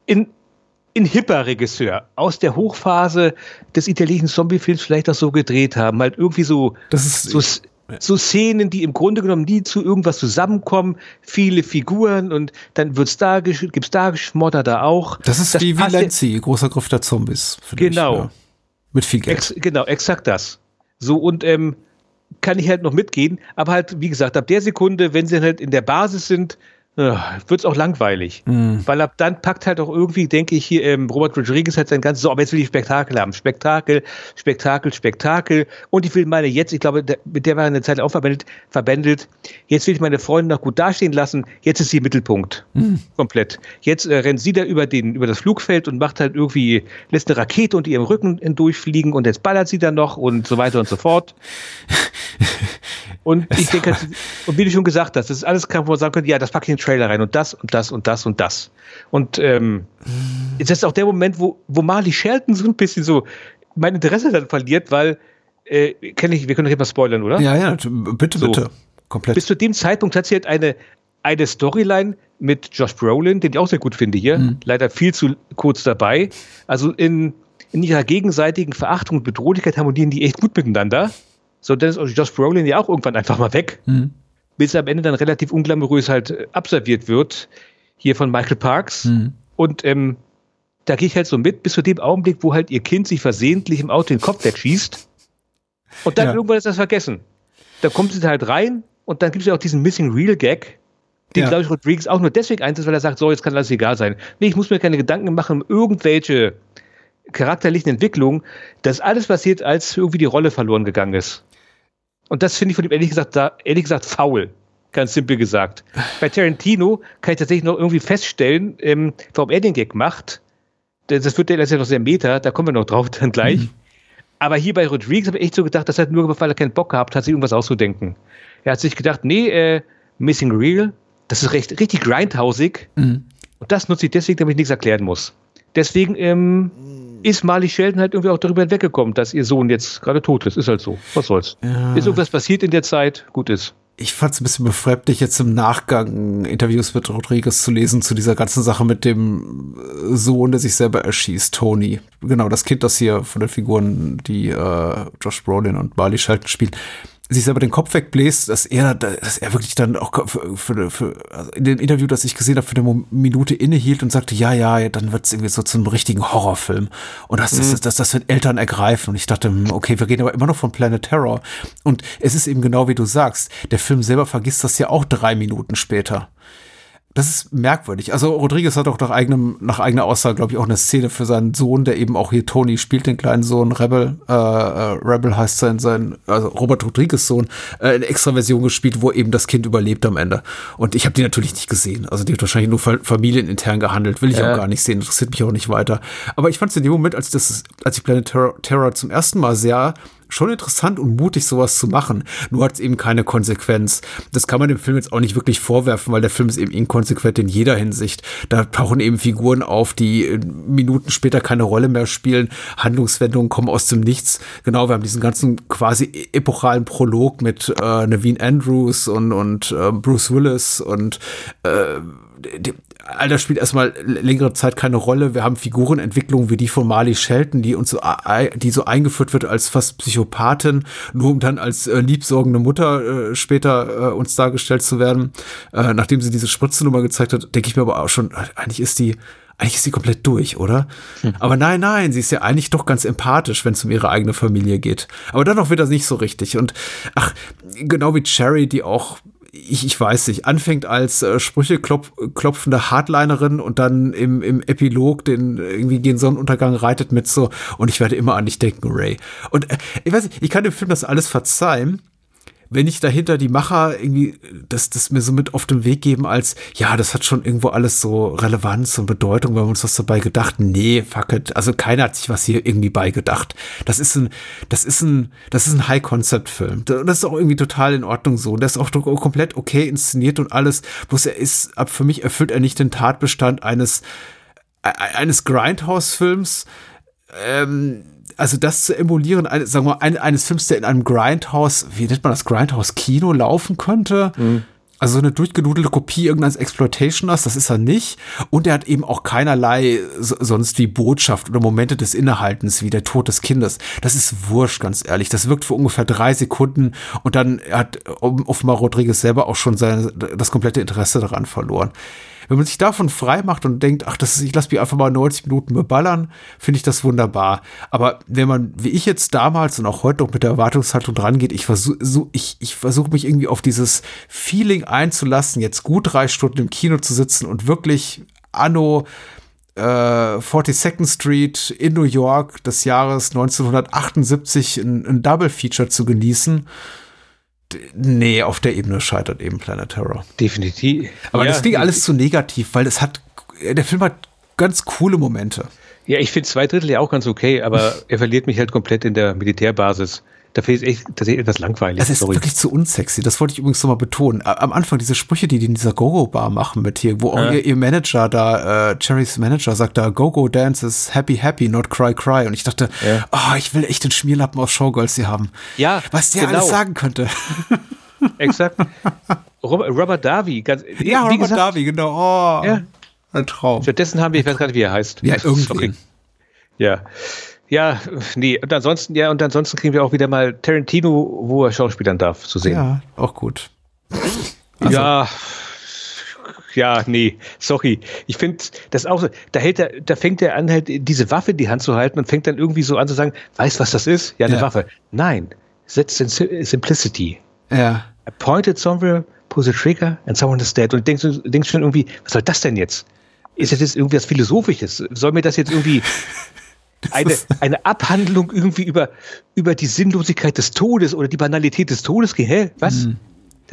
in, in hipper Regisseur aus der Hochphase des italienischen Zombiefilms vielleicht auch so gedreht haben. Halt irgendwie so, Das ist so, so Szenen, die im Grunde genommen nie zu irgendwas zusammenkommen, viele Figuren und dann wird's da, gibt's da Geschmodder da auch. Das ist wie passt ja- Valenzi, großer Griff der Zombies. Genau. Ich, ja. Mit viel Geld. Ex genau, exakt das. So, und ähm, kann ich halt noch mitgehen, aber halt, wie gesagt, ab der Sekunde, wenn sie halt in der Basis sind, äh, wird's auch langweilig. Weil ab dann packt halt auch irgendwie, denke ich, hier ähm, Robert Rodriguez hat sein ganzes, so, aber jetzt will ich Spektakel haben. Spektakel, Spektakel, Spektakel. Und ich will meine jetzt, ich glaube, der, mit der war eine Zeit auch verbändelt, verbändelt, jetzt will ich meine Freunde noch gut dastehen lassen, jetzt ist sie im Mittelpunkt. Komplett. Jetzt äh, rennt sie da über, den, über das Flugfeld und macht halt irgendwie, lässt eine Rakete unter ihrem Rücken durchfliegen und jetzt ballert sie dann noch und so weiter und so fort. Und ich denke, halt, und wie du schon gesagt hast, das ist alles, wo man sagen könnte, ja, das packe ich Trailer rein und das und das und das und das. Und ähm, das ist auch der Moment, wo, wo Marley Shelton so ein bisschen so mein Interesse dann verliert, weil, äh, kenn ich, wir können doch mal spoilern, oder? Ja, ja, bitte, So. bitte. Komplett. Bis zu dem Zeitpunkt hat sie halt eine, eine Storyline mit Josh Brolin, den ich auch sehr gut finde hier. Leider viel zu kurz dabei. Also in, in ihrer gegenseitigen Verachtung und Bedrohlichkeit harmonieren die echt gut miteinander. So, dann ist Josh Brolin ja auch irgendwann einfach mal weg. Bis am Ende dann relativ unglamourös halt äh, abserviert wird. Hier von Michael Parks. Und ähm, da gehe ich halt so mit, bis zu dem Augenblick, wo halt ihr Kind sich versehentlich im Auto den Kopf wegschießt. Und dann Ja. irgendwann ist das vergessen. Da kommt sie halt rein und dann gibt es ja auch diesen Missing Real Gag, den, Ja. glaube ich, Rodriguez auch nur deswegen einsetzt, weil er sagt, so, jetzt kann alles egal sein. Nee, ich muss mir keine Gedanken machen um irgendwelche charakterlichen Entwicklungen. Das alles passiert, als irgendwie die Rolle verloren gegangen ist. Und das finde ich von ihm ehrlich gesagt, da, ehrlich gesagt faul. Ganz simpel gesagt. Bei Tarantino kann ich tatsächlich noch irgendwie feststellen, ähm, warum er den Gag macht. Das das wird ja ja noch sehr meta, da kommen wir noch drauf dann gleich. Aber hier bei Rodriguez habe ich echt so gedacht, das hat nur, weil er keinen Bock gehabt hat, sich irgendwas auszudenken. Er hat sich gedacht, nee, äh, Missing Real, das ist recht, richtig grindhausig. Und das nutze ich deswegen, damit ich nichts erklären muss. Deswegen ähm, ist Marley Sheldon halt irgendwie auch darüber hinweggekommen, dass ihr Sohn jetzt gerade tot ist. Ist halt so. Was soll's. Ist irgendwas passiert in der Zeit? Gut ist. ich fand es ein bisschen befremdlich, jetzt im Nachgang Interviews mit Rodriguez zu lesen zu dieser ganzen Sache mit dem äh, Sohn, der sich selber erschießt, Tony. Genau, das Kind, das hier von den Figuren, die äh, Josh Brolin und Barley Shelton spielen, sich selber den Kopf wegbläst, dass er, dass er wirklich dann auch für, für, für also in dem Interview, das ich gesehen habe, für eine Minute innehielt und sagte, ja, ja, dann wird es irgendwie so zu einem richtigen Horrorfilm. Und das, das, das, das, das wird Eltern ergreifen. Und ich dachte, hm, okay, wir reden aber immer noch von Planet Terror. Und es ist eben genau wie du sagst, der Film selber vergisst das ja auch drei Minuten später. Das ist merkwürdig. Also Rodriguez hat auch nach eigenem, nach eigener Aussage, glaube ich, auch eine Szene für seinen Sohn, der eben auch hier Tony spielt, den kleinen Sohn, Rebel, äh, äh, Rebel heißt sein, sein, also Robert Rodriguez Sohn, äh, eine extra Version gespielt, wo eben das Kind überlebt am Ende. Und ich habe die natürlich nicht gesehen. Also die hat wahrscheinlich nur fa- familienintern gehandelt, will ich Ja. auch gar nicht sehen, interessiert mich auch nicht weiter. Aber ich fand es in dem Moment, als das, als ich Planet Terror, Terror zum ersten Mal sah, schon interessant und mutig, sowas zu machen. Nur hat es eben keine Konsequenz. Das kann man dem Film jetzt auch nicht wirklich vorwerfen, weil der Film ist eben inkonsequent in jeder Hinsicht. Da tauchen eben Figuren auf, die äh, Minuten später keine Rolle mehr spielen. Handlungswendungen kommen aus dem Nichts. Genau, wir haben diesen ganzen quasi e- epochalen Prolog mit äh, Naveen Andrews und, und äh, Bruce Willis und äh, all das spielt erstmal längere Zeit keine Rolle. Wir haben Figurenentwicklungen wie die von Marley Shelton, die uns so, die so eingeführt wird als fast Psychopathin, nur um dann als äh, liebsorgende Mutter äh, später äh, uns dargestellt zu werden. Äh, nachdem sie diese Spritzennummer gezeigt hat, denke ich mir aber auch schon, eigentlich ist die eigentlich ist sie komplett durch, oder? Aber nein, nein, sie ist ja eigentlich doch ganz empathisch, wenn es um ihre eigene Familie geht. Aber dann auch wieder nicht so richtig. Und ach, genau wie Cherry, die auch ich, ich weiß nicht, anfängt als äh, Sprüche klopf, klopfende Hardlinerin und dann im, im Epilog den irgendwie gen Sonnenuntergang reitet mit so und ich werde immer an dich denken, Ray. Und äh, ich weiß nicht, ich kann dem Film das alles verzeihen, wenn ich dahinter die Macher irgendwie das, das mir so mit auf den Weg geben als, ja, das hat schon irgendwo alles so Relevanz und Bedeutung, wir uns was dabei gedacht. Nee, fuck it. Also keiner hat sich was hier irgendwie beigedacht. Das ist ein, das ist ein, das ist ein High-Concept-Film. Das ist auch irgendwie total in Ordnung so. Das ist auch komplett okay inszeniert und alles. Bloß er ist, ab für mich erfüllt er nicht den Tatbestand eines, e-, eines Grindhouse-Films, ähm, also das zu emulieren, eine, sagen wir, ein, eines Films, der in einem Grindhouse, wie nennt man das, Grindhouse-Kino laufen könnte. Mhm. Also so eine durchgenudelte Kopie irgendeines Exploitationers, das ist er nicht. Und er hat eben auch keinerlei so, sonst wie Botschaft oder Momente des Innehaltens wie der Tod des Kindes. Das ist wurscht, ganz ehrlich. Das wirkt für ungefähr drei Sekunden und dann hat offenbar Rodriguez selber auch schon sein, das komplette Interesse daran verloren. Wenn man sich davon frei macht und denkt, ach, das ist, ich lasse mich einfach mal 90 Minuten beballern, finde ich das wunderbar. Aber wenn man, wie ich jetzt damals und auch heute noch mit der Erwartungshaltung dran geht, ich versuche so, ich, ich versuche mich irgendwie auf dieses Feeling einzulassen, jetzt gut drei Stunden im Kino zu sitzen und wirklich anno äh, 42nd Street in New York des Jahres 1978 ein, ein Double Feature zu genießen nee, auf der Ebene scheitert eben Planet Terror. Definitiv. Aber ja, das klingt alles zu negativ, weil es hat, der Film hat ganz coole Momente. Ja, ich finde zwei Drittel ja auch ganz okay, aber er verliert mich halt komplett in der Militärbasis. Dafür ist echt tatsächlich etwas langweilig. Das ist Sorry. wirklich zu unsexy. Das wollte ich übrigens nochmal betonen. Am Anfang diese Sprüche, die die in dieser Go-Go-Bar machen mit hier, wo auch ja. ihr, ihr, Manager da, äh, Cherrys Manager sagt da, Go-Go Dance is happy, happy, not cry, cry. Und ich dachte, ja. oh, ich will echt den Schmierlappen aus Showgirls hier haben. Ja, Was der genau. alles sagen könnte. Exakt. Robert, Robert Darby, ganz, ja, Robert gesagt, Darby, genau. Oh, ja. ein Traum. Stattdessen haben wir, ich weiß gar nicht, wie er heißt. Ja, irgendwie. Ja. Ja, nee, und ansonsten, ja, und ansonsten kriegen wir auch wieder mal Tarantino, wo er Schauspielern darf, zu sehen. Ja, auch gut. Also. Ja, ja, nee, sorry. Ich finde, das auch so, da hält er, da fängt er an, halt diese Waffe in die Hand zu halten und fängt dann irgendwie so an zu sagen, weißt was das ist? Ja, eine ja. Waffe. Nein, in Simplicity. Ja. I pointed somewhere, pull the trigger and someone is dead. Und denkst, denkst schon irgendwie, was soll das denn jetzt? Ist das jetzt irgendwie was Philosophisches? Soll mir das jetzt irgendwie eine, eine Abhandlung irgendwie über, über die Sinnlosigkeit des Todes oder die Banalität des Todes. Hä? Was? Mhm.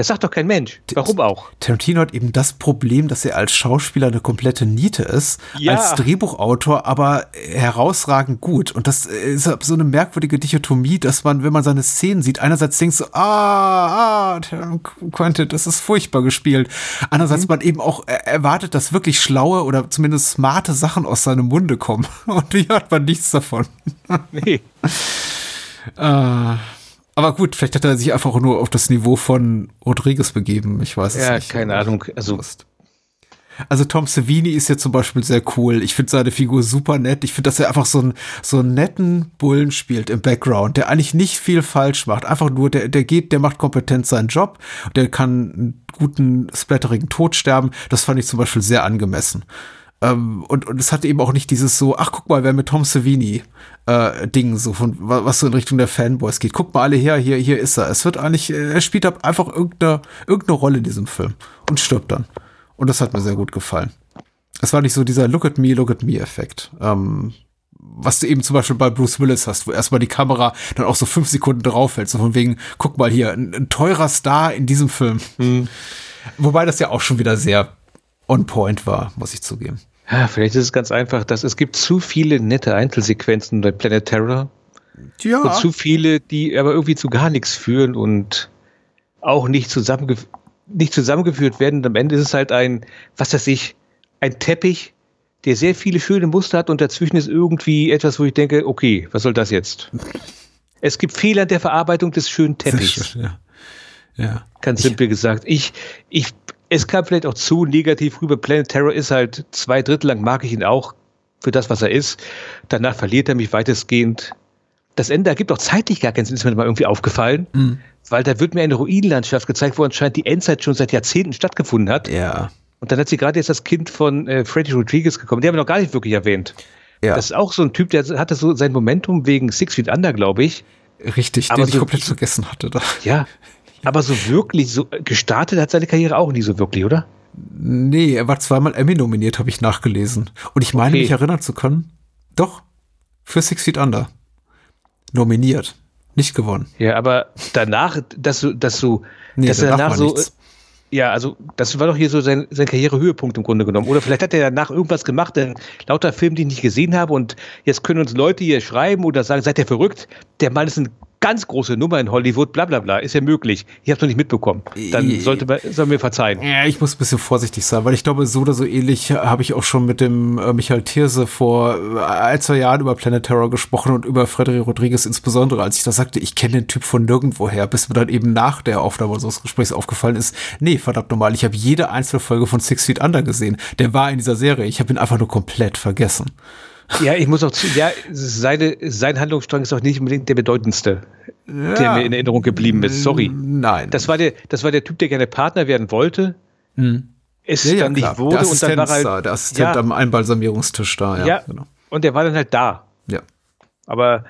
Das sagt doch kein Mensch. Warum auch? Tarantino hat eben das Problem, dass er als Schauspieler eine komplette Niete ist, ja. als Drehbuchautor aber herausragend gut. Und das ist so eine merkwürdige Dichotomie, dass man, wenn man seine Szenen sieht, einerseits denkt so, ah, ah, Quentin, das ist furchtbar gespielt. Andererseits mhm. man eben auch erwartet, dass wirklich schlaue oder zumindest smarte Sachen aus seinem Munde kommen. Und hier hat man nichts davon. Nee. äh. Aber gut, vielleicht hat er sich einfach nur auf das Niveau von Rodriguez begeben. Ich weiß ja, es nicht. Ja, keine Ahnung. Also, also Tom Savini ist ja zum Beispiel sehr cool. Ich finde seine Figur super nett. Ich finde, dass er einfach so, einen so einen netten Bullen spielt im Background, der eigentlich nicht viel falsch macht. Einfach nur, der, der geht, der macht kompetent seinen Job. Der kann einen guten, splatterigen Tod sterben. Das fand ich zum Beispiel sehr angemessen. Ähm, und, und es hat eben auch nicht dieses so, ach guck mal, wer mit Tom Savini äh, Ding, so von was so in Richtung der Fanboys geht. Guckt mal alle her, hier, hier ist er. Es wird eigentlich, äh, er spielt einfach irgendeine, irgendeine Rolle in diesem Film und stirbt dann. Und das hat mir sehr gut gefallen. Es war nicht so dieser Look at me, look at me Effekt. Ähm, was du eben zum Beispiel bei Bruce Willis hast, wo erstmal die Kamera dann auch so fünf Sekunden draufhält, so von wegen, guck mal hier, ein, ein teurer Star in diesem Film. Hm. Wobei das ja auch schon wieder sehr on point war, muss ich zugeben. Ja, vielleicht ist es ganz einfach, dass es gibt zu viele nette Einzelsequenzen bei Planet Terror. Ja. Und zu viele, die aber irgendwie zu gar nichts führen und auch nicht, zusammengef nicht zusammengeführt werden. Und am Ende ist es halt ein, was weiß ich, ein Teppich, der sehr viele schöne Muster hat und dazwischen ist irgendwie etwas, wo ich denke, okay, was soll das jetzt? Es gibt Fehler der Verarbeitung des schönen Teppichs. Ja. ja. Ganz simpel gesagt. Ich, ich es kam vielleicht auch zu negativ rüber. Planet Terror ist halt zwei Drittel lang, mag ich ihn auch für das, was er ist. Danach verliert er mich weitestgehend. Das Ende ergibt auch zeitlich gar keinen Sinn, ist mir mal irgendwie aufgefallen, mhm. weil da wird mir eine Ruinenlandschaft gezeigt, wo anscheinend die Endzeit schon seit Jahrzehnten stattgefunden hat. Ja. Und dann hat sie gerade jetzt das Kind von äh, Freddy Rodriguez gekommen. Die haben wir noch gar nicht wirklich erwähnt. Ja. Das ist auch so ein Typ, der hatte so sein Momentum wegen Six Feet Under, glaube ich. Richtig, aber den so, ich komplett vergessen hatte. Da. Ja, aber so wirklich, so gestartet hat seine Karriere auch nie so wirklich, oder? Nee, er war zweimal Emmy nominiert, habe ich nachgelesen. Und ich meine, okay. mich erinnern zu können. Doch, für Six Feet Under. Nominiert. Nicht gewonnen. Ja, aber danach, dass du, dass du, Nee, dass er danach danach so, nichts. ja, also das war doch hier so sein, sein Karrierehöhepunkt im Grunde genommen. Oder vielleicht hat er danach irgendwas gemacht, denn lauter Filme, die ich nicht gesehen habe und jetzt können uns Leute hier schreiben oder sagen, seid ihr verrückt? Der Mann ist eine ganz große Nummer in Hollywood, bla bla bla, ist ja möglich. Ich habe es noch nicht mitbekommen. Dann sollte man, soll mir verzeihen. Ja, ich muss ein bisschen vorsichtig sein, weil ich glaube, so oder so ähnlich habe ich auch schon mit dem äh, Michael Thierse vor äh, ein, zwei Jahren über Planet Terror gesprochen und über Frederic Rodriguez insbesondere, als ich da sagte, ich kenne den Typ von nirgendwoher, bis mir dann eben nach der Aufnahme unseres Gesprächs aufgefallen ist, nee, verdammt normal, ich habe jede einzelne Folge von Six Feet Under gesehen. Der war in dieser Serie, ich habe ihn einfach nur komplett vergessen. Ja, ich muss auch zu, ja, seine, sein Handlungsstrang ist auch nicht unbedingt der bedeutendste, der mir in Erinnerung geblieben ist. Sorry. Nein. Das war der, das war der Typ, der gerne Partner werden wollte. Es ja, ja, dann klar. nicht wurde der und dann Assistent war er halt, da, der Assistent ja, am Einbalsamierungstisch da, ja. ja, Genau. und der war dann halt da. ja. Aber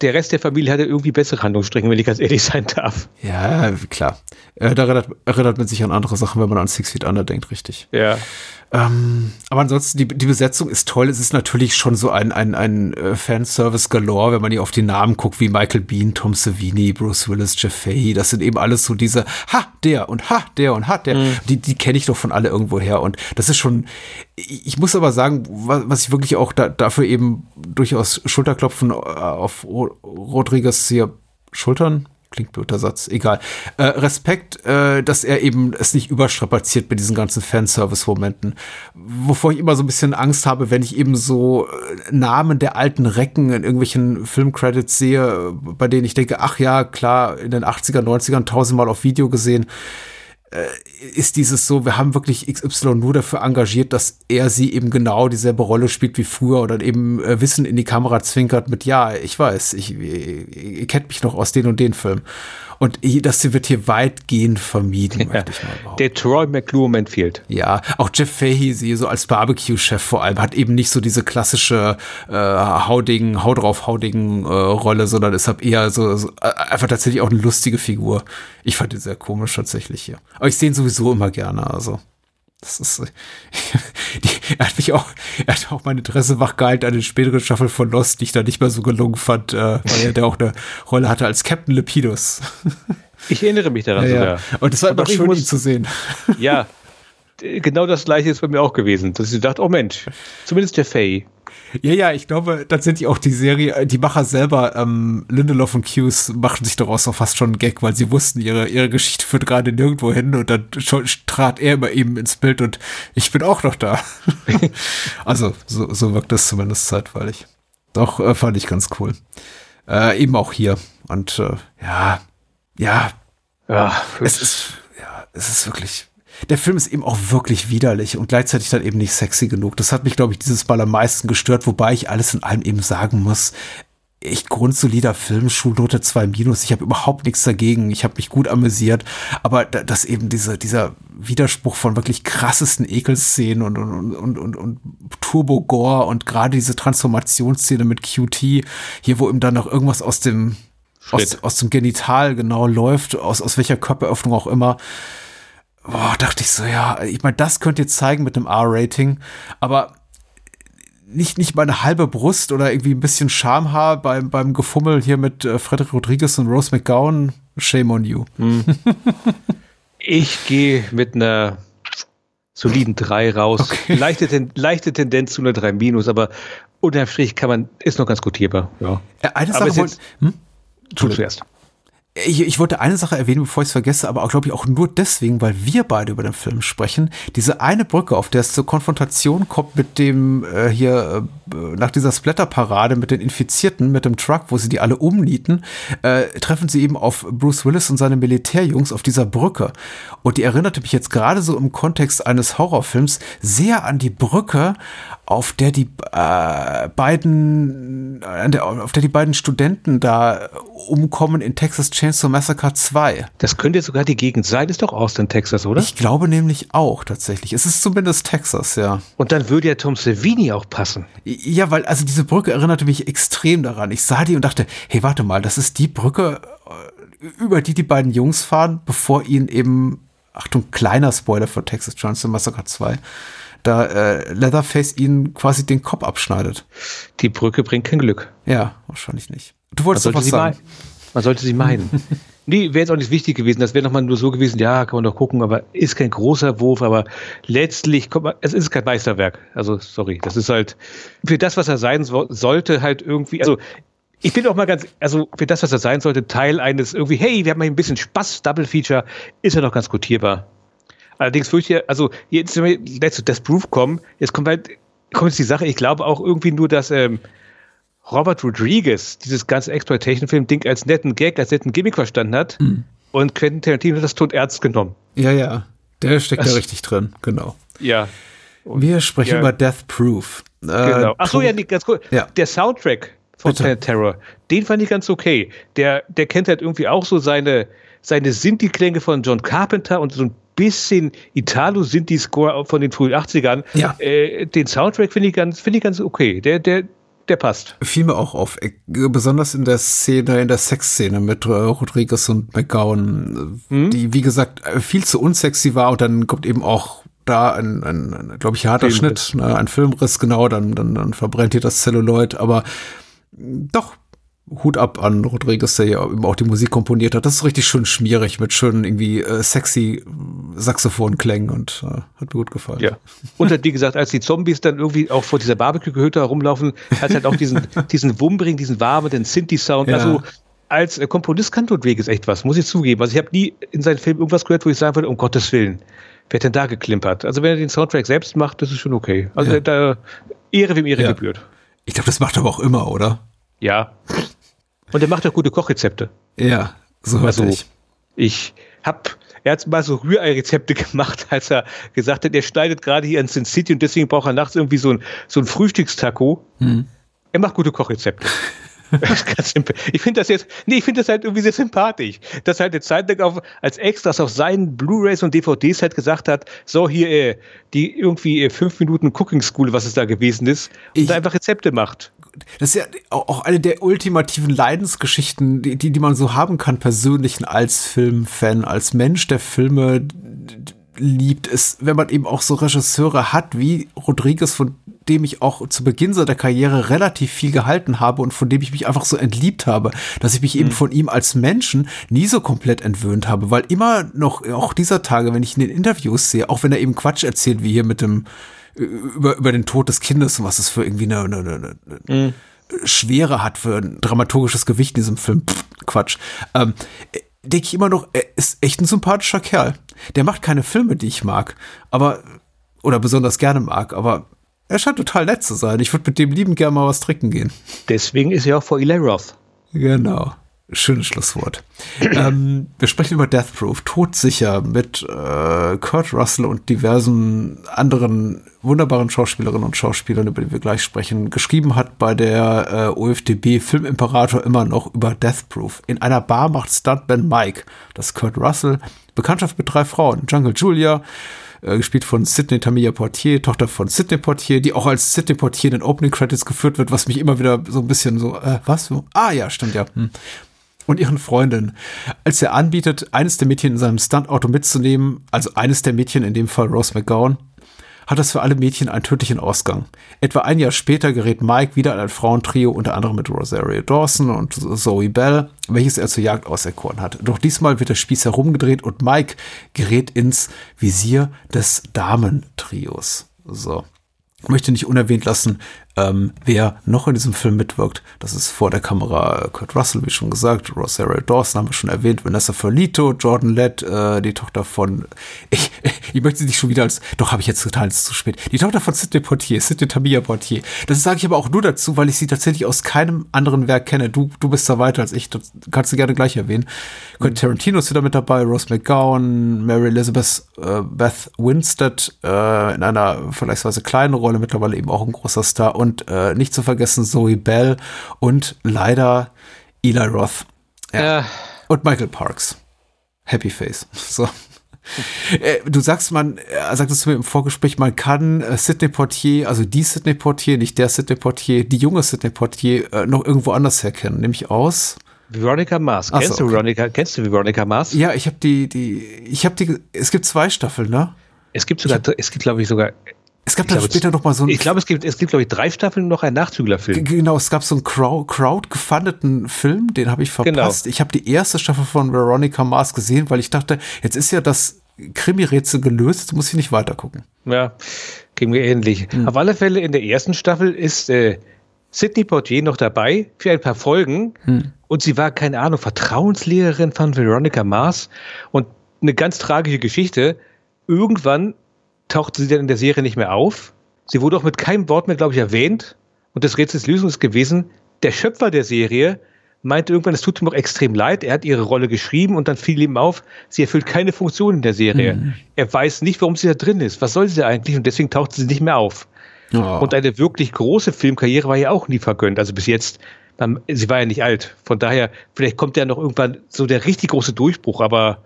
der Rest der Familie hatte irgendwie bessere Handlungsstränge, wenn ich ganz ehrlich sein darf. Ja, klar. Äh, da erinnert, erinnert man sich an andere Sachen, wenn man an Six Feet Under denkt, richtig. Ja. Ähm, aber ansonsten, die, die Besetzung ist toll. Es ist natürlich schon so ein, ein, ein äh, Fanservice galore, wenn man hier auf die Namen guckt, wie Michael Bean, Tom Savini, Bruce Willis, Jeff Fahey. Das sind eben alles so diese, ha, der und ha, der und ha, der. Die, die kenne ich doch von alle irgendwo her. Und das ist schon, ich muss aber sagen, was, was ich wirklich auch da, dafür eben durchaus Schulterklopfen äh, auf Ro- Rodriguez hier Schultern? Klingt blöder Satz, egal. Äh, Respekt, äh, dass er eben es nicht überstrapaziert mit diesen ganzen Fanservice-Momenten. Wovor ich immer so ein bisschen Angst habe, wenn ich eben so äh, Namen der alten Recken in irgendwelchen Filmcredits sehe, bei denen ich denke, ach ja, klar, in den 80er, 90ern tausendmal auf Video gesehen ist dieses so, wir haben wirklich XY nur dafür engagiert, dass er sie eben genau dieselbe Rolle spielt wie früher oder eben äh, Wissen in die Kamera zwinkert mit, ja, ich weiß, ich, ihr, ihr kennt mich noch aus den und den Filmen. Und das wird hier weitgehend vermieden, möchte ich mal behaupten. Der Troy McClure-Moment fehlt. Ja, auch Jeff Fahey, sie so als Barbecue-Chef vor allem, hat eben nicht so diese klassische äh, haudigen, hau drauf haudigen äh, Rolle, sondern ist halt eher so, so äh, einfach tatsächlich auch eine lustige Figur. Ich fand ihn sehr komisch tatsächlich hier. Aber ich sehe ihn sowieso immer gerne, also. Das ist, die, er hat mich auch, er hat auch mein Interesse wachgehalten an den späteren Staffeln von Lost, die ich da nicht mehr so gelungen fand, äh, weil er da auch eine Rolle hatte als Captain Lepidus. Ich erinnere mich daran Ja, sogar. ja. Und es war Aber immer schön, muss- ihn zu sehen. Ja, genau das gleiche ist bei mir auch gewesen, dass ich dachte, oh Mensch, zumindest der Faye. Ja, ja, ich glaube, tatsächlich auch die Serie, äh, die Macher selber, ähm, Lindelof und Hughes, machen sich daraus auch fast schon einen Gag, weil sie wussten, ihre, ihre Geschichte führt gerade nirgendwo hin und dann schon trat er immer eben ins Bild und ich bin auch noch da. also, so, so wirkt das zumindest zeitweilig. Doch, äh, fand ich ganz cool. Äh, eben auch hier. Und äh, ja, ja, Ja, es ist, ja, es ist wirklich. Der Film ist eben auch wirklich widerlich und gleichzeitig dann eben nicht sexy genug. Das hat mich, glaube ich, dieses Mal am meisten gestört, wobei ich alles in allem eben sagen muss, echt grundsolider Film, Schulnote 2 minus. Ich habe überhaupt nichts dagegen. Ich habe mich gut amüsiert. Aber da, dass eben diese, dieser Widerspruch von wirklich krassesten Ekelszenen und, und, und, und, und Turbo-Gore und gerade diese Transformationsszene mit QT, hier, wo ihm dann noch irgendwas aus dem, aus, aus dem Genital genau läuft, aus, aus welcher Körperöffnung auch immer. Boah, dachte ich so, ja, ich meine, das könnt ihr zeigen mit einem R-Rating, aber nicht, nicht mal eine halbe Brust oder irgendwie ein bisschen Schamhaar beim, beim Gefummel hier mit äh, Frederick Rodriguez und Rose McGowan. Shame on you. ich gehe mit einer soliden 3 raus. Leichte, Ten leichte Tendenz zu einer 3 minus, aber unterm Strich kann man, ist noch ganz gutierbar. Ja. Äh, eine Aber Sache ist wollte, hm? Zuerst. Ich, ich wollte eine Sache erwähnen, bevor ich es vergesse, aber glaube ich, auch nur deswegen, weil wir beide über den Film sprechen. Diese eine Brücke, auf der es zur Konfrontation kommt mit dem äh, hier äh, nach dieser Splatterparade mit den Infizierten, mit dem Truck, wo sie die alle umnieten, äh, treffen sie eben auf Bruce Willis und seine Militärjungs auf dieser Brücke. Und die erinnerte mich jetzt gerade so im Kontext eines Horrorfilms sehr an die Brücke, auf der die äh, beiden, der, auf der die beiden Studenten da umkommen in Texas Chainsaw Massacre 2. Das könnte sogar die Gegend sein, ist doch Austin, Texas, oder? Ich glaube nämlich auch tatsächlich. Es ist zumindest Texas, ja. Und dann würde ja Tom Savini auch passen. Ja, weil also diese Brücke erinnerte mich extrem daran. Ich sah die und dachte, hey, warte mal, das ist die Brücke, äh, über die die beiden Jungs fahren, bevor ihnen eben, Achtung, kleiner Spoiler für Texas Chainsaw Massacre 2, da äh, Leatherface ihnen quasi den Kopf abschneidet. Die Brücke bringt kein Glück. Ja, wahrscheinlich nicht. Du wolltest Man doch was sollte sie sagen. Man sollte sie meiden. nee, wäre jetzt auch nicht wichtig gewesen. Das wäre nochmal nur so gewesen, ja, kann man doch gucken, aber ist kein großer Wurf, aber letztlich, kommt man, es ist kein Meisterwerk. Also, sorry, das ist halt für das, was er sein so, sollte, halt irgendwie, also ich bin auch mal ganz, also für das, was er sein sollte, Teil eines irgendwie, hey, wir haben mal ein bisschen Spaß, Double Feature, ist ja noch ganz gutierbar. Allerdings fürchte ich, also jetzt, wenn wir jetzt zu Death Proof kommen, jetzt kommt halt, kommt jetzt die Sache, ich glaube auch irgendwie nur, dass ähm, Robert Rodriguez dieses ganze Exploitation-Film-Ding als netten Gag, als netten Gimmick verstanden hat Mhm. und Quentin Tarantino hat das tot ernst genommen. Ja, ja. Der steckt Das- da richtig drin, genau. Ja. Wir sprechen Ja. über Death Proof. Äh, Genau. Ach so, Tod- ja, ganz kurz. Ja. Der Soundtrack von Bitte. Planet Terror, den fand ich ganz okay. Der, der kennt halt irgendwie auch so seine, seine Sinti-Klänge von John Carpenter und so ein bisschen Italo-Sinti-Score von den frühen 80ern. Ja. Äh, den Soundtrack finde ich ganz, finde ich ganz okay. Der, der, der passt. fiel mir auch auf, äh, besonders in der Szene, in der Sexszene mit äh, Rodriguez und McGowan, äh, die, wie gesagt, viel zu unsexy war und dann kommt eben auch da ein, ein, ein glaube ich, harter Filmriss. Schnitt, ne, ein Filmriss, genau, dann, dann, dann verbrennt hier das Celluloid, aber mh, doch, Hut ab an Rodriguez, der ja eben auch die Musik komponiert hat. Das ist richtig schön schmierig mit schönen irgendwie äh, sexy äh, Saxophonklängen und äh, hat mir gut gefallen. Ja. Und halt, wie gesagt, als die Zombies dann irgendwie auch vor dieser Barbecue-Gehütte herumlaufen, hat halt auch diesen, diesen Wumbring, diesen warmen, den Sinti-Sound. Ja. Also als äh, Komponist kann Rodriguez echt was, muss ich zugeben. Also ich habe nie in seinen Filmen irgendwas gehört, wo ich sagen würde, um Gottes Willen, wer hat denn da geklimpert? Also wenn er den Soundtrack selbst macht, das ist schon okay. Also Ja. da Ehre wem Ehre Ja. gebührt. Ich glaube, das macht er aber auch immer, oder? Ja. Und er macht auch gute Kochrezepte. Ja, so hört Also ich. ich hab, er hat mal so Rührei-Rezepte gemacht, als er gesagt hat, er schneidet gerade hier in Sin City und deswegen braucht er nachts irgendwie so ein, so ein Frühstückstaco. Hm. Er macht gute Kochrezepte. Das ist ganz simpel. Ich finde das jetzt, nee, ich finde das halt irgendwie sehr sympathisch, dass er halt eine Zeit lang auf, als Extras auf seinen Blu-Rays und DVDs halt gesagt hat, so hier, äh, die irgendwie äh, fünf Minuten Cooking School, was es da gewesen ist, und Ich- da einfach Rezepte macht. Das ist ja auch eine der ultimativen Leidensgeschichten, die, die, die man so haben kann, persönlichen als Filmfan, als Mensch, der Filme liebt, ist, wenn man eben auch so Regisseure hat wie Rodriguez, von dem ich auch zu Beginn seiner Karriere relativ viel gehalten habe und von dem ich mich einfach so entliebt habe, dass ich mich eben von ihm als Menschen nie so komplett entwöhnt habe, weil immer noch, auch dieser Tage, wenn ich in den Interviews sehe, auch wenn er eben Quatsch erzählt, wie hier mit dem, über, über den Tod des Kindes und was es für irgendwie eine, eine, eine, eine Schwere hat für ein dramaturgisches Gewicht in diesem Film. Pff, Quatsch. Ähm, denke ich immer noch, er ist echt ein sympathischer Kerl. Der macht keine Filme, die ich mag, aber oder besonders gerne mag, aber er scheint total nett zu sein. Ich würde mit dem lieben gerne mal was trinken gehen. Deswegen ist er auch vor Eli Roth. Genau. Schönes Schlusswort. ähm, wir sprechen über Death Proof, todsicher mit äh, Kurt Russell und diversen anderen wunderbaren Schauspielerinnen und Schauspielern, über die wir gleich sprechen. Geschrieben hat bei der äh, OFDB Filmimperator immer noch über Death Proof. In einer Bar macht Stuntman Mike, das Kurt Russell, Bekanntschaft mit drei Frauen. Jungle Julia, äh, gespielt von Sidney Tamia Portier, Tochter von Sidney Portier, die auch als Sidney Portier in den Opening Credits geführt wird, was mich immer wieder so ein bisschen so, äh, was? Ah ja, stimmt ja. Hm. Und ihren Freundin. Als er anbietet, eines der Mädchen in seinem Stuntauto mitzunehmen, also eines der Mädchen, in dem Fall Rose McGowan, hat das für alle Mädchen einen tödlichen Ausgang. Etwa ein Jahr später gerät Mike wieder in ein Frauentrio, unter anderem mit Rosario Dawson und Zoe Bell, welches er zur Jagd auserkoren hat. Doch diesmal wird der Spieß herumgedreht und Mike gerät ins Visier des Damentrios. So. Ich möchte nicht unerwähnt lassen, ähm, wer noch in diesem Film mitwirkt. Das ist vor der Kamera Kurt Russell, wie schon gesagt, Rosario Dawson haben wir schon erwähnt, Vanessa Ferlito, Jordan Lett, äh, die Tochter von, ich, ich möchte sie nicht schon wieder als, doch habe ich jetzt ist zu spät, die Tochter von Sidney Portier, Sidney Tamia Portier. Das sage ich aber auch nur dazu, weil ich sie tatsächlich aus keinem anderen Werk kenne. Du, du bist da weiter als ich, das kannst du gerne gleich erwähnen. Quentin Tarantino ist wieder mit dabei, Rose McGowan, Mary Elizabeth äh, Beth Winstead äh, in einer vergleichsweise kleinen Rolle, mittlerweile eben auch ein großer Star und äh, nicht zu vergessen Zoe Bell und leider Eli Roth Ja. und Michael Parks. Happy Face. So. Äh, Du sagst, man, äh, sagtest du mir im Vorgespräch, man kann äh, Sidney Portier, also die Sidney Portier, nicht der Sidney Portier, die junge Sidney Portier äh, noch irgendwo anders herkennen, nämlich aus. Veronica Mars. Ach so, Kennst du okay. Veronica? Kennst du Veronica Mars? Ja, ich habe die, die, ich habe die, es gibt zwei Staffeln, ne? Es gibt sogar, es gibt glaube ich sogar Es gab dann glaube, später noch mal so ein Ich glaube, es gibt, es gibt, glaube ich, drei Staffeln und noch einen Nachzüglerfilm. Genau, es gab so einen Crowd, crowd-gefundeten Film, den habe ich verpasst. Genau. Ich habe die erste Staffel von Veronica Mars gesehen, weil ich dachte, jetzt ist ja das Krimi-Rätsel gelöst, jetzt muss ich nicht weiter gucken. Ja, ging mir ähnlich. Auf alle Fälle in der ersten Staffel ist äh, Sidney Poitier noch dabei für ein paar Folgen und sie war, keine Ahnung, Vertrauenslehrerin von Veronica Mars und eine ganz tragische Geschichte. Irgendwann tauchte sie dann in der Serie nicht mehr auf. Sie wurde auch mit keinem Wort mehr, glaube ich, erwähnt. Und das Rätsels Lösung ist gewesen, der Schöpfer der Serie meinte irgendwann, es tut ihm auch extrem leid. Er hat ihre Rolle geschrieben und dann fiel ihm auf, sie erfüllt keine Funktion in der Serie. Er weiß nicht, warum sie da drin ist. Was soll sie da eigentlich? Und deswegen taucht sie nicht mehr auf. Ja. Und eine wirklich große Filmkarriere war ja auch nie vergönnt. Also bis jetzt, sie war ja nicht alt. Von daher, vielleicht kommt ja noch irgendwann so der richtig große Durchbruch, aber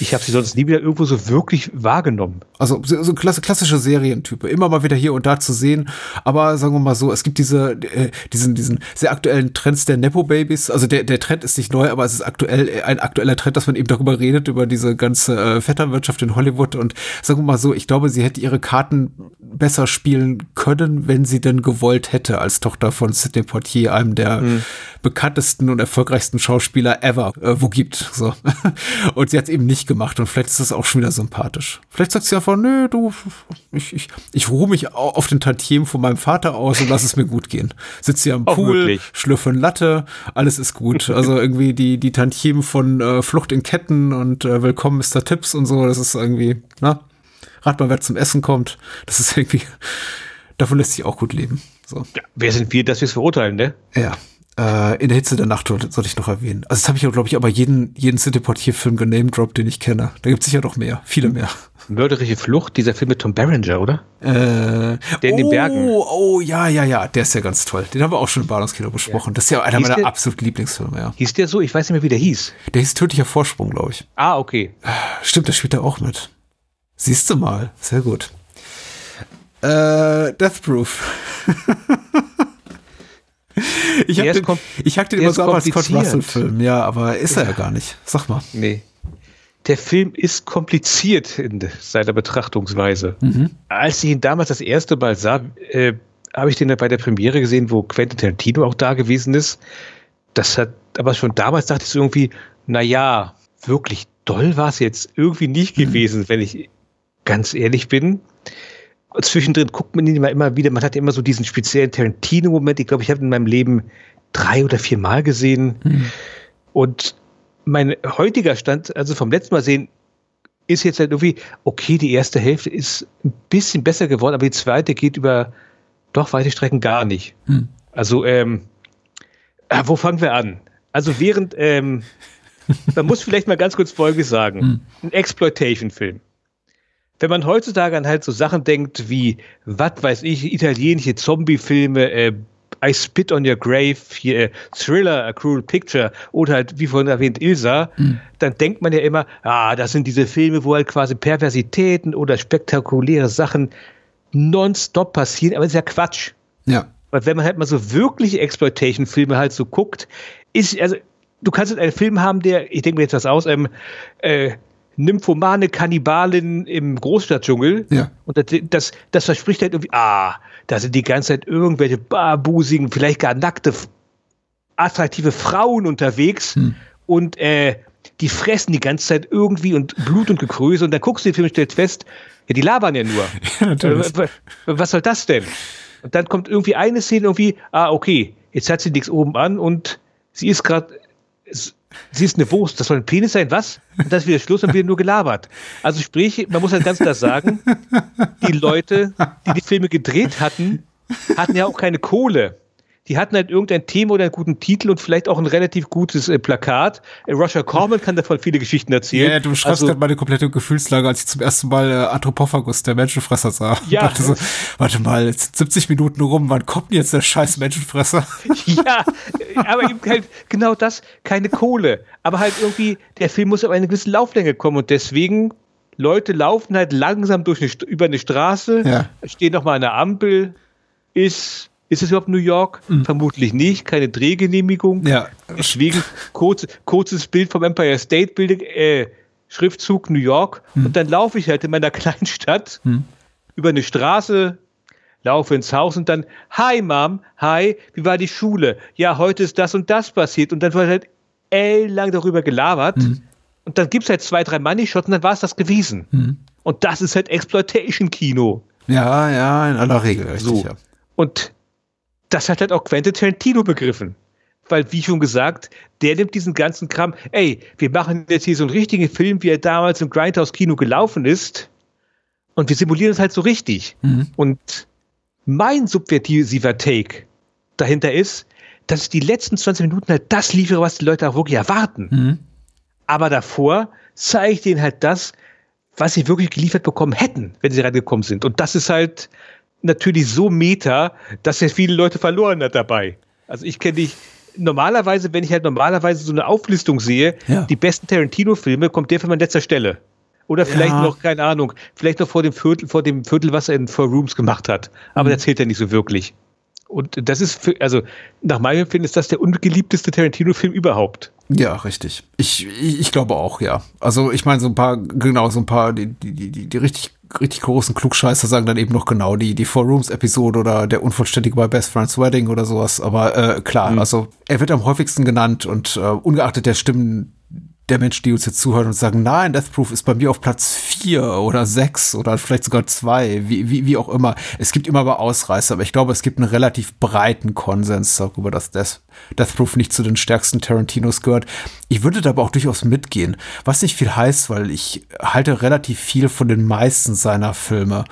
ich habe sie sonst nie wieder irgendwo so wirklich wahrgenommen. Also so, klassische Serientype, immer mal wieder hier und da zu sehen. Aber sagen wir mal so, es gibt diese, äh, diesen, diesen sehr aktuellen Trends der Nepo-Babys. Also der, der Trend ist nicht neu, aber es ist aktuell äh, ein aktueller Trend, dass man eben darüber redet, über diese ganze äh, Vetternwirtschaft in Hollywood. Und sagen wir mal so, ich glaube, sie hätte ihre Karten besser spielen können, wenn sie denn gewollt hätte, als Tochter von Sidney Poitier, einem der bekanntesten und erfolgreichsten Schauspieler ever, äh, wo gibt. So. Und sie hat es eben nicht gemacht und vielleicht ist das auch schon wieder sympathisch. Vielleicht sagt sie einfach, nö, du, ich, ich, ich ruhe mich au- auf den Tantiemen von meinem Vater aus und lass es mir gut gehen. Sitze hier am Auch Pool, möglich. schlürfe Latte, alles ist gut. Also irgendwie die, die Tantiemen von äh, Flucht in Ketten und äh, Willkommen Mr. Tipps und so, das ist irgendwie, na, rat mal, wer zum Essen kommt. Das ist irgendwie, davon lässt sich auch gut leben. So. Ja, wer sind wir, dass wir es verurteilen, ne? Ja. Äh, in der Hitze der Nacht sollte, ich noch erwähnen. Also das habe ich ja, glaube ich, aber jeden, jeden City Portier-Film genamedroppt, den ich kenne. Da gibt es sicher noch mehr, viele mehr. Mörderische Flucht, dieser Film mit Tom Berenger, oder? Äh, Der in den oh, Bergen. Oh, ja, ja, ja, der ist ja ganz toll. Den haben wir auch schon im Bahnhofskino besprochen. Das ist ja einer Hieß meiner der- absoluten Lieblingsfilme, ja. Hieß der so? Ich weiß nicht mehr, wie der hieß. Der hieß Tödlicher Vorsprung, glaube ich. Ah, okay. Stimmt, der spielt da auch mit. Siehst du mal, sehr gut. Äh, Death Proof. ich hab den, ich den der immer so ab als Scott. Russell-Film, ja, aber ist er ja gar nicht. Sag mal. Nee. Der Film ist kompliziert in seiner Betrachtungsweise. Als ich ihn damals das erste Mal sah, äh, habe ich den bei der Premiere gesehen, wo Quentin Tarantino auch da gewesen ist. Das hat, aber schon damals dachte ich so irgendwie, na ja, wirklich doll war es jetzt irgendwie nicht gewesen, wenn ich ganz ehrlich bin. Zwischendrin guckt man ihn immer, immer wieder, man hat ja immer so diesen speziellen Tarantino-Moment. Ich glaube, ich habe ihn in meinem Leben drei oder vier Mal gesehen. Und mein heutiger Stand, also vom letzten Mal sehen, ist jetzt halt irgendwie, okay, die erste Hälfte ist ein bisschen besser geworden, aber die zweite geht über doch weite Strecken gar nicht. Also, ähm, ah, wo fangen wir an? Also während, ähm, man muss vielleicht mal ganz kurz Folgendes sagen. Ein Exploitation-Film. Wenn man heutzutage an halt so Sachen denkt wie, was weiß ich, italienische Zombie-Filme, äh, I Spit on Your Grave, hier, äh, Thriller, A Cruel Picture oder halt, wie vorhin erwähnt, Ilsa, dann denkt man ja immer, ah, das sind diese Filme, wo halt quasi Perversitäten oder spektakuläre Sachen nonstop passieren, aber das ist ja Quatsch. Ja. Weil wenn man halt mal so wirkliche Exploitation-Filme halt so guckt, ist, also, du kannst halt einen Film haben, der, ich denke mir jetzt was aus, ähm, äh, nymphomane Kannibalin im Großstadtdschungel. Ja. Und das, das, das verspricht halt irgendwie, ah, da sind die ganze Zeit irgendwelche barbusigen, vielleicht gar nackte, attraktive Frauen unterwegs und äh, die fressen die ganze Zeit irgendwie und Blut und Gekröse und dann guckst du den Film und stellst fest, ja, die labern ja nur. natürlich. Äh, wa- wa- Was soll das denn? Und dann kommt irgendwie eine Szene irgendwie, ah, okay, jetzt hat sie nichts oben an und sie ist gerade, sie ist eine Wurst, das soll ein Penis sein, was? Und das ist wieder Schluss und wieder nur gelabert. Also sprich, man muss halt ganz klar sagen, die Leute, die die Filme gedreht hatten, hatten ja auch keine Kohle. Die hatten halt irgendein Thema oder einen guten Titel und vielleicht auch ein relativ gutes äh, Plakat. Äh, Roger Corman kann davon viele Geschichten erzählen. Ja, du beschreibst Also- gerade meine komplette Gefühlslage, als ich zum ersten Mal äh, Anthropophagus, der Menschenfresser, sah. Ja. So, warte mal, jetzt sind 70 Minuten rum, wann kommt denn jetzt der scheiß Menschenfresser? Ja, aber eben halt genau das, keine Kohle. Aber halt irgendwie, der Film muss auf eine gewisse Lauflänge kommen und deswegen, Leute laufen halt langsam durch eine, über eine Straße, Ja. stehen noch mal an der Ampel, ist, ist es überhaupt New York? Vermutlich nicht, keine Drehgenehmigung. Mhm. Ja. Deswegen kurz, kurzes Bild vom Empire State Building, äh, Schriftzug New York Mhm. und dann laufe ich halt in meiner kleinen Stadt über eine Straße, laufe ins Haus und dann, hi Mom, hi, wie war die Schule? Ja, heute ist das und das passiert. Und dann wird halt ellenlang darüber gelabert. Mhm. Und dann gibt es halt zwei, drei Money-Shots und dann war es das gewesen. Mhm. Und das ist halt Exploitation-Kino. Ja, ja, in aller Regel, richtig, So. ja. Und das hat halt auch Quentin Tarantino begriffen. Weil, wie schon gesagt, der nimmt diesen ganzen Kram, ey, wir machen jetzt hier so einen richtigen Film, wie er damals im Grindhouse-Kino gelaufen ist. Und wir simulieren es halt so richtig. Mhm. Und mein subversiver Take dahinter ist, dass ich die letzten 20 Minuten halt das liefere, was die Leute auch wirklich erwarten. Mhm. Aber davor zeige ich denen halt das, was sie wirklich geliefert bekommen hätten, wenn sie reingekommen sind. Und das ist halt natürlich so meta, dass er viele Leute verloren hat dabei. Also ich kenne dich normalerweise, wenn ich halt normalerweise so eine Auflistung sehe, Ja. die besten Tarantino-Filme, kommt der Film an letzter Stelle. Oder vielleicht Ja. noch, keine Ahnung, vielleicht noch vor dem Viertel, vor dem Viertel, was er in Four Rooms gemacht hat. Aber Mhm. das zählt ja nicht so wirklich. Und das ist, für, also nach meinem Empfinden ist das der ungeliebteste Tarantino-Film überhaupt. Ja, richtig. Ich, ich, ich glaube auch, ja. Also ich meine, so ein paar, genau, so ein paar, die, die, die, die, die richtig, richtig großen Klugscheißer sagen dann eben noch genau die, die Four Rooms-Episode oder der Unvollständige bei Best Friend's Wedding oder sowas. Aber äh, klar, also er wird am häufigsten genannt und äh, ungeachtet der Stimmen der Menschen, die uns jetzt zuhören und sagen, nein, Death Proof ist bei mir auf Platz vier oder sechs oder vielleicht sogar zwei, wie, wie, wie auch immer. Es gibt immer aber Ausreißer, aber ich glaube, es gibt einen relativ breiten Konsens darüber, dass Death, Death Proof nicht zu den stärksten Tarantinos gehört. Ich würde da aber auch durchaus mitgehen, was nicht viel heißt, weil ich halte relativ viel von den meisten seiner Filme.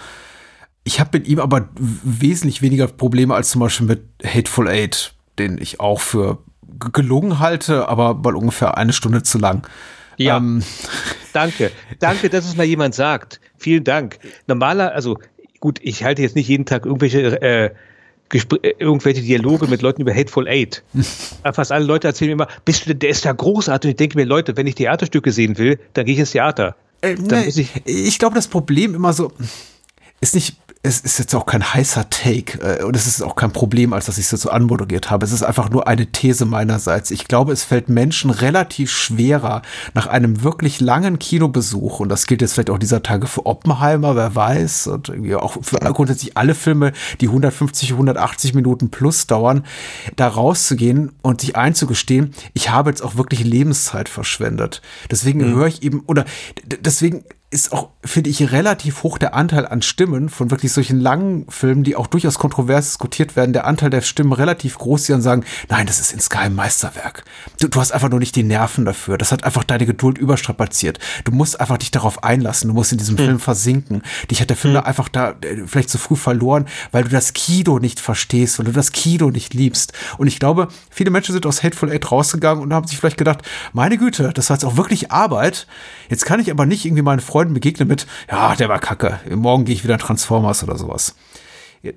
Ich habe mit ihm aber wesentlich weniger Probleme als zum Beispiel mit Hateful Eight, den ich auch für gelungen halte, aber mal ungefähr eine Stunde zu lang. Ja. Ähm, Danke. Danke, dass es mal jemand sagt. Vielen Dank. Normaler, also gut, ich halte jetzt nicht jeden Tag irgendwelche, äh, äh, irgendwelche Dialoge mit Leuten über Hateful Eight. Fast alle Leute erzählen mir immer, bist du, der ist ja großartig. Und ich denke mir, Leute, wenn ich Theaterstücke sehen will, dann gehe ich ins Theater. Äh, muss ich- ich glaube, das Problem immer so ist nicht, es ist jetzt auch kein heißer Take äh, und es ist auch kein Problem, als dass ich es so anmoderiert habe. Es ist einfach nur eine These meinerseits. Ich glaube, es fällt Menschen relativ schwerer nach einem wirklich langen Kinobesuch und das gilt jetzt vielleicht auch dieser Tage für Oppenheimer, wer weiß, und irgendwie auch für grundsätzlich alle Filme, die 150, 180 Minuten plus dauern, da rauszugehen und sich einzugestehen, ich habe jetzt auch wirklich Lebenszeit verschwendet. Deswegen höre ich eben, oder deswegen ist auch, finde ich, relativ hoch der Anteil an Stimmen von wirklich solchen langen Filmen, die auch durchaus kontrovers diskutiert werden, der Anteil der Stimmen relativ groß, die dann sagen, nein, das ist insgeheim Meisterwerk. Du, du hast einfach nur nicht die Nerven dafür. Das hat einfach deine Geduld überstrapaziert. Du musst einfach dich darauf einlassen. Du musst in diesem Film versinken. Dich hat der Film da einfach da äh, vielleicht zu früh verloren, weil du das Kino nicht verstehst, weil du das Kino nicht liebst. Und ich glaube, viele Menschen sind aus Hateful Eight rausgegangen und haben sich vielleicht gedacht, meine Güte, das war jetzt auch wirklich Arbeit. Jetzt kann ich aber nicht irgendwie meinen Freunden begegnen mit, ja, der war kacke. Morgen gehe ich wieder in Transformers oder sowas.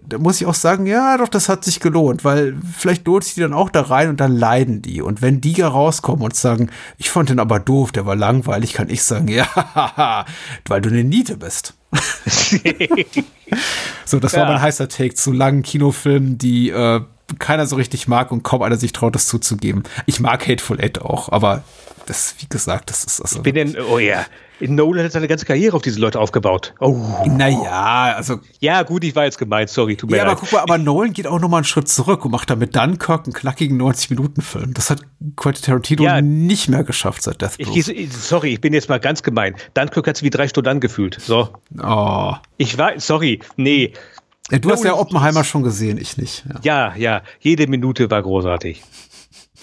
Da muss ich auch sagen, ja, doch, das hat sich gelohnt, weil vielleicht lohnt sich die dann auch da rein und dann leiden die. Und wenn die da rauskommen und sagen, ich fand den aber doof, der war langweilig, kann ich sagen, ja, weil du eine Niete bist. so, das war Ja. mein heißer Take zu langen Kinofilmen, die äh, keiner so richtig mag und kaum einer sich traut, das zuzugeben. Ich mag Hateful Eight auch, aber das, wie gesagt, das ist also. Bin denn, oh ja, Nolan hat seine ganze Karriere auf diese Leute aufgebaut. Oh. Naja, also Ja, gut, ich war jetzt gemeint, sorry, tut mir Ja, aber leid. guck mal, aber Nolan geht auch noch mal einen Schritt zurück und macht damit Dunkirk einen knackigen 90-Minuten-Film. Das hat Quentin Tarantino Ja. nicht mehr geschafft seit Death Ich, gieße- sorry, ich bin jetzt mal ganz gemein. Dunkirk hat sich wie drei Stunden angefühlt. So. Oh. Ich war, sorry, nee. Ja, du hast ja Nolan- Oppenheimer schon gesehen, ich nicht. Ja. Ja, ja, jede Minute war großartig.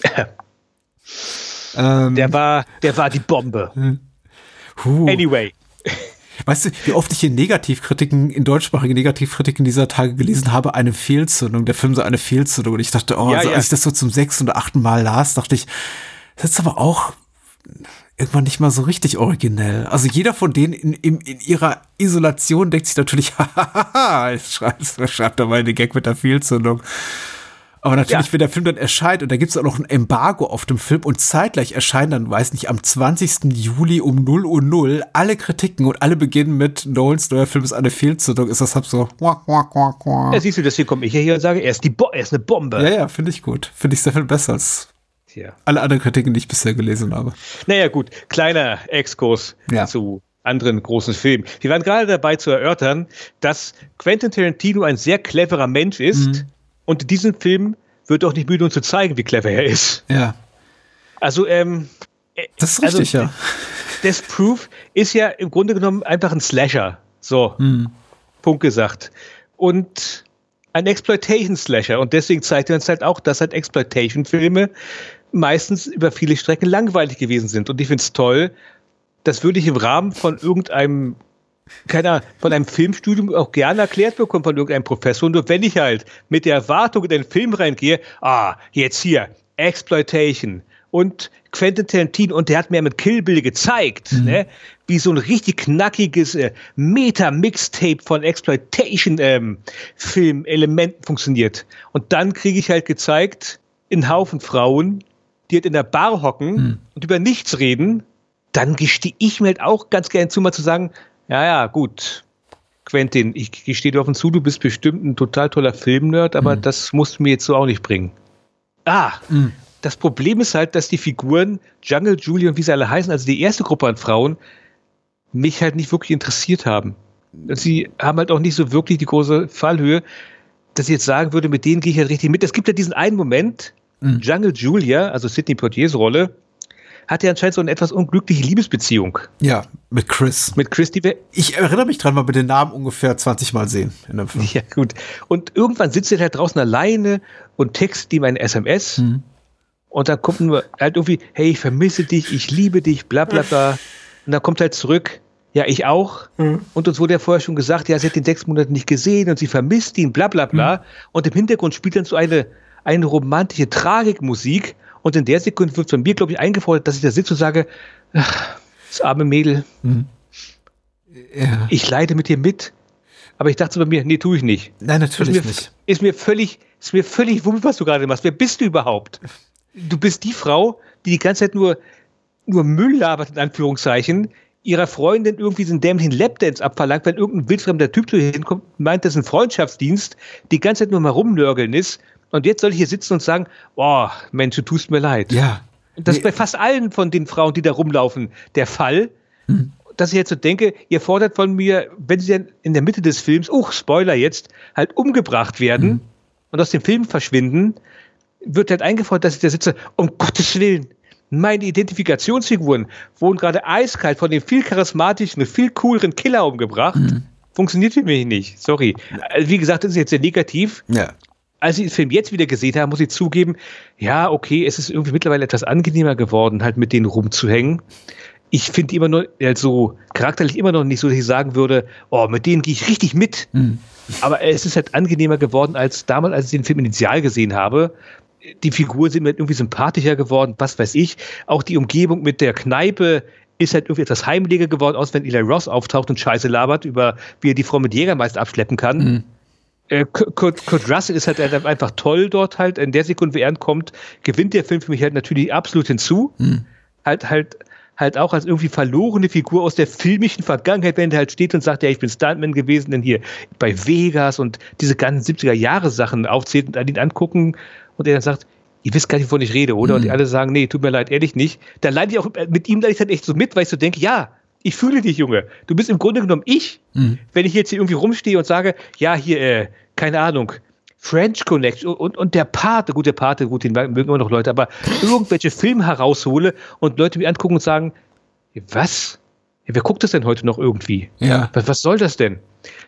Ähm, Der war, der war die Bombe. huh. Anyway. Weißt du, wie oft ich in Negativkritiken, in deutschsprachigen Negativkritiken dieser Tage gelesen habe, eine Fehlzündung, der Film sei eine Fehlzündung. Und ich dachte, oh, Ja, also, ja. als ich das so zum sechsten oder achten Mal las, dachte ich, das ist aber auch irgendwann nicht mal so richtig originell. Also jeder von denen in, in, in ihrer Isolation denkt sich natürlich, hahaha, jetzt schreibt, schreibt er mal eine Gag mit der Fehlzündung. Aber natürlich, Ja. wenn der Film dann erscheint und da gibt es auch noch ein Embargo auf dem Film und zeitgleich erscheinen dann, weiß nicht, am 20. Juli um 0 Uhr 0 alle Kritiken und alle beginnen mit Nolans neuer Film ist eine Fehlzündung, ist das halt so. Ja, siehst du, deswegen komme ich hier und sage, er ist, die Bo er ist eine Bombe. Ja, ja, finde ich gut. Finde ich sehr viel besser als Tja. alle anderen Kritiken, die ich bisher gelesen habe. Naja, gut, kleiner Exkurs Ja. zu anderen großen Filmen. Wir waren gerade dabei zu erörtern, dass Quentin Tarantino ein sehr cleverer Mensch ist mhm. Und in diesem Film wird auch nicht müde, uns zu zeigen, wie clever er ist. Ja. Also, ähm, das ist richtig, also, ja. Death Proof ist ja im Grunde genommen einfach ein Slasher. So, mhm. Punkt gesagt. Und ein Exploitation-Slasher. Und deswegen zeigt er uns halt auch, dass halt Exploitation-Filme meistens über viele Strecken langweilig gewesen sind. Und ich finde es toll, das würde ich im Rahmen von irgendeinem, keiner, von einem Filmstudium auch gerne erklärt bekommen von irgendeinem Professor. Nur wenn ich halt mit der Erwartung in den Film reingehe, ah, jetzt hier, Exploitation, und Quentin Tarantino und der hat mir mit Kill Bill gezeigt, mhm. ne, wie so ein richtig knackiges äh, Meta-Mixtape von Exploitation-Film-Elementen ähm, funktioniert. Und dann kriege ich halt gezeigt, in Haufen Frauen, die halt in der Bar hocken mhm. und über nichts reden, dann gestehe ich mir halt auch ganz gerne zu, mal zu sagen, ja, ja, gut, Quentin, ich gestehe dir offen zu, du bist bestimmt ein total toller Filmnerd, aber mhm. das musst du mir jetzt so auch nicht bringen. Ah, mhm das Problem ist halt, dass die Figuren Jungle, Julie und wie sie alle heißen, also die erste Gruppe an Frauen, mich halt nicht wirklich interessiert haben. Sie haben halt auch nicht so wirklich die große Fallhöhe, dass ich jetzt sagen würde, mit denen gehe ich halt richtig mit. Es gibt ja diesen einen Moment, mhm. Jungle Julia, also Sidney Portiers Rolle, hat ja anscheinend so eine etwas unglückliche Liebesbeziehung. Ja, mit Chris. Mit Chris, die wir. Ich erinnere mich dran, weil wir den Namen ungefähr 20 Mal sehen in dem Film. Ja, gut. Und irgendwann sitzt er halt draußen alleine und textet ihm ein SMS. Mhm. Und dann kommt nur halt irgendwie, hey, ich vermisse dich, ich liebe dich, bla bla bla. Und dann kommt halt zurück, ja, ich auch. Mhm. Und uns wurde ja vorher schon gesagt, ja, sie hat den sechs Monate nicht gesehen und sie vermisst ihn, bla bla bla. Mhm. Und im Hintergrund spielt dann so eine, eine romantische Tragikmusik. Und in der Sekunde wird von mir, glaube ich, eingefordert, dass ich da sitze und sage, ach, das arme Mädel. Mhm. Ja. Ich leide mit dir mit. Aber ich dachte bei mir, nee, tue ich nicht. Nein, natürlich ist mir, nicht. Ist mir völlig, ist mir völlig wumm, was du gerade machst. Wer bist du überhaupt? du bist die Frau, die die ganze Zeit nur, nur Müll labert, in Anführungszeichen, ihrer Freundin irgendwie einen dämlichen Lapdance abverlangt, wenn irgendein wildfremder Typ zu ihr hinkommt, meint, das ist ein Freundschaftsdienst, die ganze Zeit nur mal rumnörgeln ist. Und jetzt soll ich hier sitzen und sagen, boah, Mensch, du tust mir leid. Ja. Das nee. ist bei fast allen von den Frauen, die da rumlaufen, der Fall. Hm. Dass ich jetzt so denke, ihr fordert von mir, wenn sie dann in der Mitte des Films, oh, Spoiler jetzt, halt umgebracht werden hm. und aus dem Film verschwinden, wird halt eingefordert, dass ich da sitze, um Gottes Willen, meine Identifikationsfiguren wurden gerade eiskalt von dem viel charismatischen, viel cooleren Killer umgebracht. Mhm. Funktioniert für mich nicht. Sorry. Wie gesagt, das ist jetzt sehr negativ. Ja. Als ich den Film jetzt wieder gesehen habe, muss ich zugeben, ja, okay, es ist irgendwie mittlerweile etwas angenehmer geworden, halt mit denen rumzuhängen. Ich finde immer nur, also charakterlich immer noch nicht so, dass ich sagen würde, oh, mit denen gehe ich richtig mit. Mhm. Aber es ist halt angenehmer geworden als damals, als ich den Film initial gesehen habe, die Figuren sind mir irgendwie sympathischer geworden, was weiß ich. Auch die Umgebung mit der Kneipe ist halt irgendwie etwas heimlicher geworden, aus wenn Eli Ross auftaucht und Scheiße labert über, wie er die Frau mit Jägermeister abschleppen kann. Mhm. Äh, Kurt, Kurt, Russell ist halt einfach toll dort halt. In der Sekunde, wie er ankommt, gewinnt der Film für mich halt natürlich absolut hinzu. Mhm. Halt, halt, halt auch als irgendwie verlorene Figur aus der filmischen Vergangenheit, wenn der halt steht und sagt, ja, ich bin Stuntman gewesen, denn hier bei Vegas und diese ganzen 70er Jahre Sachen aufzählt und an ihn angucken, und er dann sagt, ihr wisst gar nicht, wovon ich rede, oder? Mhm. Und die alle sagen, nee, tut mir leid, ehrlich nicht. Dann leide ich auch, mit ihm leide ich dann echt so mit, weil ich so denke, ja, ich fühle dich, Junge. Du bist im Grunde genommen ich. Mhm. Wenn ich jetzt hier irgendwie rumstehe und sage, ja, hier, äh, keine Ahnung, French Connection und, und der Pate, gut, der Pate, gut, den mögen immer noch Leute, aber irgendwelche Filme heraushole und Leute mir angucken und sagen, was? Wer guckt das denn heute noch irgendwie? Ja. Was, was soll das denn?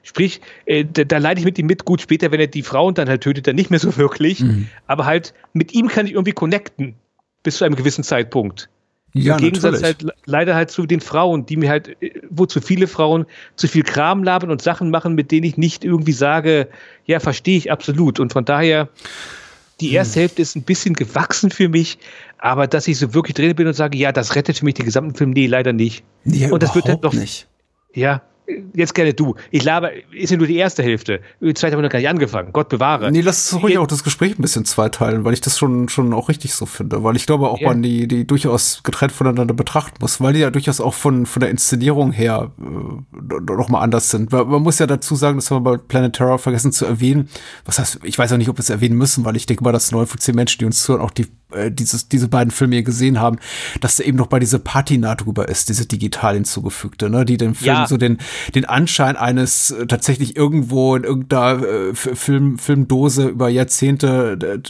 Sprich, äh, da, da, leide ich mit ihm mit. Gut, später, wenn er die Frauen dann halt tötet, dann nicht mehr so wirklich. Mhm. Aber halt, mit ihm kann ich irgendwie connecten. Bis zu einem gewissen Zeitpunkt. Ja, Im Gegensatz natürlich. halt leider halt zu den Frauen, die mir halt, äh, wo zu viele Frauen zu viel Kram labern und Sachen machen, mit denen ich nicht irgendwie sage, ja, verstehe ich absolut. Und von daher, die erste hm. Hälfte ist ein bisschen gewachsen für mich, aber dass ich so wirklich drin bin und sage, ja, das rettet für mich den gesamten Film, nee, leider nicht. Nee, und das wird halt noch nicht. Ja, jetzt gerne du. Ich laber, ist ja nur die erste Hälfte. Die zweite haben wir noch gar nicht angefangen. Gott bewahre. Nee, lass uns ruhig auch das Gespräch ein bisschen zweiteilen, weil ich das schon, schon auch richtig so finde. Weil ich glaube auch, ja. man die, die durchaus getrennt voneinander betrachten muss, weil die ja durchaus auch von, von der Inszenierung her äh, noch mal anders sind. Man, man muss ja dazu sagen, das haben wir bei Planet Terror vergessen zu erwähnen. Was heißt, ich weiß auch nicht, ob wir es erwähnen müssen, weil ich denke mal, dass neun von zehn Menschen, die uns zuhören, auch die äh, dieses, diese beiden Filme hier gesehen haben, dass da eben noch bei diese Patina drüber ist, diese digital hinzugefügte, ne, die den Film Ja. so den, den Anschein eines äh, tatsächlich irgendwo in irgendeiner äh, Film, Filmdose über Jahrzehnte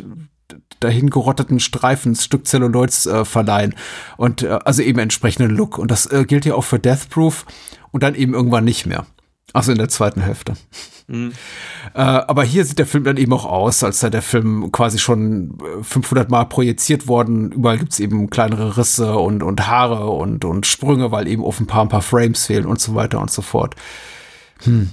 dahin gerotteten Streifens Stück Zelluloids äh, verleihen und äh, also eben entsprechenden Look und das äh, gilt ja auch für Death Proof und dann eben irgendwann nicht mehr. Also in der zweiten Hälfte. Äh, aber hier sieht der Film dann eben auch aus, als sei der Film quasi schon äh, 500 Mal projiziert worden. Überall gibt's eben kleinere Risse und, und Haare und, und Sprünge, weil eben paar, ein paar Frames fehlen und so weiter und so fort. Hm.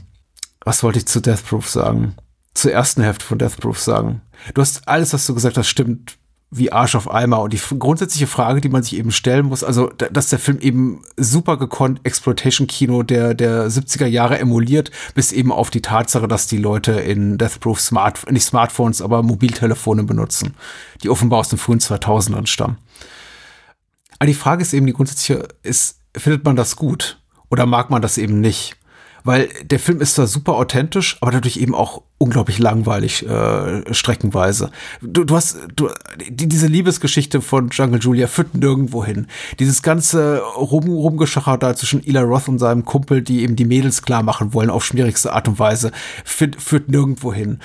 Was wollte ich zu Death Proof sagen? Zur ersten Hälfte von Death Proof sagen. Du hast alles, was du gesagt hast, stimmt wie Arsch auf Eimer. Und die grundsätzliche Frage, die man sich eben stellen muss, also, da- dass der Film eben super gekonnt Exploitation-Kino der, der 70er Jahre emuliert, bis eben auf die Tatsache, dass die Leute in Death Proof Smart, nicht Smartphones, aber Mobiltelefone benutzen, die offenbar aus den frühen 2000ern stammen. Aber die Frage ist eben, die grundsätzliche ist, findet man das gut? Oder mag man das eben nicht? Weil der Film ist zwar super authentisch, aber dadurch eben auch unglaublich langweilig äh, streckenweise. Du, du hast du, die, diese Liebesgeschichte von Jungle Julia führt nirgendwo hin. Dieses ganze Rum, Rumgeschacher da zwischen Ila Roth und seinem Kumpel, die eben die Mädels klar machen wollen auf schwierigste Art und Weise, führt, führt nirgendwo hin.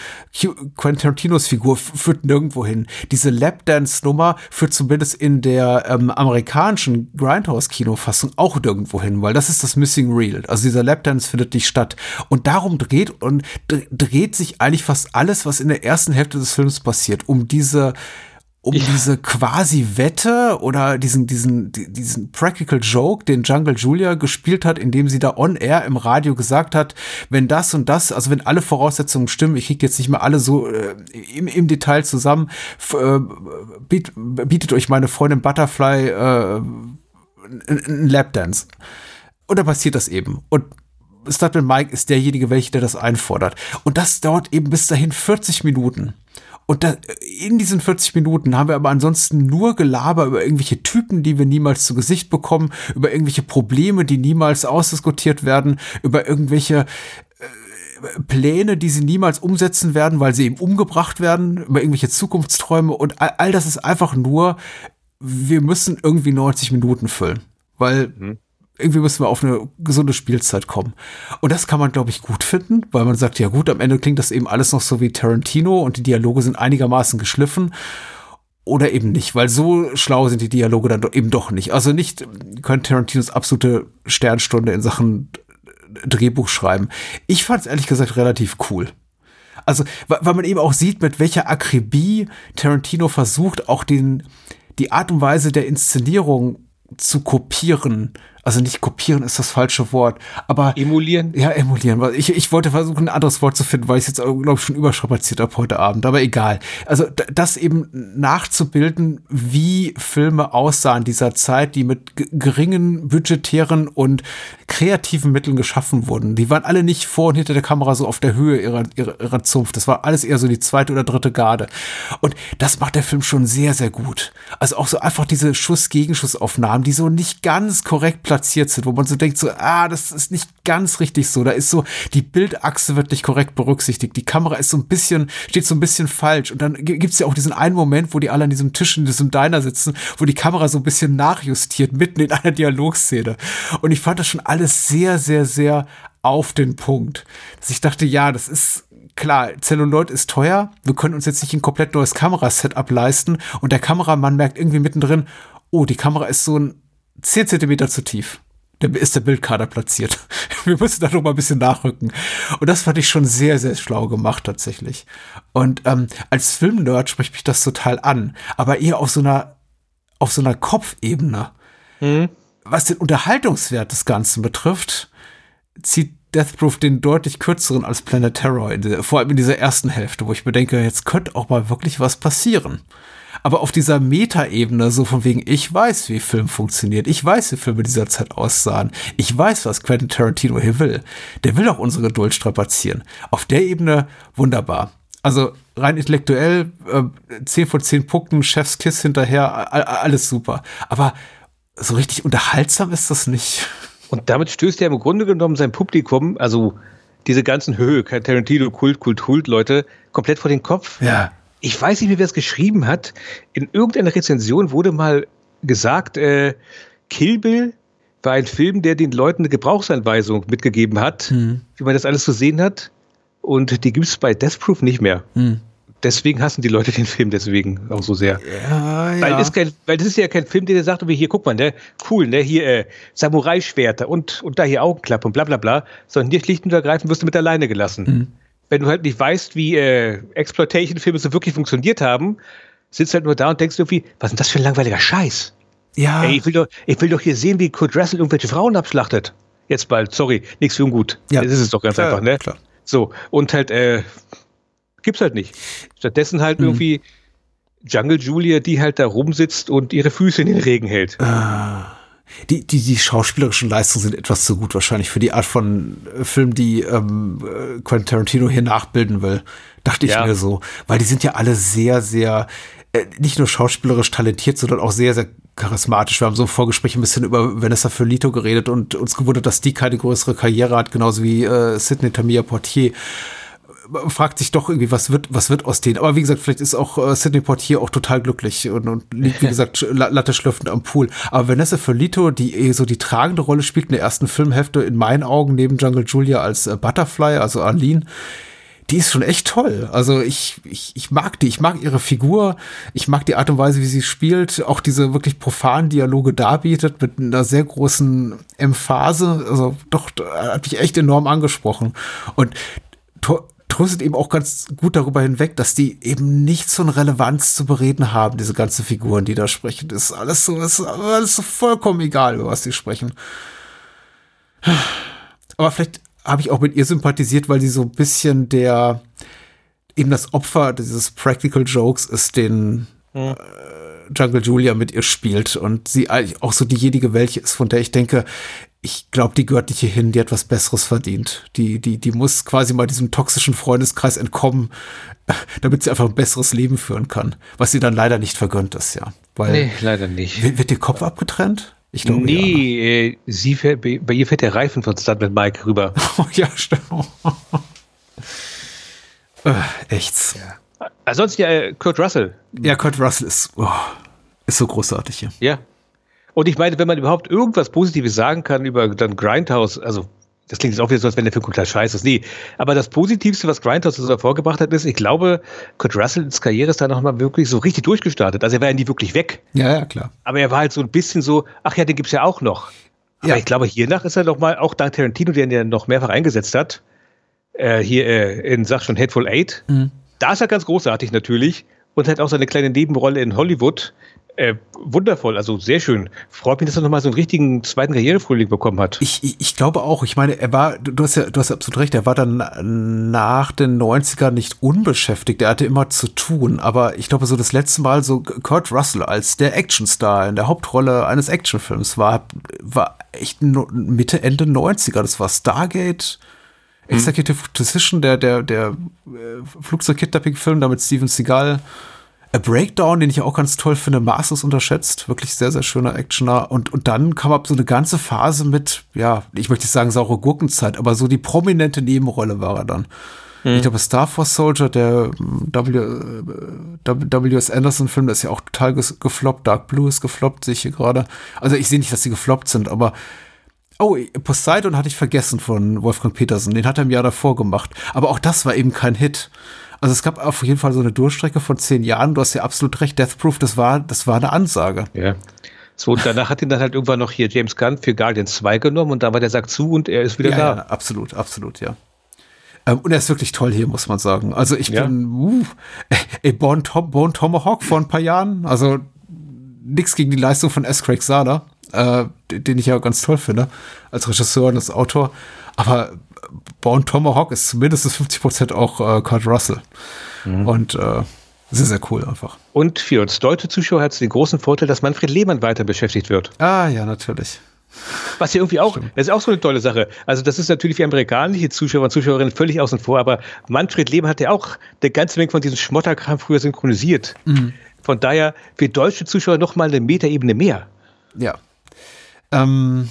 Quentin Tarantinos Figur führt nirgendwo hin. Diese Lapdance-Nummer führt zumindest in der ähm, amerikanischen Grindhouse-Kinofassung auch nirgendwo hin, weil das ist das Missing Reel. Also dieser Lapdance findet nicht statt. Und darum dreht und dr- dreht sich eigentlich fast alles, was in der ersten Hälfte des Films passiert, um diese um diese quasi Wette oder diesen, diesen, di- diesen Practical Joke, den Jungle Julia gespielt hat, indem sie da on air im Radio gesagt hat, wenn das und das, also wenn alle Voraussetzungen stimmen, ich kriege jetzt nicht mehr alle so äh, im, im Detail zusammen, äh, biet, bietet euch meine Freundin Butterfly äh, ein Lapdance. Und dann passiert das eben. Und Stuntman Mike ist derjenige, welcher der das einfordert. Und das dauert eben bis dahin 40 Minuten. Und da, in diesen 40 Minuten haben wir aber ansonsten nur Gelaber über irgendwelche Typen, die wir niemals zu Gesicht bekommen, über irgendwelche Probleme, die niemals ausdiskutiert werden, über irgendwelche äh, Pläne, die sie niemals umsetzen werden, weil sie eben umgebracht werden, über irgendwelche Zukunftsträume und all, all das ist einfach nur, wir müssen irgendwie 90 Minuten füllen, weil irgendwie müssen wir auf eine gesunde Spielzeit kommen. Und das kann man, glaube ich, gut finden, weil man sagt, ja gut, am Ende klingt das eben alles noch so wie Tarantino und die Dialoge sind einigermaßen geschliffen. Oder eben nicht, weil so schlau sind die Dialoge dann eben doch nicht. Also nicht können Tarantinos absolute Sternstunde in Sachen Drehbuch schreiben. Ich fand es ehrlich gesagt relativ cool. Also, weil man eben auch sieht, mit welcher Akribie Tarantino versucht, auch den, die Art und Weise der Inszenierung zu kopieren. Also nicht kopieren ist das falsche Wort, aber Emulieren? ja, emulieren. Ich, ich wollte versuchen, ein anderes Wort zu finden, weil ich es jetzt, glaube ich, schon überstrapaziert habe heute Abend. Aber egal. Also das eben nachzubilden, wie Filme aussahen dieser Zeit, die mit geringen budgetären und kreativen Mitteln geschaffen wurden. Die waren alle nicht vor und hinter der Kamera so auf der Höhe ihrer, ihrer, ihrer Zunft. Das war alles eher so die zweite oder dritte Garde. Und das macht der Film schon sehr, sehr gut. Also auch so einfach diese Schuss-Gegenschussaufnahmen, die so nicht ganz korrekt platziert sind, wo man so denkt, so, ah, das ist nicht ganz richtig so. Da ist so, die Bildachse wird nicht korrekt berücksichtigt. Die Kamera ist so ein bisschen, steht so ein bisschen falsch. Und dann gi- gibt's ja auch diesen einen Moment, wo die alle an diesem Tisch in diesem Diner sitzen, wo die Kamera so ein bisschen nachjustiert, mitten in einer Dialogszene. Und ich fand das schon alles sehr, sehr, sehr auf den Punkt. Dass ich dachte, ja, das ist klar, Celluloid ist teuer. Wir können uns jetzt nicht ein komplett neues Kamerasetup leisten. Und der Kameramann merkt irgendwie mittendrin, oh, die Kamera ist so ein 10 Zentimeter zu tief. Da ist der Bildkader platziert. Wir müssen da noch mal ein bisschen nachrücken. Und das fand ich schon sehr, sehr schlau gemacht tatsächlich. Und ähm, als Filmnerd spricht mich das total an. Aber eher auf so einer, auf so einer Kopfebene. Was den Unterhaltungswert des Ganzen betrifft, zieht Death Proof den deutlich kürzeren als Planet Terror, vor allem in dieser ersten Hälfte, wo ich mir denke, jetzt könnte auch mal wirklich was passieren. Aber auf dieser Metaebene, so von wegen, ich weiß, wie Film funktioniert, ich weiß, wie Filme dieser Zeit aussahen, ich weiß, was Quentin Tarantino hier will. Der will auch unsere Geduld strapazieren. Auf der Ebene wunderbar. Also rein intellektuell, äh, 10 von 10 Punkten, Chefskiss hinterher, alles super. Aber so richtig unterhaltsam ist das nicht. Und damit stößt er im Grunde genommen sein Publikum, also diese ganzen Höhe, Tarantino, Kult, Kult, Kult, Leute, komplett vor den Kopf. Ja. Ich weiß nicht mehr, wer es geschrieben hat. In irgendeiner Rezension wurde mal gesagt, äh, Kill Bill war ein Film, der den Leuten eine Gebrauchsanweisung mitgegeben hat, Hm. wie man das alles zu sehen hat. Und die gibt es bei Death Proof nicht mehr. Hm. Deswegen hassen die Leute den Film deswegen auch so sehr. Ja, Weil, das kein, weil das ist ja kein Film, der sagt, hier guck mal, ne, cool, ne, hier äh, Samurai-Schwerter und, und da hier Augenklappe und bla bla bla, sondern hier schlicht und ergreifend wirst du mit alleine gelassen. Mhm. Wenn du halt nicht weißt, wie äh, Exploitation-Filme so wirklich funktioniert haben, sitzt halt nur da und denkst irgendwie, was ist denn das für ein langweiliger Scheiß? ja. Ey, ich will, doch, ich will doch hier sehen, wie Kurt Russell irgendwelche Frauen abschlachtet. Jetzt bald, sorry, nichts für ungut. Ja. Das ist es doch ganz Klar, einfach, ne? klar. So, und halt, äh, gibt's halt nicht. Stattdessen Mhm. halt irgendwie Jungle Julia, die halt da rumsitzt und ihre Füße in den Regen hält. Die, die, die schauspielerischen Leistungen sind etwas zu gut wahrscheinlich für die Art von äh, Film, die ähm, äh, Quentin Tarantino hier nachbilden will. Dachte ich Ja. mir so. Weil die sind ja alle sehr, sehr, äh, nicht nur schauspielerisch talentiert, sondern auch sehr, sehr charismatisch. Wir haben so im Vorgespräch ein bisschen über Vanessa Felito geredet und uns gewundert, dass die keine größere Karriere hat, genauso wie äh, Sidney Tamia Portier fragt sich doch irgendwie, was wird, was wird aus denen? Aber wie gesagt, vielleicht ist auch äh, Sidney Portier auch total glücklich und, und liegt, wie gesagt, Latte schlürfend am Pool. Aber Vanessa Felito, die eh so die tragende Rolle spielt in der ersten Filmhälfte, in meinen Augen neben Jungle Julia als äh, Butterfly, also Arlene, die ist schon echt toll. Also ich, ich, ich mag die, ich mag ihre Figur, ich mag die Art und Weise, wie sie spielt, auch diese wirklich profanen Dialoge darbietet mit einer sehr großen Emphase. Also doch, hat mich echt enorm angesprochen. Und to- tröstet eben auch ganz gut darüber hinweg, dass die eben nicht so eine Relevanz zu bereden haben, diese ganzen Figuren, die da sprechen. Das ist alles so, das ist alles so vollkommen egal, über was die sprechen. Aber vielleicht habe ich auch mit ihr sympathisiert, weil sie so ein bisschen der, eben das Opfer dieses Practical Jokes ist, den äh, Jungle Julia mit ihr spielt und sie eigentlich auch so diejenige welche ist, von der ich denke, ich glaube, die gehört nicht hierhin, die hat was Besseres verdient. Die, die, die muss quasi mal diesem toxischen Freundeskreis entkommen, damit sie einfach ein besseres Leben führen kann. Was sie dann leider nicht vergönnt ist, ja. Weil, Nee, leider nicht. wird, wird ihr Kopf abgetrennt? Ich glaube, ja. Nee, äh, sie fährt, bei ihr fährt der Reifen von Stuntman Mike rüber. Oh, ja, stimmt. äh, echt. Ansonsten ja, äh, Kurt Russell. Ja, Kurt Russell ist, oh, ist so großartig hier. Ja. Und ich meine, wenn man überhaupt irgendwas Positives sagen kann über dann Grindhouse, also das klingt jetzt auch wieder so, als wenn der Film komplett scheiße ist. Nee, aber das Positivste, was Grindhouse so hervorgebracht hat, ist, ich glaube, Kurt Russells Karriere ist da nochmal wirklich so richtig durchgestartet. Also er war ja nie wirklich weg, Ja, ja, klar. aber er war halt so ein bisschen so, ach ja, den gibt's ja auch noch. Aber Ja. ich glaube, hiernach ist er noch mal, auch dank Tarantino, der ihn ja noch mehrfach eingesetzt hat, äh, hier äh, in, sag schon, Hateful Eight, da ist er ganz großartig natürlich und hat auch seine kleine Nebenrolle in Hollywood. Äh, wundervoll, also sehr schön. Freut mich, dass er nochmal so einen richtigen zweiten Karrierefrühling bekommen hat. Ich, ich, ich glaube auch, ich meine, er war, du hast ja, du hast absolut recht, er war dann nach den 90ern nicht unbeschäftigt, er hatte immer zu tun, aber ich glaube, so das letzte Mal so Kurt Russell als der Actionstar in der Hauptrolle eines Actionfilms war, war echt Mitte, Ende 90er, das war Stargate, Executive Decision, der, der, der äh, Flugzeug-Kidnapping-Film, da mit Steven Seagal. A Breakdown, den ich auch ganz toll finde, maßlos unterschätzt. Wirklich sehr, sehr schöner Actioner. Und, und dann kam ab so eine ganze Phase mit, ja, ich möchte nicht sagen saure Gurkenzeit, aber so die prominente Nebenrolle war er dann. Ich glaube, Star Force Soldier, der ähm, w, äh, W.S. Anderson-Film, der ist ja auch total gefloppt. Dark Blue ist gefloppt, sehe ich hier gerade. Also ich sehe nicht, dass sie gefloppt sind, aber Oh, Poseidon hatte ich vergessen von Wolfgang Petersen. Den hat er im Jahr davor gemacht. Aber auch das war eben kein Hit. Also es gab auf jeden Fall so eine Durchstrecke von zehn Jahren. Du hast ja absolut recht. Death Proof, das war, das war eine Ansage. Ja. So, und danach hat ihn dann halt irgendwann noch hier James Gunn für Guardians 2 genommen und da war der Sack zu und er ist wieder Ja, da. ja, absolut, absolut, ja. Ähm, und er ist wirklich toll hier, muss man sagen. Also ich Ja. bin, uh, ey, Bone, Tom, Bone Tomahawk vor ein paar Jahren. Also nix gegen die Leistung von S. Craig Sada, äh, den ich ja ganz toll finde, als Regisseur und als Autor. Aber Bone Tomahawk ist zumindest 50 Prozent auch äh, Kurt Russell. Und äh, sehr, sehr cool einfach. Und für uns deutsche Zuschauer hat es den großen Vorteil, dass Manfred Lehmann weiter beschäftigt wird. Ah, ja, natürlich. Was ja irgendwie auch, das ist auch so eine tolle Sache. Also das ist natürlich für amerikanische Zuschauer und Zuschauerinnen völlig außen vor, aber Manfred Lehmann hat ja auch eine ganze Menge von diesem Schmotterkram früher synchronisiert. Von daher für deutsche Zuschauer nochmal eine Metaebene mehr. Ja. Ähm,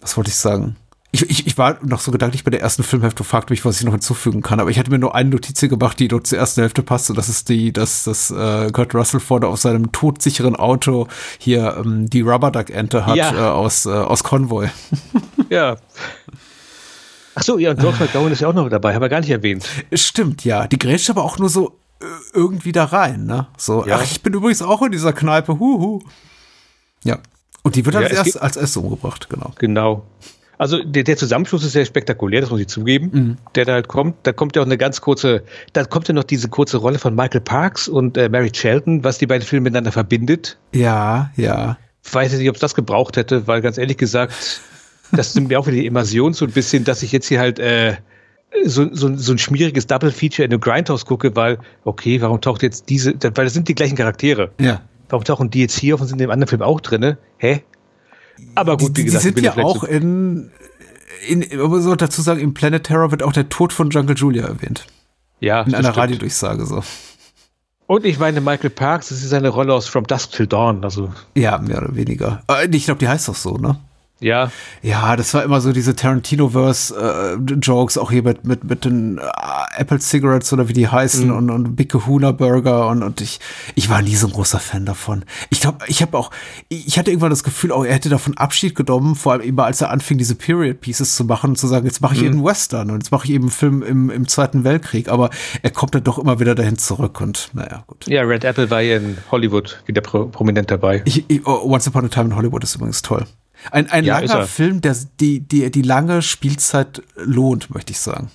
was wollte ich sagen? Ich, ich, ich war noch so gedanklich bei der ersten Filmhälfte und fragte mich, was ich noch hinzufügen kann. Aber ich hatte mir nur eine Notiz gemacht, die dort zur ersten Hälfte passt. Und das ist die, dass das äh, Kurt Russell vorne auf seinem todsicheren Auto hier ähm, die Rubber Duck Ente hat Ja. äh, aus, äh, aus Convoy. Ja. Ach so, ja, und George McGowan ist ja auch noch dabei, haben wir gar nicht erwähnt. Stimmt, ja. Die grätscht aber auch nur so äh, irgendwie da rein, ne? So, Ja. ach, ich bin übrigens auch in dieser Kneipe, huhu. Ja. Und die wird Ja, als, erst, als erstes umgebracht, genau. Genau. Also der, der Zusammenschluss ist sehr spektakulär, das muss ich zugeben, der da halt kommt. Da kommt ja auch eine ganz kurze, da kommt ja noch diese kurze Rolle von Michael Parks und äh, Mary Shelton, was die beiden Filme miteinander verbindet. Ja, ja. Weiß ich nicht, ob es das gebraucht hätte, weil ganz ehrlich gesagt, das nimmt mir auch wieder die Immersion so ein bisschen, dass ich jetzt hier halt äh, so, so, so ein schmieriges Double-Feature in einem Grindhouse gucke, weil, okay, warum taucht jetzt diese, weil das sind die gleichen Charaktere. Ja. Warum tauchen die jetzt hier auf und sind in dem anderen Film auch drinne? Hä? Aber gut, die, wie die gesagt, ich sind ja auch in, in, aber so dazu sagen, im Planet Terror wird auch der Tod von Jungle Julia erwähnt. ja, In einer. Radiodurchsage so. Und ich meine, Michael Parks, das ist seine Rolle aus From Dusk Till Dawn. Also, Ja, mehr oder weniger. Äh, ich glaube, die heißt doch so, ne? Ja, Ja, das war immer so diese Tarantino-Verse-Jokes, auch hier mit, mit, mit den äh, Apple Cigarettes oder wie die heißen Mhm. und, und Big Kahuna Burger und, und ich, ich war nie so ein großer Fan davon. Ich glaube, ich habe auch, ich hatte irgendwann das Gefühl, auch er hätte davon Abschied genommen, vor allem immer als er anfing, diese Period Pieces zu machen und zu sagen, jetzt mache Mhm. ich eben einen Western und jetzt mache ich eben einen Film im, im Zweiten Weltkrieg, aber er kommt dann doch immer wieder dahin zurück und naja, gut. ja, Red Apple war ja in Hollywood wieder pro, prominent dabei. Ich, ich, oh, Once Upon a Time in Hollywood ist übrigens toll. Ein, ein Ja, langer er. Film, der die, die, die lange Spielzeit lohnt, möchte ich sagen.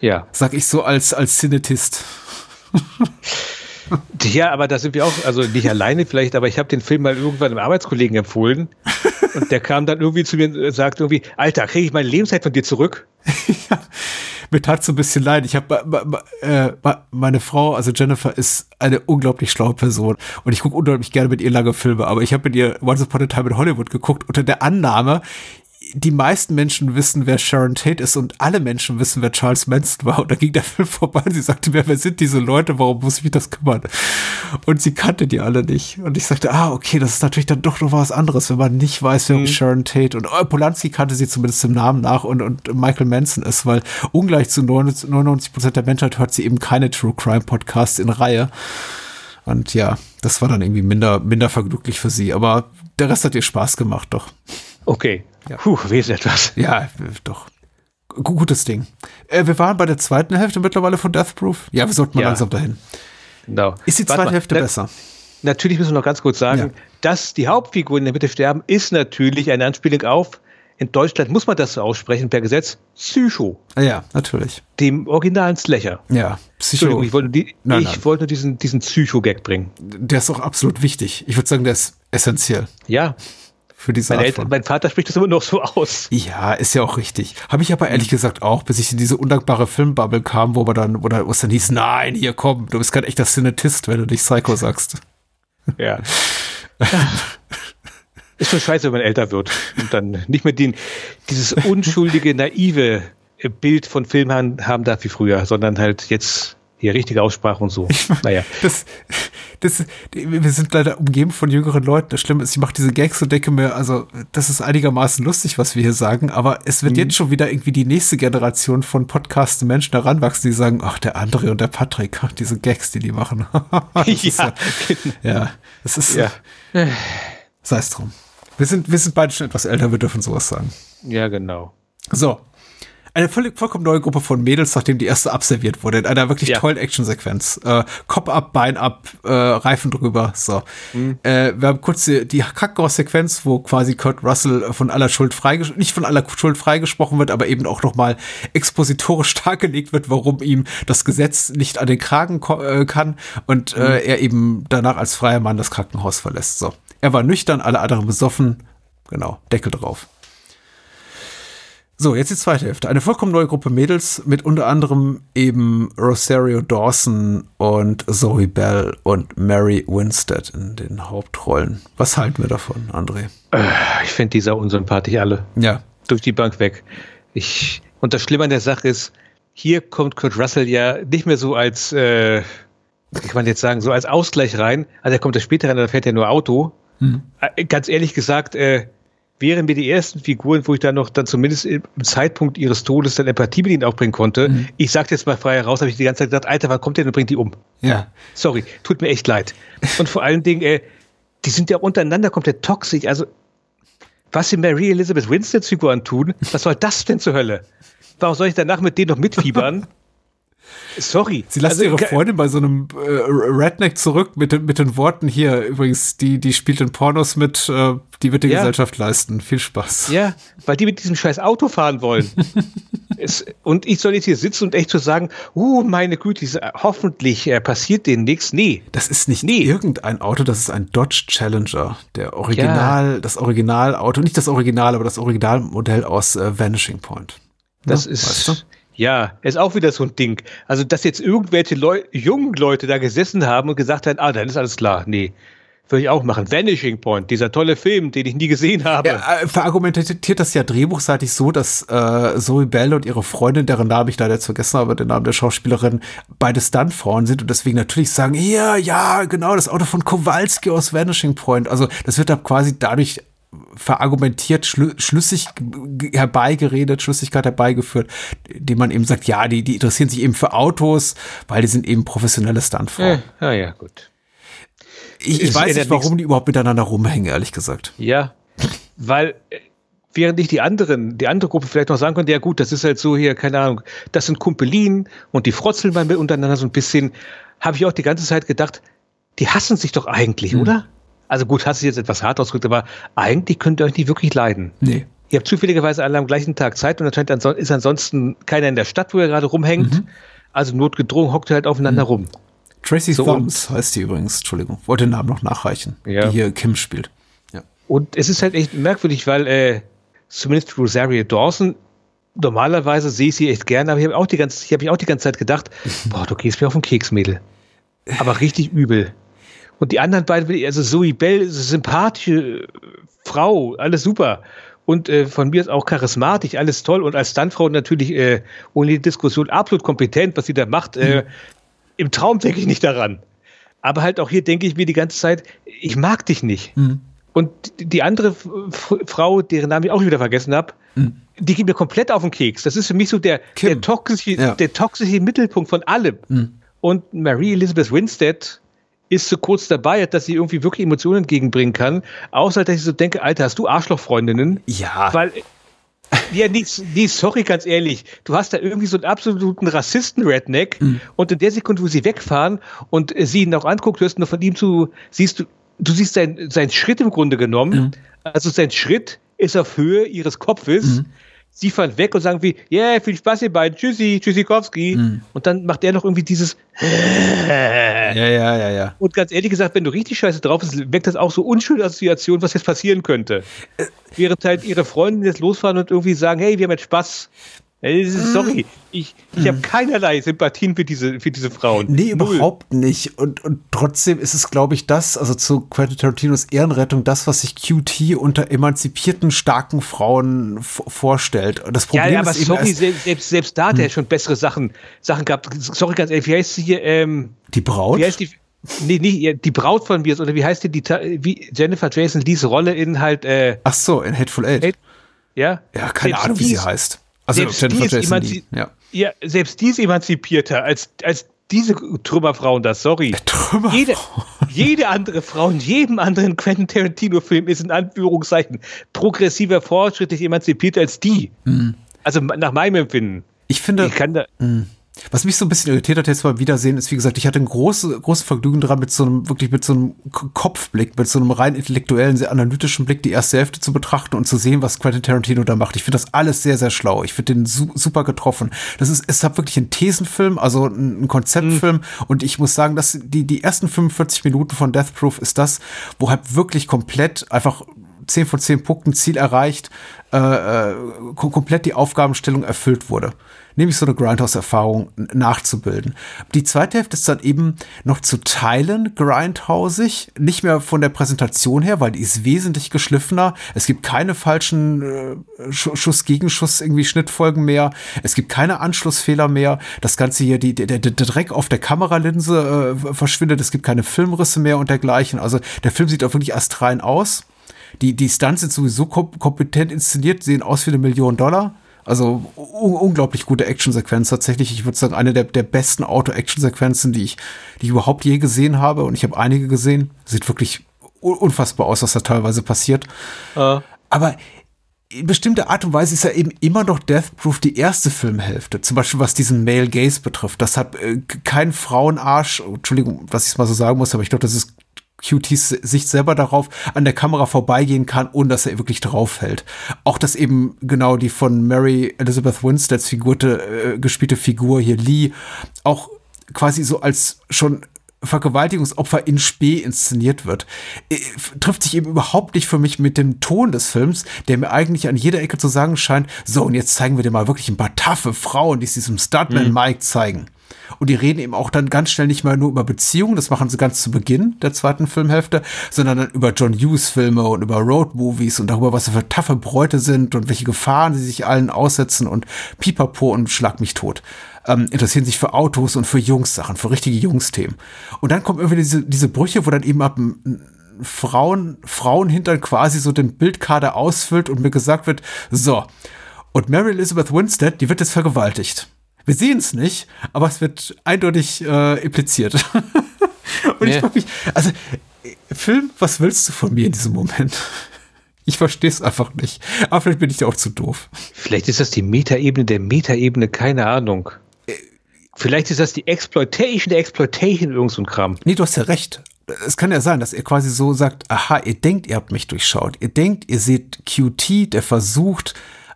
Ja. Sag ich so als, als Cinetist. Ja, aber da sind wir auch, also nicht alleine vielleicht, aber ich habe den Film mal irgendwann einem Arbeitskollegen empfohlen und der kam dann irgendwie zu mir und sagt irgendwie, Alter, kriege ich meine Lebenszeit von dir zurück? Mir tat so ein bisschen leid. Ich habe äh, meine Frau, also Jennifer, ist eine unglaublich schlaue Person und ich gucke unglaublich gerne mit ihr lange Filme, aber ich habe mit ihr Once Upon a Time in Hollywood geguckt unter der Annahme, die meisten Menschen wissen, wer Sharon Tate ist und alle Menschen wissen, wer Charles Manson war. Und da ging der Film vorbei und sie sagte mir, wer sind diese Leute, warum muss ich mich das kümmern? Und sie kannte die alle nicht. Und ich sagte, ah, okay, das ist natürlich dann doch noch was anderes, wenn man nicht weiß, wer Sharon Tate und oh, Polanski kannte sie zumindest im Namen nach und, und Michael Manson ist, weil ungleich zu 99 Prozent der Menschheit hört sie eben keine True Crime Podcasts in Reihe. Und ja, das war dann irgendwie minder, minder vergnüglich für sie. Aber der Rest hat ihr Spaß gemacht, doch. Okay. Ja. Puh, wesen etwas. Ja, doch. G gutes Ding. Äh, wir waren bei der zweiten Hälfte mittlerweile von Death Proof. Ja, wir sollten mal Ja. langsam dahin. Genau. Ist die Warte zweite mal, Hälfte na- besser? Natürlich müssen wir noch ganz kurz sagen, Ja. dass die Hauptfiguren in der Mitte sterben, ist natürlich eine Anspielung auf, in Deutschland muss man das so aussprechen per Gesetz, Psycho, Ah, Ja, natürlich. dem originalen Slasher. Ja, Psycho. Entschuldigung, ich wollte, nur die, Nein, ich nein. wollte diesen, diesen Psycho-Gag bringen. Der ist auch absolut wichtig. Ich würde sagen, der ist essentiell Ja, für diese meine Art Eltern, mein Vater spricht das immer noch so aus. Ja, ist ja auch richtig. Habe ich aber ehrlich gesagt auch, bis ich in diese undankbare Filmbubble kam, wo man dann, wo, dann, wo es dann hieß, nein, hier komm, du bist kein echter Cinetist, wenn du nicht Psycho sagst. Ja. Ist schon scheiße, wenn man älter wird und dann nicht mehr den, dieses unschuldige, naive Bild von Film haben, haben darf wie früher, sondern halt jetzt hier richtige Aussprache und so. Naja. Das, das, wir sind leider umgeben von jüngeren Leuten. Das Schlimme ist, ich mache diese Gags und denke mir, also, das ist einigermaßen lustig, was wir hier sagen, aber es wird jetzt schon wieder irgendwie die nächste Generation von podcastenden Menschen heranwachsen, die sagen, ach, der André und der Patrick, ach, diese Gags, die die machen. Das ist Ja, ja, das ist, Ja. sei es drum. Wir sind, wir sind beide schon etwas älter, wir dürfen sowas sagen. ja, genau. So. Eine völlig, vollkommen neue Gruppe von Mädels, nachdem die erste abserviert wurde, in einer wirklich Ja. tollen Actionsequenz. Äh, Kopf ab, Bein ab, äh, Reifen drüber. So. Äh, wir haben kurz die, die Krankenhaussequenz, wo quasi Kurt Russell von aller Schuld freigesprochen, nicht von aller Schuld freigesprochen wird, aber eben auch nochmal expositorisch dargelegt wird, warum ihm das Gesetz nicht an den Kragen äh, kann und äh, er eben danach als freier Mann das Krankenhaus verlässt. So. Er war nüchtern, alle anderen besoffen. Genau, Deckel drauf. So, jetzt die zweite Hälfte. Eine vollkommen neue Gruppe Mädels mit unter anderem eben Rosario Dawson und Zoe Bell und Mary Winstead in den Hauptrollen. Was halten wir davon, André? Ich finde die sau unsympathisch alle. Ja, Durch die Bank weg. Ich, und das Schlimme an der Sache ist, hier kommt Kurt Russell ja nicht mehr so als, äh, wie kann man jetzt sagen, so als Ausgleich rein. Also er kommt da später rein, da fährt er nur Auto. Äh, Ganz ehrlich gesagt, äh, wären mir die ersten Figuren, wo ich dann noch dann zumindest im Zeitpunkt ihres Todes dann Empathie mit ihnen aufbringen konnte. Mhm. Ich sagte jetzt mal frei heraus, habe ich die ganze Zeit gedacht, Alter, wann kommt der und bringt die um? Ja. Sorry, tut mir echt leid. Und vor allen Dingen, äh, die sind ja untereinander komplett toxisch. Also, was sie Mary Elizabeth Winstons Figuren tun, was soll das denn zur Hölle? Warum soll ich danach mit denen noch mitfiebern? Sorry. Sie lassen also, ihre Freundin bei so einem äh, Redneck zurück mit, mit den Worten hier, übrigens, die, die spielt in Pornos mit, äh, die wird die ja. Gesellschaft leisten. Viel Spaß. Ja, weil die mit diesem scheiß Auto fahren wollen. es, und ich soll jetzt hier sitzen und echt so sagen, uh, meine Güte, hoffentlich äh, passiert denen nichts. Nee. Das ist nicht nee. irgendein Auto, das ist ein Dodge Challenger. Der Original, ja. das Originalauto, nicht das Original, aber das Originalmodell aus äh, Vanishing Point. Das ja, ist. Weißt du? Ja, ist auch wieder so ein Ding. Also, dass jetzt irgendwelche Leu jungen Leute da gesessen haben und gesagt haben, ah, dann ist alles klar. Nee, würde ich auch machen. Vanishing Point, dieser tolle Film, den ich nie gesehen habe. Ja, äh, verargumentiert das ja drehbuchseitig so, dass äh, Zoe Bell und ihre Freundin, deren Namen ich leider jetzt vergessen habe, den Namen der Schauspielerin, beide Stuntfrauen sind und deswegen natürlich sagen, ja, ja, genau, das Auto von Kowalski aus Vanishing Point. Also das wird da quasi dadurch verargumentiert, schlü schlüssig herbeigeredet, Schlüssigkeit herbeigeführt, indem man eben sagt, ja, die, die interessieren sich eben für Autos, weil die sind eben professionelle Stuntfrauen. Ja, ja, gut. Ich, ich weiß nicht, warum die überhaupt miteinander rumhängen, ehrlich gesagt. Ja, weil äh, während nicht die anderen, die andere Gruppe vielleicht noch sagen könnte, ja gut, das ist halt so hier, keine Ahnung, das sind Kumpelinen und die frotzeln mal untereinander so ein bisschen, habe ich auch die ganze Zeit gedacht, die hassen sich doch eigentlich, mhm. oder? Also gut, hast du jetzt etwas hart ausgedrückt, aber eigentlich könnt ihr euch nicht wirklich leiden. Nee. Ihr habt zufälligerweise alle am gleichen Tag Zeit und anscheinend ist ansonsten keiner in der Stadt, wo ihr gerade rumhängt. Mhm. Also notgedrungen hockt ihr halt aufeinander mhm. rum. Tracy so, Thoms heißt die übrigens, Entschuldigung, wollte den Namen noch nachreichen, ja. die hier Kim spielt. Ja. Und es ist halt echt merkwürdig, weil äh, zumindest Rosario Dawson, normalerweise sehe ich sie echt gerne, aber ich habe auch die ganze, ich habe mich auch die ganze Zeit gedacht, boah, du gehst mir auf den Keks, Mädel. Aber richtig übel. Und die anderen beiden, also Zoe Bell, sympathische Frau, alles super. Und äh, von mir ist auch charismatisch, alles toll. Und als Stuntfrau natürlich äh, ohne Diskussion absolut kompetent, was sie da macht. Äh, Im Traum denke ich nicht daran. Aber halt auch hier denke ich mir die ganze Zeit, ich mag dich nicht. Mhm. Und die andere Frau, deren Namen ich auch wieder vergessen habe, mhm. die geht mir komplett auf den Keks. Das ist für mich so der, der, toxische, ja. der toxische Mittelpunkt von allem. Mhm. Und Marie Elizabeth Winstead ist so kurz dabei, dass sie irgendwie wirklich Emotionen entgegenbringen kann. Außer, dass ich so denke, Alter, hast du Arschlochfreundinnen? Ja. Weil, ja, nee, nee, sorry, ganz ehrlich. Du hast da irgendwie so einen absoluten Rassisten-Redneck mhm. und in der Sekunde, wo sie wegfahren und sie ihn auch anguckt, hörst du nur von ihm zu, siehst du, du siehst seinen, seinen Schritt im Grunde genommen. Mhm. Also sein Schritt ist auf Höhe ihres Kopfes. Mhm sie fahren weg und sagen wie, yeah, viel Spaß ihr beiden, tschüssi, tschüssikowski. Mhm. Und dann macht er noch irgendwie dieses Ja, ja, ja, ja. Und ganz ehrlich gesagt, wenn du richtig scheiße drauf bist, weckt das auch so unschöne Assoziationen, was jetzt passieren könnte. Äh. Während halt ihre Freunde jetzt losfahren und irgendwie sagen, hey, wir haben jetzt Spaß. Sorry, ich, ich habe keinerlei Sympathien für diese, für diese Frauen. Nee, Null. überhaupt nicht. Und, und trotzdem ist es, glaube ich, das, also zu Quentin Tarantinos Ehrenrettung, das, was sich QT unter emanzipierten, starken Frauen vorstellt. Das Problem ja, ja, aber ist sorry, selbst, selbst da hat er hm. schon bessere Sachen, Sachen gehabt. Sorry, ganz ehrlich, wie heißt sie hier? Ähm, die Braut? Wie heißt die? Nee, nee, die Braut von mir, oder wie heißt die, die wie Jennifer Jason Lees Rolle in halt. Äh, Ach so, in Hateful Eight. Hate, ja? Ja, keine Ahnung, wie sie heißt. Also selbst die, ist Lee, ja. ja. selbst die ist emanzipierter als, als diese Trümmerfrauen das, sorry. Trümmerfrauen. Jede, jede andere Frau in jedem anderen Quentin Tarantino-Film ist in Anführungszeichen progressiver, fortschrittlich emanzipierter als die. Mhm. Also nach meinem Empfinden. Ich finde. Ich kann da. Mh. Was mich so ein bisschen irritiert hat jetzt beim Wiedersehen, ist, wie gesagt, ich hatte ein großes, großes Vergnügen dran, mit so einem, wirklich mit so einem Kopfblick, mit so einem rein intellektuellen, sehr analytischen Blick die erste Hälfte zu betrachten und zu sehen, was Quentin Tarantino da macht. Ich finde das alles sehr, sehr schlau. Ich finde den su super getroffen. Das ist, es hat wirklich einen Thesenfilm, also ein Konzeptfilm. Mhm. Und ich muss sagen, dass die, die ersten 45 Minuten von Death Proof ist das, wo halt wirklich komplett einfach 10 von 10 Punkten Ziel erreicht, äh, äh, komplett die Aufgabenstellung erfüllt wurde nämlich so eine Grindhouse-Erfahrung nachzubilden. Die zweite Hälfte ist dann eben noch zu teilen grindhausig, nicht mehr von der Präsentation her, weil die ist wesentlich geschliffener. Es gibt keine falschen äh, Schuss Gegenschuss irgendwie Schnittfolgen mehr. Es gibt keine Anschlussfehler mehr. Das Ganze hier, die, der, der Dreck auf der Kameralinse äh, verschwindet. Es gibt keine Filmrisse mehr und dergleichen. Also der Film sieht auch wirklich astrein aus. Die, die Stunts sind sowieso kom kompetent inszeniert, sehen aus wie eine Million Dollar. Also un unglaublich gute Actionsequenz tatsächlich. Ich würde sagen, eine der, der besten Auto-Action-Sequenzen, die ich, die ich überhaupt je gesehen habe. Und ich habe einige gesehen. Sieht wirklich unfassbar aus, was da teilweise passiert. Uh. Aber in bestimmter Art und Weise ist ja eben immer noch Death Proof die erste Filmhälfte. Zum Beispiel was diesen Male Gaze betrifft. Das hat äh, kein Frauenarsch, Entschuldigung, was ich mal so sagen muss, aber ich glaube, das ist QTs Sicht selber darauf an der Kamera vorbeigehen kann, ohne dass er wirklich draufhält. Auch dass eben genau die von Mary Elizabeth Winsteads Figurte, äh, gespielte Figur hier Lee auch quasi so als schon Vergewaltigungsopfer in Spee inszeniert wird, äh, trifft sich eben überhaupt nicht für mich mit dem Ton des Films, der mir eigentlich an jeder Ecke zu sagen scheint, so und jetzt zeigen wir dir mal wirklich ein paar taffe Frauen, die es diesem Stuntman mhm. Mike zeigen. Und die reden eben auch dann ganz schnell nicht mehr nur über Beziehungen, das machen sie ganz zu Beginn der zweiten Filmhälfte, sondern dann über John Hughes Filme und über Road Movies und darüber, was für taffe Bräute sind und welche Gefahren sie sich allen aussetzen und pipapo und schlag mich tot. Ähm, interessieren sich für Autos und für Jungs-Sachen, für richtige Jungs-Themen. Und dann kommen irgendwie diese, diese Brüche, wo dann eben ab Frauen, Frauenhintern quasi so den Bildkader ausfüllt und mir gesagt wird, so, und Mary Elizabeth Winstead, die wird jetzt vergewaltigt. Wir sehen es nicht, aber es wird eindeutig äh, impliziert. Und nee. ich frage mich, also, Film, was willst du von mir in diesem Moment? Ich verstehe es einfach nicht. Aber vielleicht bin ich da auch zu doof. Vielleicht ist das die Metaebene der Metaebene, keine Ahnung. Vielleicht ist das die Exploitation der Exploitation, irgend so ein Kram. Nee, du hast ja recht. Es kann ja sein, dass ihr quasi so sagt, aha, ihr denkt, ihr habt mich durchschaut. Ihr denkt, ihr seht QT, der versucht,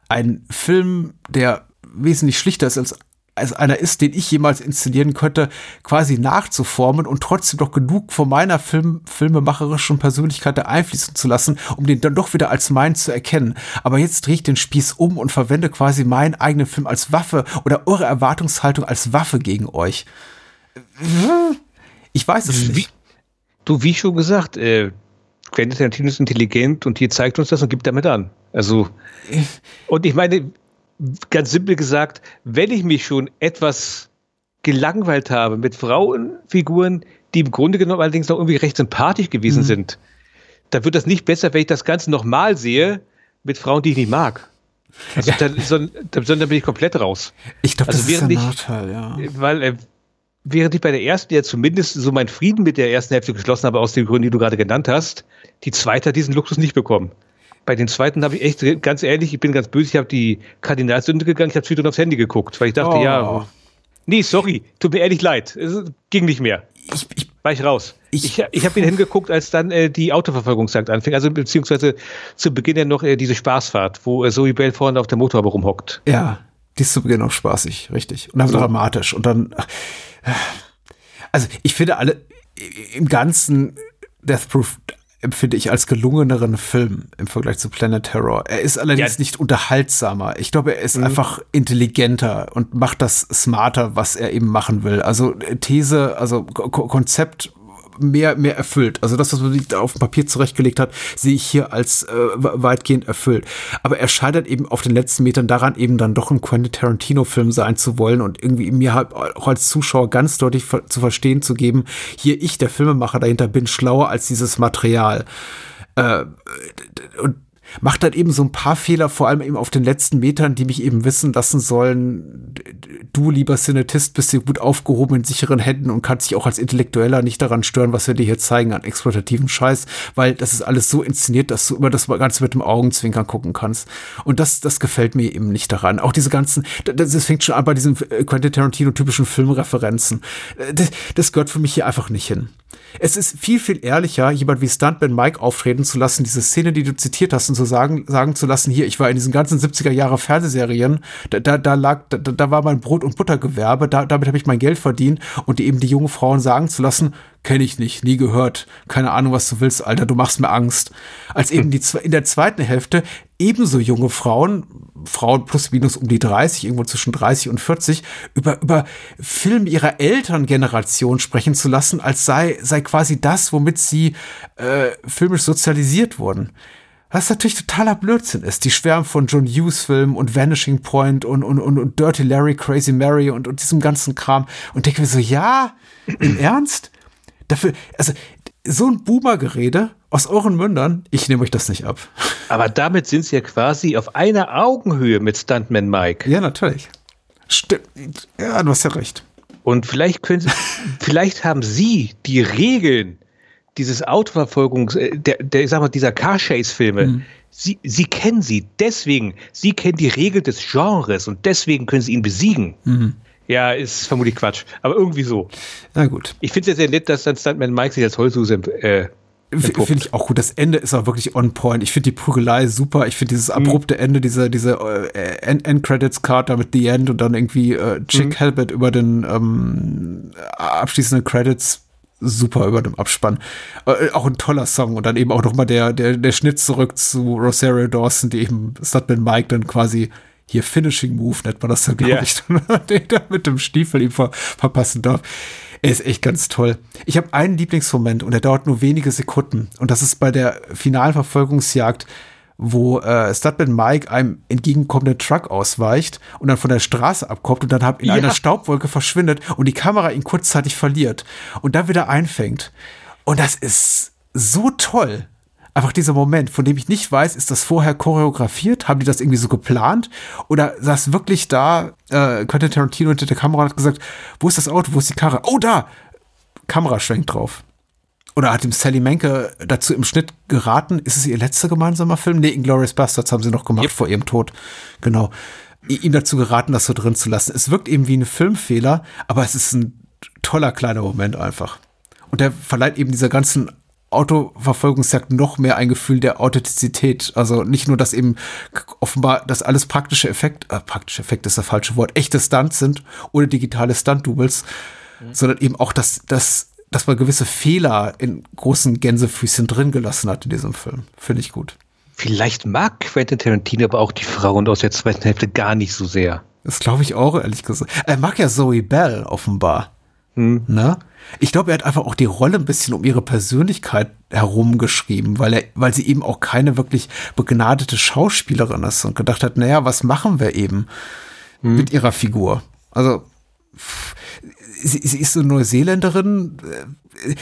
einen Film, der wesentlich schlichter ist als als einer ist, den ich jemals inszenieren könnte, quasi nachzuformen und trotzdem doch genug von meiner Film, filmemacherischen Persönlichkeit da einfließen zu lassen, um den dann doch wieder als meinen zu erkennen. Aber jetzt drehe ich den Spieß um und verwende quasi meinen eigenen Film als Waffe oder eure Erwartungshaltung als Waffe gegen euch. Ich weiß es nicht. du, wie schon gesagt, äh, Quentin Tarantino ist intelligent und hier zeigt uns das und gibt damit an. Also, und ich meine, ganz simpel gesagt, wenn ich mich schon etwas gelangweilt habe mit Frauenfiguren, die im Grunde genommen allerdings noch irgendwie recht sympathisch gewesen mhm. sind, dann wird das nicht besser, wenn ich das Ganze nochmal sehe mit Frauen, die ich nicht mag. Also ja. dann, sondern, sondern bin ich komplett raus. Ich glaube, also das ist ein Nachteil, ja. Weil äh, während ich bei der ersten ja zumindest so meinen Frieden mit der ersten Hälfte geschlossen habe, aus den Gründen, die du gerade genannt hast, die zweite hat diesen Luxus nicht bekommen. Bei den zweiten habe ich echt, ganz ehrlich, ich bin ganz böse, ich habe die Kardinalsünde gegangen, ich habe zwischendurch aufs Handy geguckt, weil ich dachte, oh. ja, nee, sorry, tut mir ehrlich leid, es ging nicht mehr. Ich, ich, war ich raus. Ich, ich, ich habe ihn hingeguckt, als dann äh, die Autoverfolgungsjagd anfing, also beziehungsweise zu Beginn ja noch äh, diese Spaßfahrt, wo äh, Zoe Bell vorne auf der Motorhaube rumhockt. Ja, die ist zu Beginn auch spaßig, richtig. Und dann so. dramatisch. Und dann, also ich finde alle im Ganzen Death Proof empfinde ich als gelungeneren Film im Vergleich zu Planet Terror. Er ist allerdings ja. nicht unterhaltsamer. Ich glaube, er ist mhm. einfach intelligenter und macht das smarter, was er eben machen will. Also These, also Ko Konzept mehr, mehr erfüllt. Also das, was man sich auf dem Papier zurechtgelegt hat, sehe ich hier als äh, weitgehend erfüllt. Aber er scheitert eben auf den letzten Metern daran, eben dann doch ein Quentin Tarantino-Film sein zu wollen und irgendwie mir halt auch als Zuschauer ganz deutlich zu verstehen zu geben, hier ich, der Filmemacher dahinter, bin schlauer als dieses Material. Äh, und macht dann eben so ein paar Fehler, vor allem eben auf den letzten Metern, die mich eben wissen lassen sollen, du, lieber Cinetist, bist hier gut aufgehoben in sicheren Händen und kannst dich auch als Intellektueller nicht daran stören, was wir dir hier zeigen an exploitativen Scheiß, weil das ist alles so inszeniert, dass du immer das Ganze mit dem Augenzwinkern gucken kannst. Und das, das gefällt mir eben nicht daran. Auch diese ganzen, das, fängt schon an bei diesen Quentin Tarantino-typischen Filmreferenzen. Das, das gehört für mich hier einfach nicht hin. Es ist viel, viel ehrlicher, jemand wie Stuntman Mike auftreten zu lassen, diese Szene, die du zitiert hast, und zu sagen, sagen zu lassen, hier, ich war in diesen ganzen 70er Jahre Fernsehserien, da, da, da lag, da, da war mein Brot- und Buttergewerbe, da, damit habe ich mein Geld verdient und eben die jungen Frauen sagen zu lassen, kenne ich nicht, nie gehört, keine Ahnung, was du willst, Alter, du machst mir Angst. Als eben die in der zweiten Hälfte ebenso junge Frauen, Frauen plus minus um die 30, irgendwo zwischen 30 und 40, über, über Film ihrer Elterngeneration sprechen zu lassen, als sei, sei quasi das, womit sie äh, filmisch sozialisiert wurden. Was natürlich totaler Blödsinn ist. Die schwärmen von John Hughes Filmen und Vanishing Point und, und, und, und Dirty Larry, Crazy Mary und, und diesem ganzen Kram und denke mir so, ja, im Ernst? dafür, also so ein Boomer-Gerede aus euren Mündern, ich nehme euch das nicht ab. Aber damit sind sie ja quasi auf einer Augenhöhe mit Stuntman Mike. Ja, natürlich. Stimmt. Ja, du hast ja recht. Und vielleicht können sie, vielleicht haben sie die Regeln dieses Autoverfolgungs, äh, der, der, ich sag mal, dieser Car-Chase-Filme, mhm. sie, sie kennen sie. Deswegen, sie kennen die Regeln des Genres und deswegen können sie ihn besiegen. Mhm. Ja, ist vermutlich Quatsch, aber irgendwie so. Na gut. Ich finde es ja sehr nett, dass dann Stuntman Mike sich als Heulsuse äh, Finde ich auch gut. Das Ende ist auch wirklich on point. Ich finde die Prügelei super. Ich finde dieses mhm. abrupte Ende, diese, diese äh, End-Credits-Card da mit The End und dann irgendwie äh, Chick mhm. Halbert über den ähm, abschließenden Credits super über dem Abspann. Äh, auch ein toller Song und dann eben auch nochmal der, der, der Schnitt zurück zu Rosario Dawson, die eben Stuntman Mike dann quasi hier Finishing Move nennt man das dann, glaube yeah. ich, den da mit dem Stiefel ihm ver verpassen darf. Er ist echt ganz toll. Ich habe einen Lieblingsmoment und der dauert nur wenige Sekunden. Und das ist bei der finalen Verfolgungsjagd, wo äh, Studman Mike einem entgegenkommenden Truck ausweicht und dann von der Straße abkommt und dann in ja. einer Staubwolke verschwindet und die Kamera ihn kurzzeitig verliert und dann wieder einfängt. Und das ist so toll einfach dieser Moment, von dem ich nicht weiß, ist das vorher choreografiert? Haben die das irgendwie so geplant? Oder saß wirklich da, äh, Quentin Tarantino hinter der Kamera hat gesagt, wo ist das Auto, wo ist die Karre? Oh, da! Kamera schwenkt drauf. Oder hat ihm Sally Menke dazu im Schnitt geraten? Ist es ihr letzter gemeinsamer Film? Nee, Inglourious Bastards haben sie noch gemacht yep. vor ihrem Tod. Genau. Ihm dazu geraten, das so drin zu lassen. Es wirkt eben wie ein Filmfehler, aber es ist ein toller kleiner Moment einfach. Und der verleiht eben dieser ganzen Autoverfolgungsjagd noch mehr ein Gefühl der Authentizität. Also nicht nur, dass eben offenbar das alles praktische Effekt, äh, praktische Effekt ist das falsche Wort, echte Stunts sind oder digitale Stunt-Doubles, mhm. sondern eben auch, dass, dass, dass man gewisse Fehler in großen Gänsefüßchen drin gelassen hat in diesem Film. Finde ich gut. Vielleicht mag Quentin Tarantino aber auch die Frauen aus der zweiten Hälfte gar nicht so sehr. Das glaube ich auch, ehrlich gesagt. Er mag ja Zoe Bell offenbar. Hm. Ne? Ich glaube, er hat einfach auch die Rolle ein bisschen um ihre Persönlichkeit herumgeschrieben, weil er, weil sie eben auch keine wirklich begnadete Schauspielerin ist und gedacht hat, naja, was machen wir eben hm. mit ihrer Figur? Also, sie, sie ist so eine Neuseeländerin.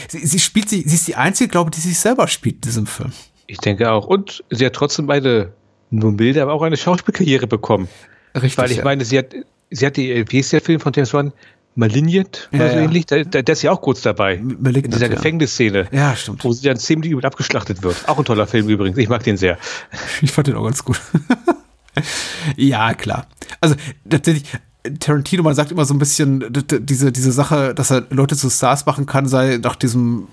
Sie, sie, spielt sie, sie ist die einzige, glaube ich, die sich selber spielt in diesem Film. Ich denke auch. Und sie hat trotzdem eine, nur milde, aber auch eine Schauspielkarriere bekommen. Richtig. Weil ich ja. meine, sie hat, sie hat die, wie ist der Film von James Wan? Malignant oder ja, so ähnlich. Der, der, der, ist ja auch kurz dabei. Malignant, in dieser ja. Gefängnisszene. Ja, stimmt. Wo sie dann ziemlich übel abgeschlachtet wird. Auch ein toller Film übrigens. Ich mag den sehr. Ich fand den auch ganz gut. ja, klar. Also tatsächlich, Tarantino, man sagt immer so ein bisschen, diese, diese Sache, dass er Leute zu Stars machen kann, sei nach diesem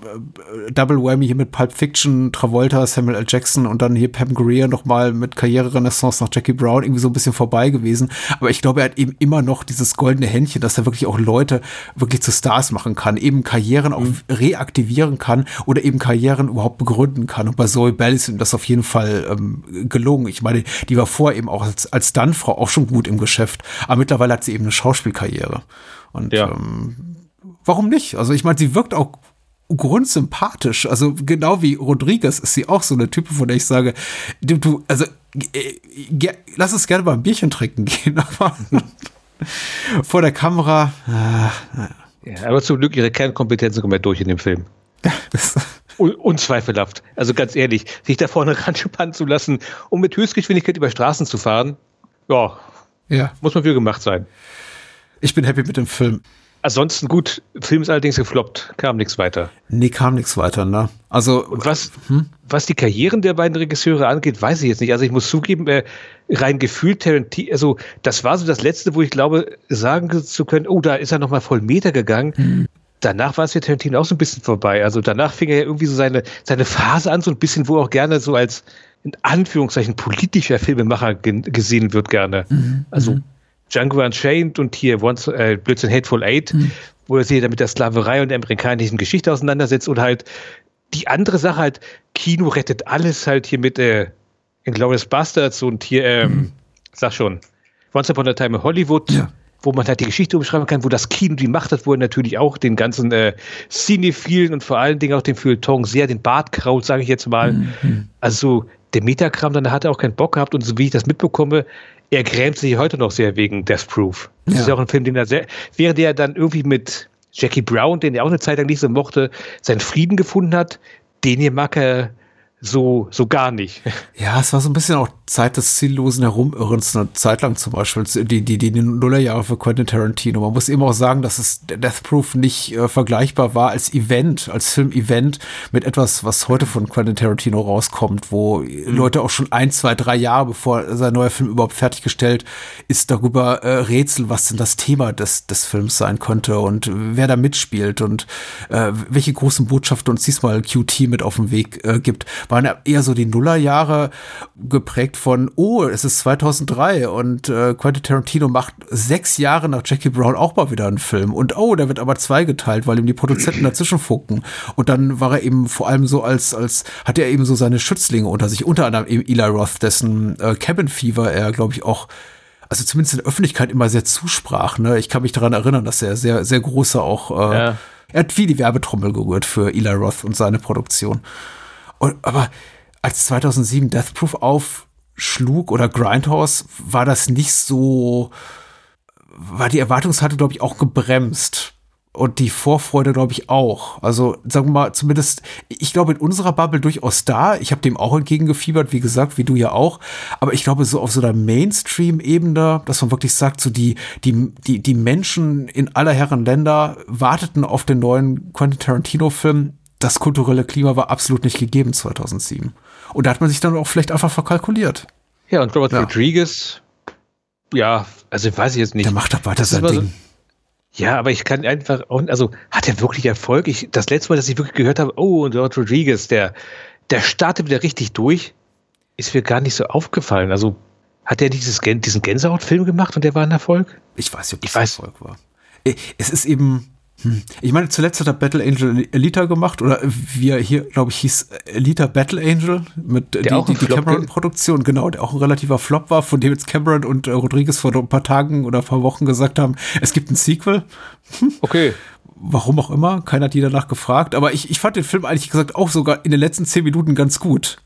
äh, Double Whammy hier mit Pulp Fiction, Travolta, Samuel L. Jackson und dann hier Pam Grier nochmal mit Karriererenaissance nach Jackie Brown irgendwie so ein bisschen vorbei gewesen. Aber ich glaube, er hat eben immer noch dieses goldene Händchen, dass er wirklich auch Leute wirklich zu Stars machen kann, eben Karrieren auch mhm. reaktivieren kann oder eben Karrieren überhaupt begründen kann. Und bei Zoe Bell ist ihm das auf jeden Fall ähm, gelungen. Ich meine, die war vorher eben auch als, als Stuntfrau auch schon gut im Geschäft. Aber mittlerweile hat hat sie eben eine Schauspielkarriere. Und ja. ähm, warum nicht? Also ich meine, sie wirkt auch grundsympathisch. Also genau wie Rodriguez ist sie auch so eine Type, von der ich sage, du, du also äh, lass uns gerne mal ein Bierchen trinken gehen, aber vor der Kamera. Äh, ja, aber zum Glück ihre Kernkompetenzen kommen ja durch in dem Film. Un unzweifelhaft. Also ganz ehrlich, sich da vorne ranspannen zu lassen, um mit Höchstgeschwindigkeit über Straßen zu fahren, ja, ja. Muss man für gemacht sein. Ich bin happy mit dem Film. Ansonsten gut, Film ist allerdings gefloppt, kam nichts weiter. Nee, kam nichts weiter, ne? Also. Und was, hm? was die Karrieren der beiden Regisseure angeht, weiß ich jetzt nicht. Also ich muss zugeben, äh, rein gefühlt Tarantino, also das war so das Letzte, wo ich glaube, sagen zu können, oh, da ist er nochmal voll Meter gegangen. Hm. Danach war es für Tarantino auch so ein bisschen vorbei. Also danach fing er ja irgendwie so seine, seine Phase an, so ein bisschen, wo er auch gerne so als in Anführungszeichen politischer Filmemacher gesehen wird gerne. Mhm. Also mhm. Django Unchained und hier Once, äh, Blödsinn Hateful Eight, mhm. wo er sich da mit der Sklaverei und der amerikanischen Geschichte auseinandersetzt und halt die andere Sache halt, Kino rettet alles halt hier mit äh, Inglourious Bastards und hier, ähm, mhm. sag schon, Once Upon a Time in Hollywood. Ja wo man halt die Geschichte umschreiben kann, wo das Kino die Macht hat, wo er natürlich auch den ganzen äh, Cinephilen und vor allen Dingen auch dem Feuilleton sehr den Bart kraut, sage ich jetzt mal. Mhm. Also der Metakram, dann hat er auch keinen Bock gehabt und so wie ich das mitbekomme, er grämt sich heute noch sehr wegen Death Proof. Das ja. ist auch ein Film, den er sehr, während er dann irgendwie mit Jackie Brown, den er auch eine Zeit lang nicht so mochte, seinen Frieden gefunden hat, den hier mag er so, so gar nicht. Ja, es war so ein bisschen auch Zeit des ziellosen Herumirrens, eine Zeit lang zum Beispiel, die, die, die Nullerjahre für Quentin Tarantino. Man muss eben auch sagen, dass es Death Proof nicht äh, vergleichbar war als Event, als Film-Event mit etwas, was heute von Quentin Tarantino rauskommt, wo mhm. Leute auch schon ein, zwei, drei Jahre bevor sein neuer Film überhaupt fertiggestellt ist, darüber äh, rätseln, was denn das Thema des, des Films sein könnte und wer da mitspielt und äh, welche großen Botschaften uns diesmal QT mit auf den Weg äh, gibt waren eher so die Nullerjahre geprägt von, oh, es ist 2003 und äh, Quentin Tarantino macht sechs Jahre nach Jackie Brown auch mal wieder einen Film und oh, der wird aber zweigeteilt, weil ihm die Produzenten dazwischen funken. Und dann war er eben vor allem so als, als, hat er eben so seine Schützlinge unter sich, unter anderem eben Eli Roth, dessen äh, Cabin Fever er, glaube ich, auch also zumindest in der Öffentlichkeit immer sehr zusprach. Ne? Ich kann mich daran erinnern, dass er sehr, sehr großer auch, äh, ja. er hat viel die Werbetrommel gerührt für Eli Roth und seine Produktion. Und, aber als 2007 Death Proof aufschlug oder Grindhouse, war das nicht so, war die Erwartungshaltung, glaube ich, auch gebremst. Und die Vorfreude, glaube ich, auch. Also, sagen wir mal, zumindest, ich glaube, in unserer Bubble durchaus da. Ich habe dem auch entgegengefiebert, wie gesagt, wie du ja auch. Aber ich glaube, so auf so einer Mainstream-Ebene, dass man wirklich sagt, so die, die, die, die Menschen in aller Herren Länder warteten auf den neuen Quentin Tarantino-Film das kulturelle Klima war absolut nicht gegeben 2007. Und da hat man sich dann auch vielleicht einfach verkalkuliert. Ja, und Robert ja. Rodriguez, ja, also weiß ich jetzt nicht. Der macht doch weiter sein Ding. So, ja, aber ich kann einfach, auch, also hat er wirklich Erfolg? Ich, das letzte Mal, dass ich wirklich gehört habe, oh, und Robert Rodriguez, der, der startet wieder richtig durch, ist mir gar nicht so aufgefallen. Also hat er dieses, diesen Gänsehaut-Film gemacht und der war ein Erfolg? Ich weiß nicht, ob das ich weiß. Erfolg war. Äh, es ist eben. Ich meine, zuletzt hat er Battle Angel Elita gemacht oder wie er hier, glaube ich, hieß Elita Battle Angel mit der die, die, die Cameron-Produktion, genau, der auch ein relativer Flop war, von dem jetzt Cameron und äh, Rodriguez vor ein paar Tagen oder ein paar Wochen gesagt haben, es gibt ein Sequel. Hm. Okay. Warum auch immer, keiner hat die danach gefragt, aber ich, ich fand den Film eigentlich gesagt auch sogar in den letzten zehn Minuten ganz gut.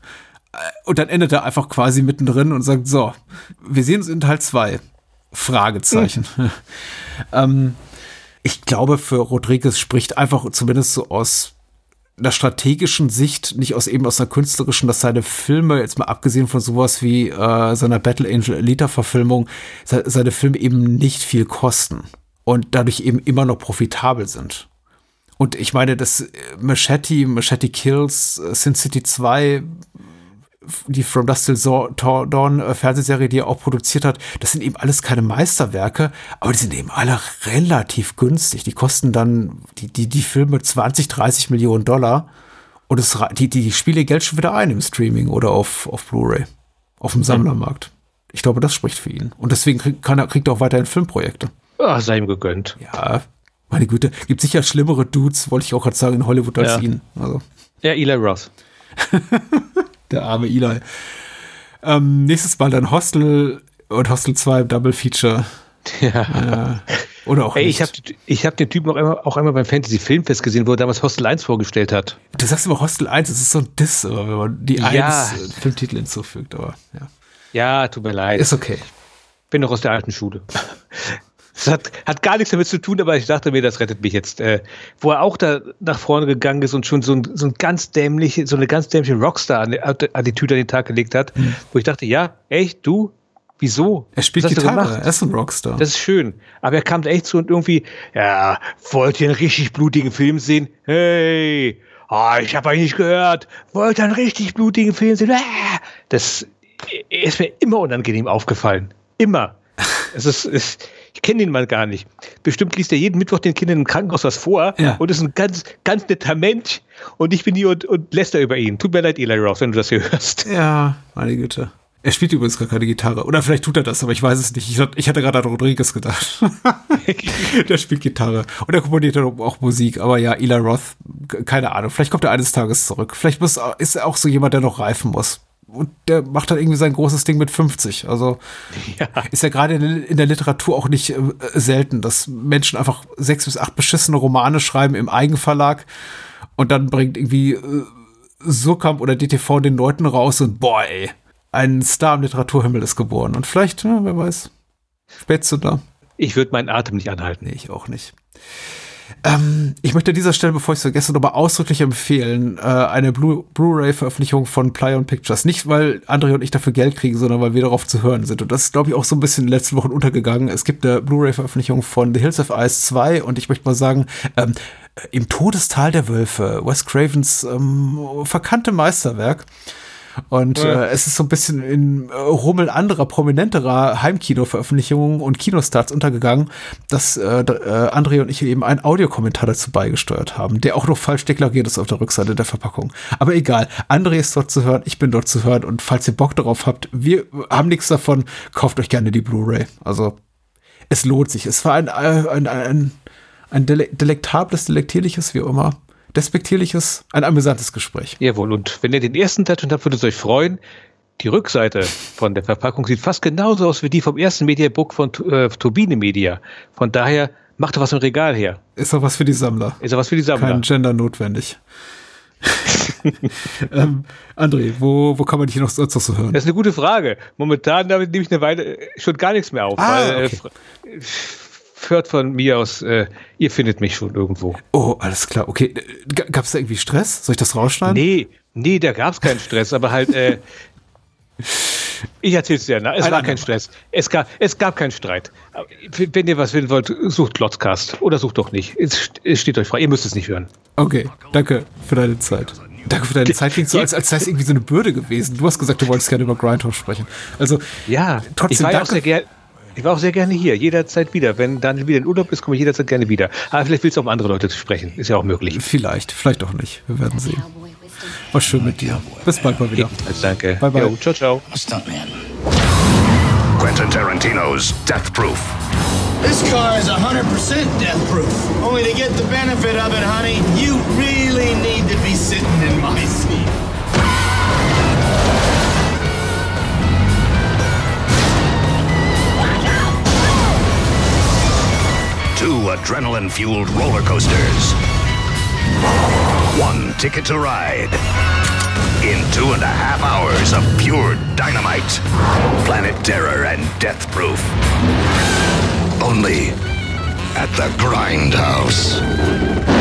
Äh, und dann endet er einfach quasi mittendrin und sagt, so, wir sehen uns in Teil zwei Fragezeichen. Mhm. ähm, ich glaube, für Rodriguez spricht einfach zumindest so aus einer strategischen Sicht, nicht aus eben aus einer künstlerischen, dass seine Filme, jetzt mal abgesehen von sowas wie äh, seiner Battle Angel Elite-Verfilmung, seine Filme eben nicht viel kosten und dadurch eben immer noch profitabel sind. Und ich meine, das Machete, Machete Kills, Sin City 2, die From Dust Till Dawn äh, Fernsehserie, die er auch produziert hat, das sind eben alles keine Meisterwerke, aber die sind eben alle relativ günstig. Die kosten dann die, die, die Filme 20, 30 Millionen Dollar und es, die, die spielen ihr Geld schon wieder ein im Streaming oder auf, auf Blu-ray, auf dem Sammlermarkt. Ich glaube, das spricht für ihn. Und deswegen krieg, kann er, kriegt er auch weiterhin Filmprojekte. Ach, sei ihm gegönnt. Ja, meine Güte. Gibt sicher schlimmere Dudes, wollte ich auch gerade sagen, in Hollywood als ja. ihn. Also. Ja, Eli Roth. Der arme Eli. Ähm, nächstes Mal dann Hostel und Hostel 2 Double Feature. Ja. Äh, oder auch Ey, ich habe ich hab den Typen auch einmal, auch einmal beim Fantasy Filmfest gesehen, wo er damals Hostel 1 vorgestellt hat. Du sagst immer Hostel 1, das ist so ein Diss, wenn man die ja. 1 Filmtitel hinzufügt, aber ja. Ja, tut mir leid. Ist okay. Bin noch aus der alten Schule. Das hat, hat gar nichts damit zu tun, aber ich dachte mir, das rettet mich jetzt. Äh, wo er auch da nach vorne gegangen ist und schon so ein, so ein ganz dämliche, so eine ganz dämliche Rockstar-Attitüde an den Tag gelegt hat, hm. wo ich dachte, ja, echt, du? Wieso? Er spielt Gitarre, er ist ein Rockstar. Das ist schön. Aber er kam da echt zu und irgendwie, ja, wollt ihr einen richtig blutigen Film sehen? Hey, oh, ich habe euch nicht gehört. Wollt ihr einen richtig blutigen Film sehen? Ah! Das ist mir immer unangenehm aufgefallen. Immer. es ist, es, ich kenne den mal gar nicht. Bestimmt liest er jeden Mittwoch den Kindern im Krankenhaus was vor ja. und ist ein ganz, ganz netter Mensch und ich bin hier und, und läster über ihn. Tut mir leid, Eli Roth, wenn du das hier hörst. Ja, meine Güte. Er spielt übrigens gar keine Gitarre. Oder vielleicht tut er das, aber ich weiß es nicht. Ich, hatte gerade an Rodriguez gedacht. der spielt Gitarre. Und er komponiert auch Musik. Aber ja, Eli Roth, keine Ahnung. Vielleicht kommt er eines Tages zurück. Vielleicht muss, ist er auch so jemand, der noch reifen muss und der macht dann irgendwie sein großes Ding mit 50. Also ja. ist ja gerade in, der Literatur auch nicht äh, selten, dass Menschen einfach sechs bis acht beschissene Romane schreiben im Eigenverlag und dann bringt irgendwie äh, Surkamp oder DTV den Leuten raus und boah, ey, ein Star im Literaturhimmel ist geboren. Und vielleicht, ja, wer weiß, spätest du da. Ich würde meinen Atem nicht anhalten. Nee, ich auch nicht. Ähm, ich möchte an dieser Stelle, bevor ich es vergesse, nochmal ausdrücklich empfehlen, äh, eine Blu- Blu-ray-Veröffentlichung von Plyon Pictures. Nicht, weil André und ich dafür Geld kriegen, sondern weil wir darauf zu hören sind. Und das ist, glaube ich, auch so ein bisschen in den letzten Wochen untergegangen. Es gibt eine Blu-ray-Veröffentlichung von The Hills of Ice 2 und ich möchte mal sagen, ähm, im Todestal der Wölfe, Wes Cravens ähm, verkannte Meisterwerk. Und äh, es ist so ein bisschen in äh, Rummel anderer, prominenterer Heimkino-Veröffentlichungen und Kinostarts untergegangen, dass äh, äh, André und ich eben einen Audiokommentar dazu beigesteuert haben, der auch noch falsch deklariert ist auf der Rückseite der Verpackung. Aber egal, André ist dort zu hören, ich bin dort zu hören und falls ihr Bock darauf habt, wir haben nichts davon, kauft euch gerne die Blu-ray. Also es lohnt sich. Es war ein, äh, ein, ein, ein dele delektables, delektierliches, wie immer, despektierliches, ein amüsantes Gespräch. Jawohl, und wenn ihr den ersten schon habt, würdet ihr euch freuen. Die Rückseite von der Verpackung sieht fast genauso aus wie die vom ersten Mediabook von äh, Turbine Media. Von daher macht doch was im Regal her. Ist doch was für die Sammler. Ist ja was für die Sammler. Kein Gender notwendig. ähm, André, wo, wo kann man dich noch sonst noch so hören? Das ist eine gute Frage. Momentan damit nehme ich eine Weile äh, schon gar nichts mehr auf. Ah, weil, okay. äh, hört von mir aus, äh, ihr findet mich schon irgendwo. Oh, alles klar. Okay, G gab's da irgendwie Stress? Soll ich das rausschneiden? Nee, nee, da gab es keinen Stress, aber halt, äh, ich erzähl's dir, ne? es Ein war kein Stress. Es gab, es gab keinen Streit. Wenn ihr was wissen wollt, sucht Glotzcast oder sucht doch nicht. Es es steht euch frei, ihr müsst es nicht hören. Okay, danke für deine Zeit. Danke für deine Zeit. Klingt so, als, als sei es irgendwie so eine Bürde gewesen. Du hast gesagt, du wolltest gerne über Grindhouse sprechen. Also, Ja, trotzdem ich war ja auch danke. sehr gerne. Ich war auch sehr gerne hier, jederzeit wieder. Wenn Daniel wieder in Urlaub ist, komme ich jederzeit gerne wieder. Aber vielleicht willst du auch um andere Leute zu sprechen. Ist ja auch möglich. Vielleicht, vielleicht auch nicht. Wir werden sehen. War schön mit dir. Bis bald mal wieder. Also danke. Bye, bye. Jo, ciao, ciao. Quentin Tarantino's Death Proof. This car is 100% death proof. Only to get the benefit of it, honey, you really need to be sitting in my seat. Two adrenaline fueled roller coasters. One ticket to ride. In two and a half hours of pure dynamite, planet terror, and death proof. Only at the Grindhouse.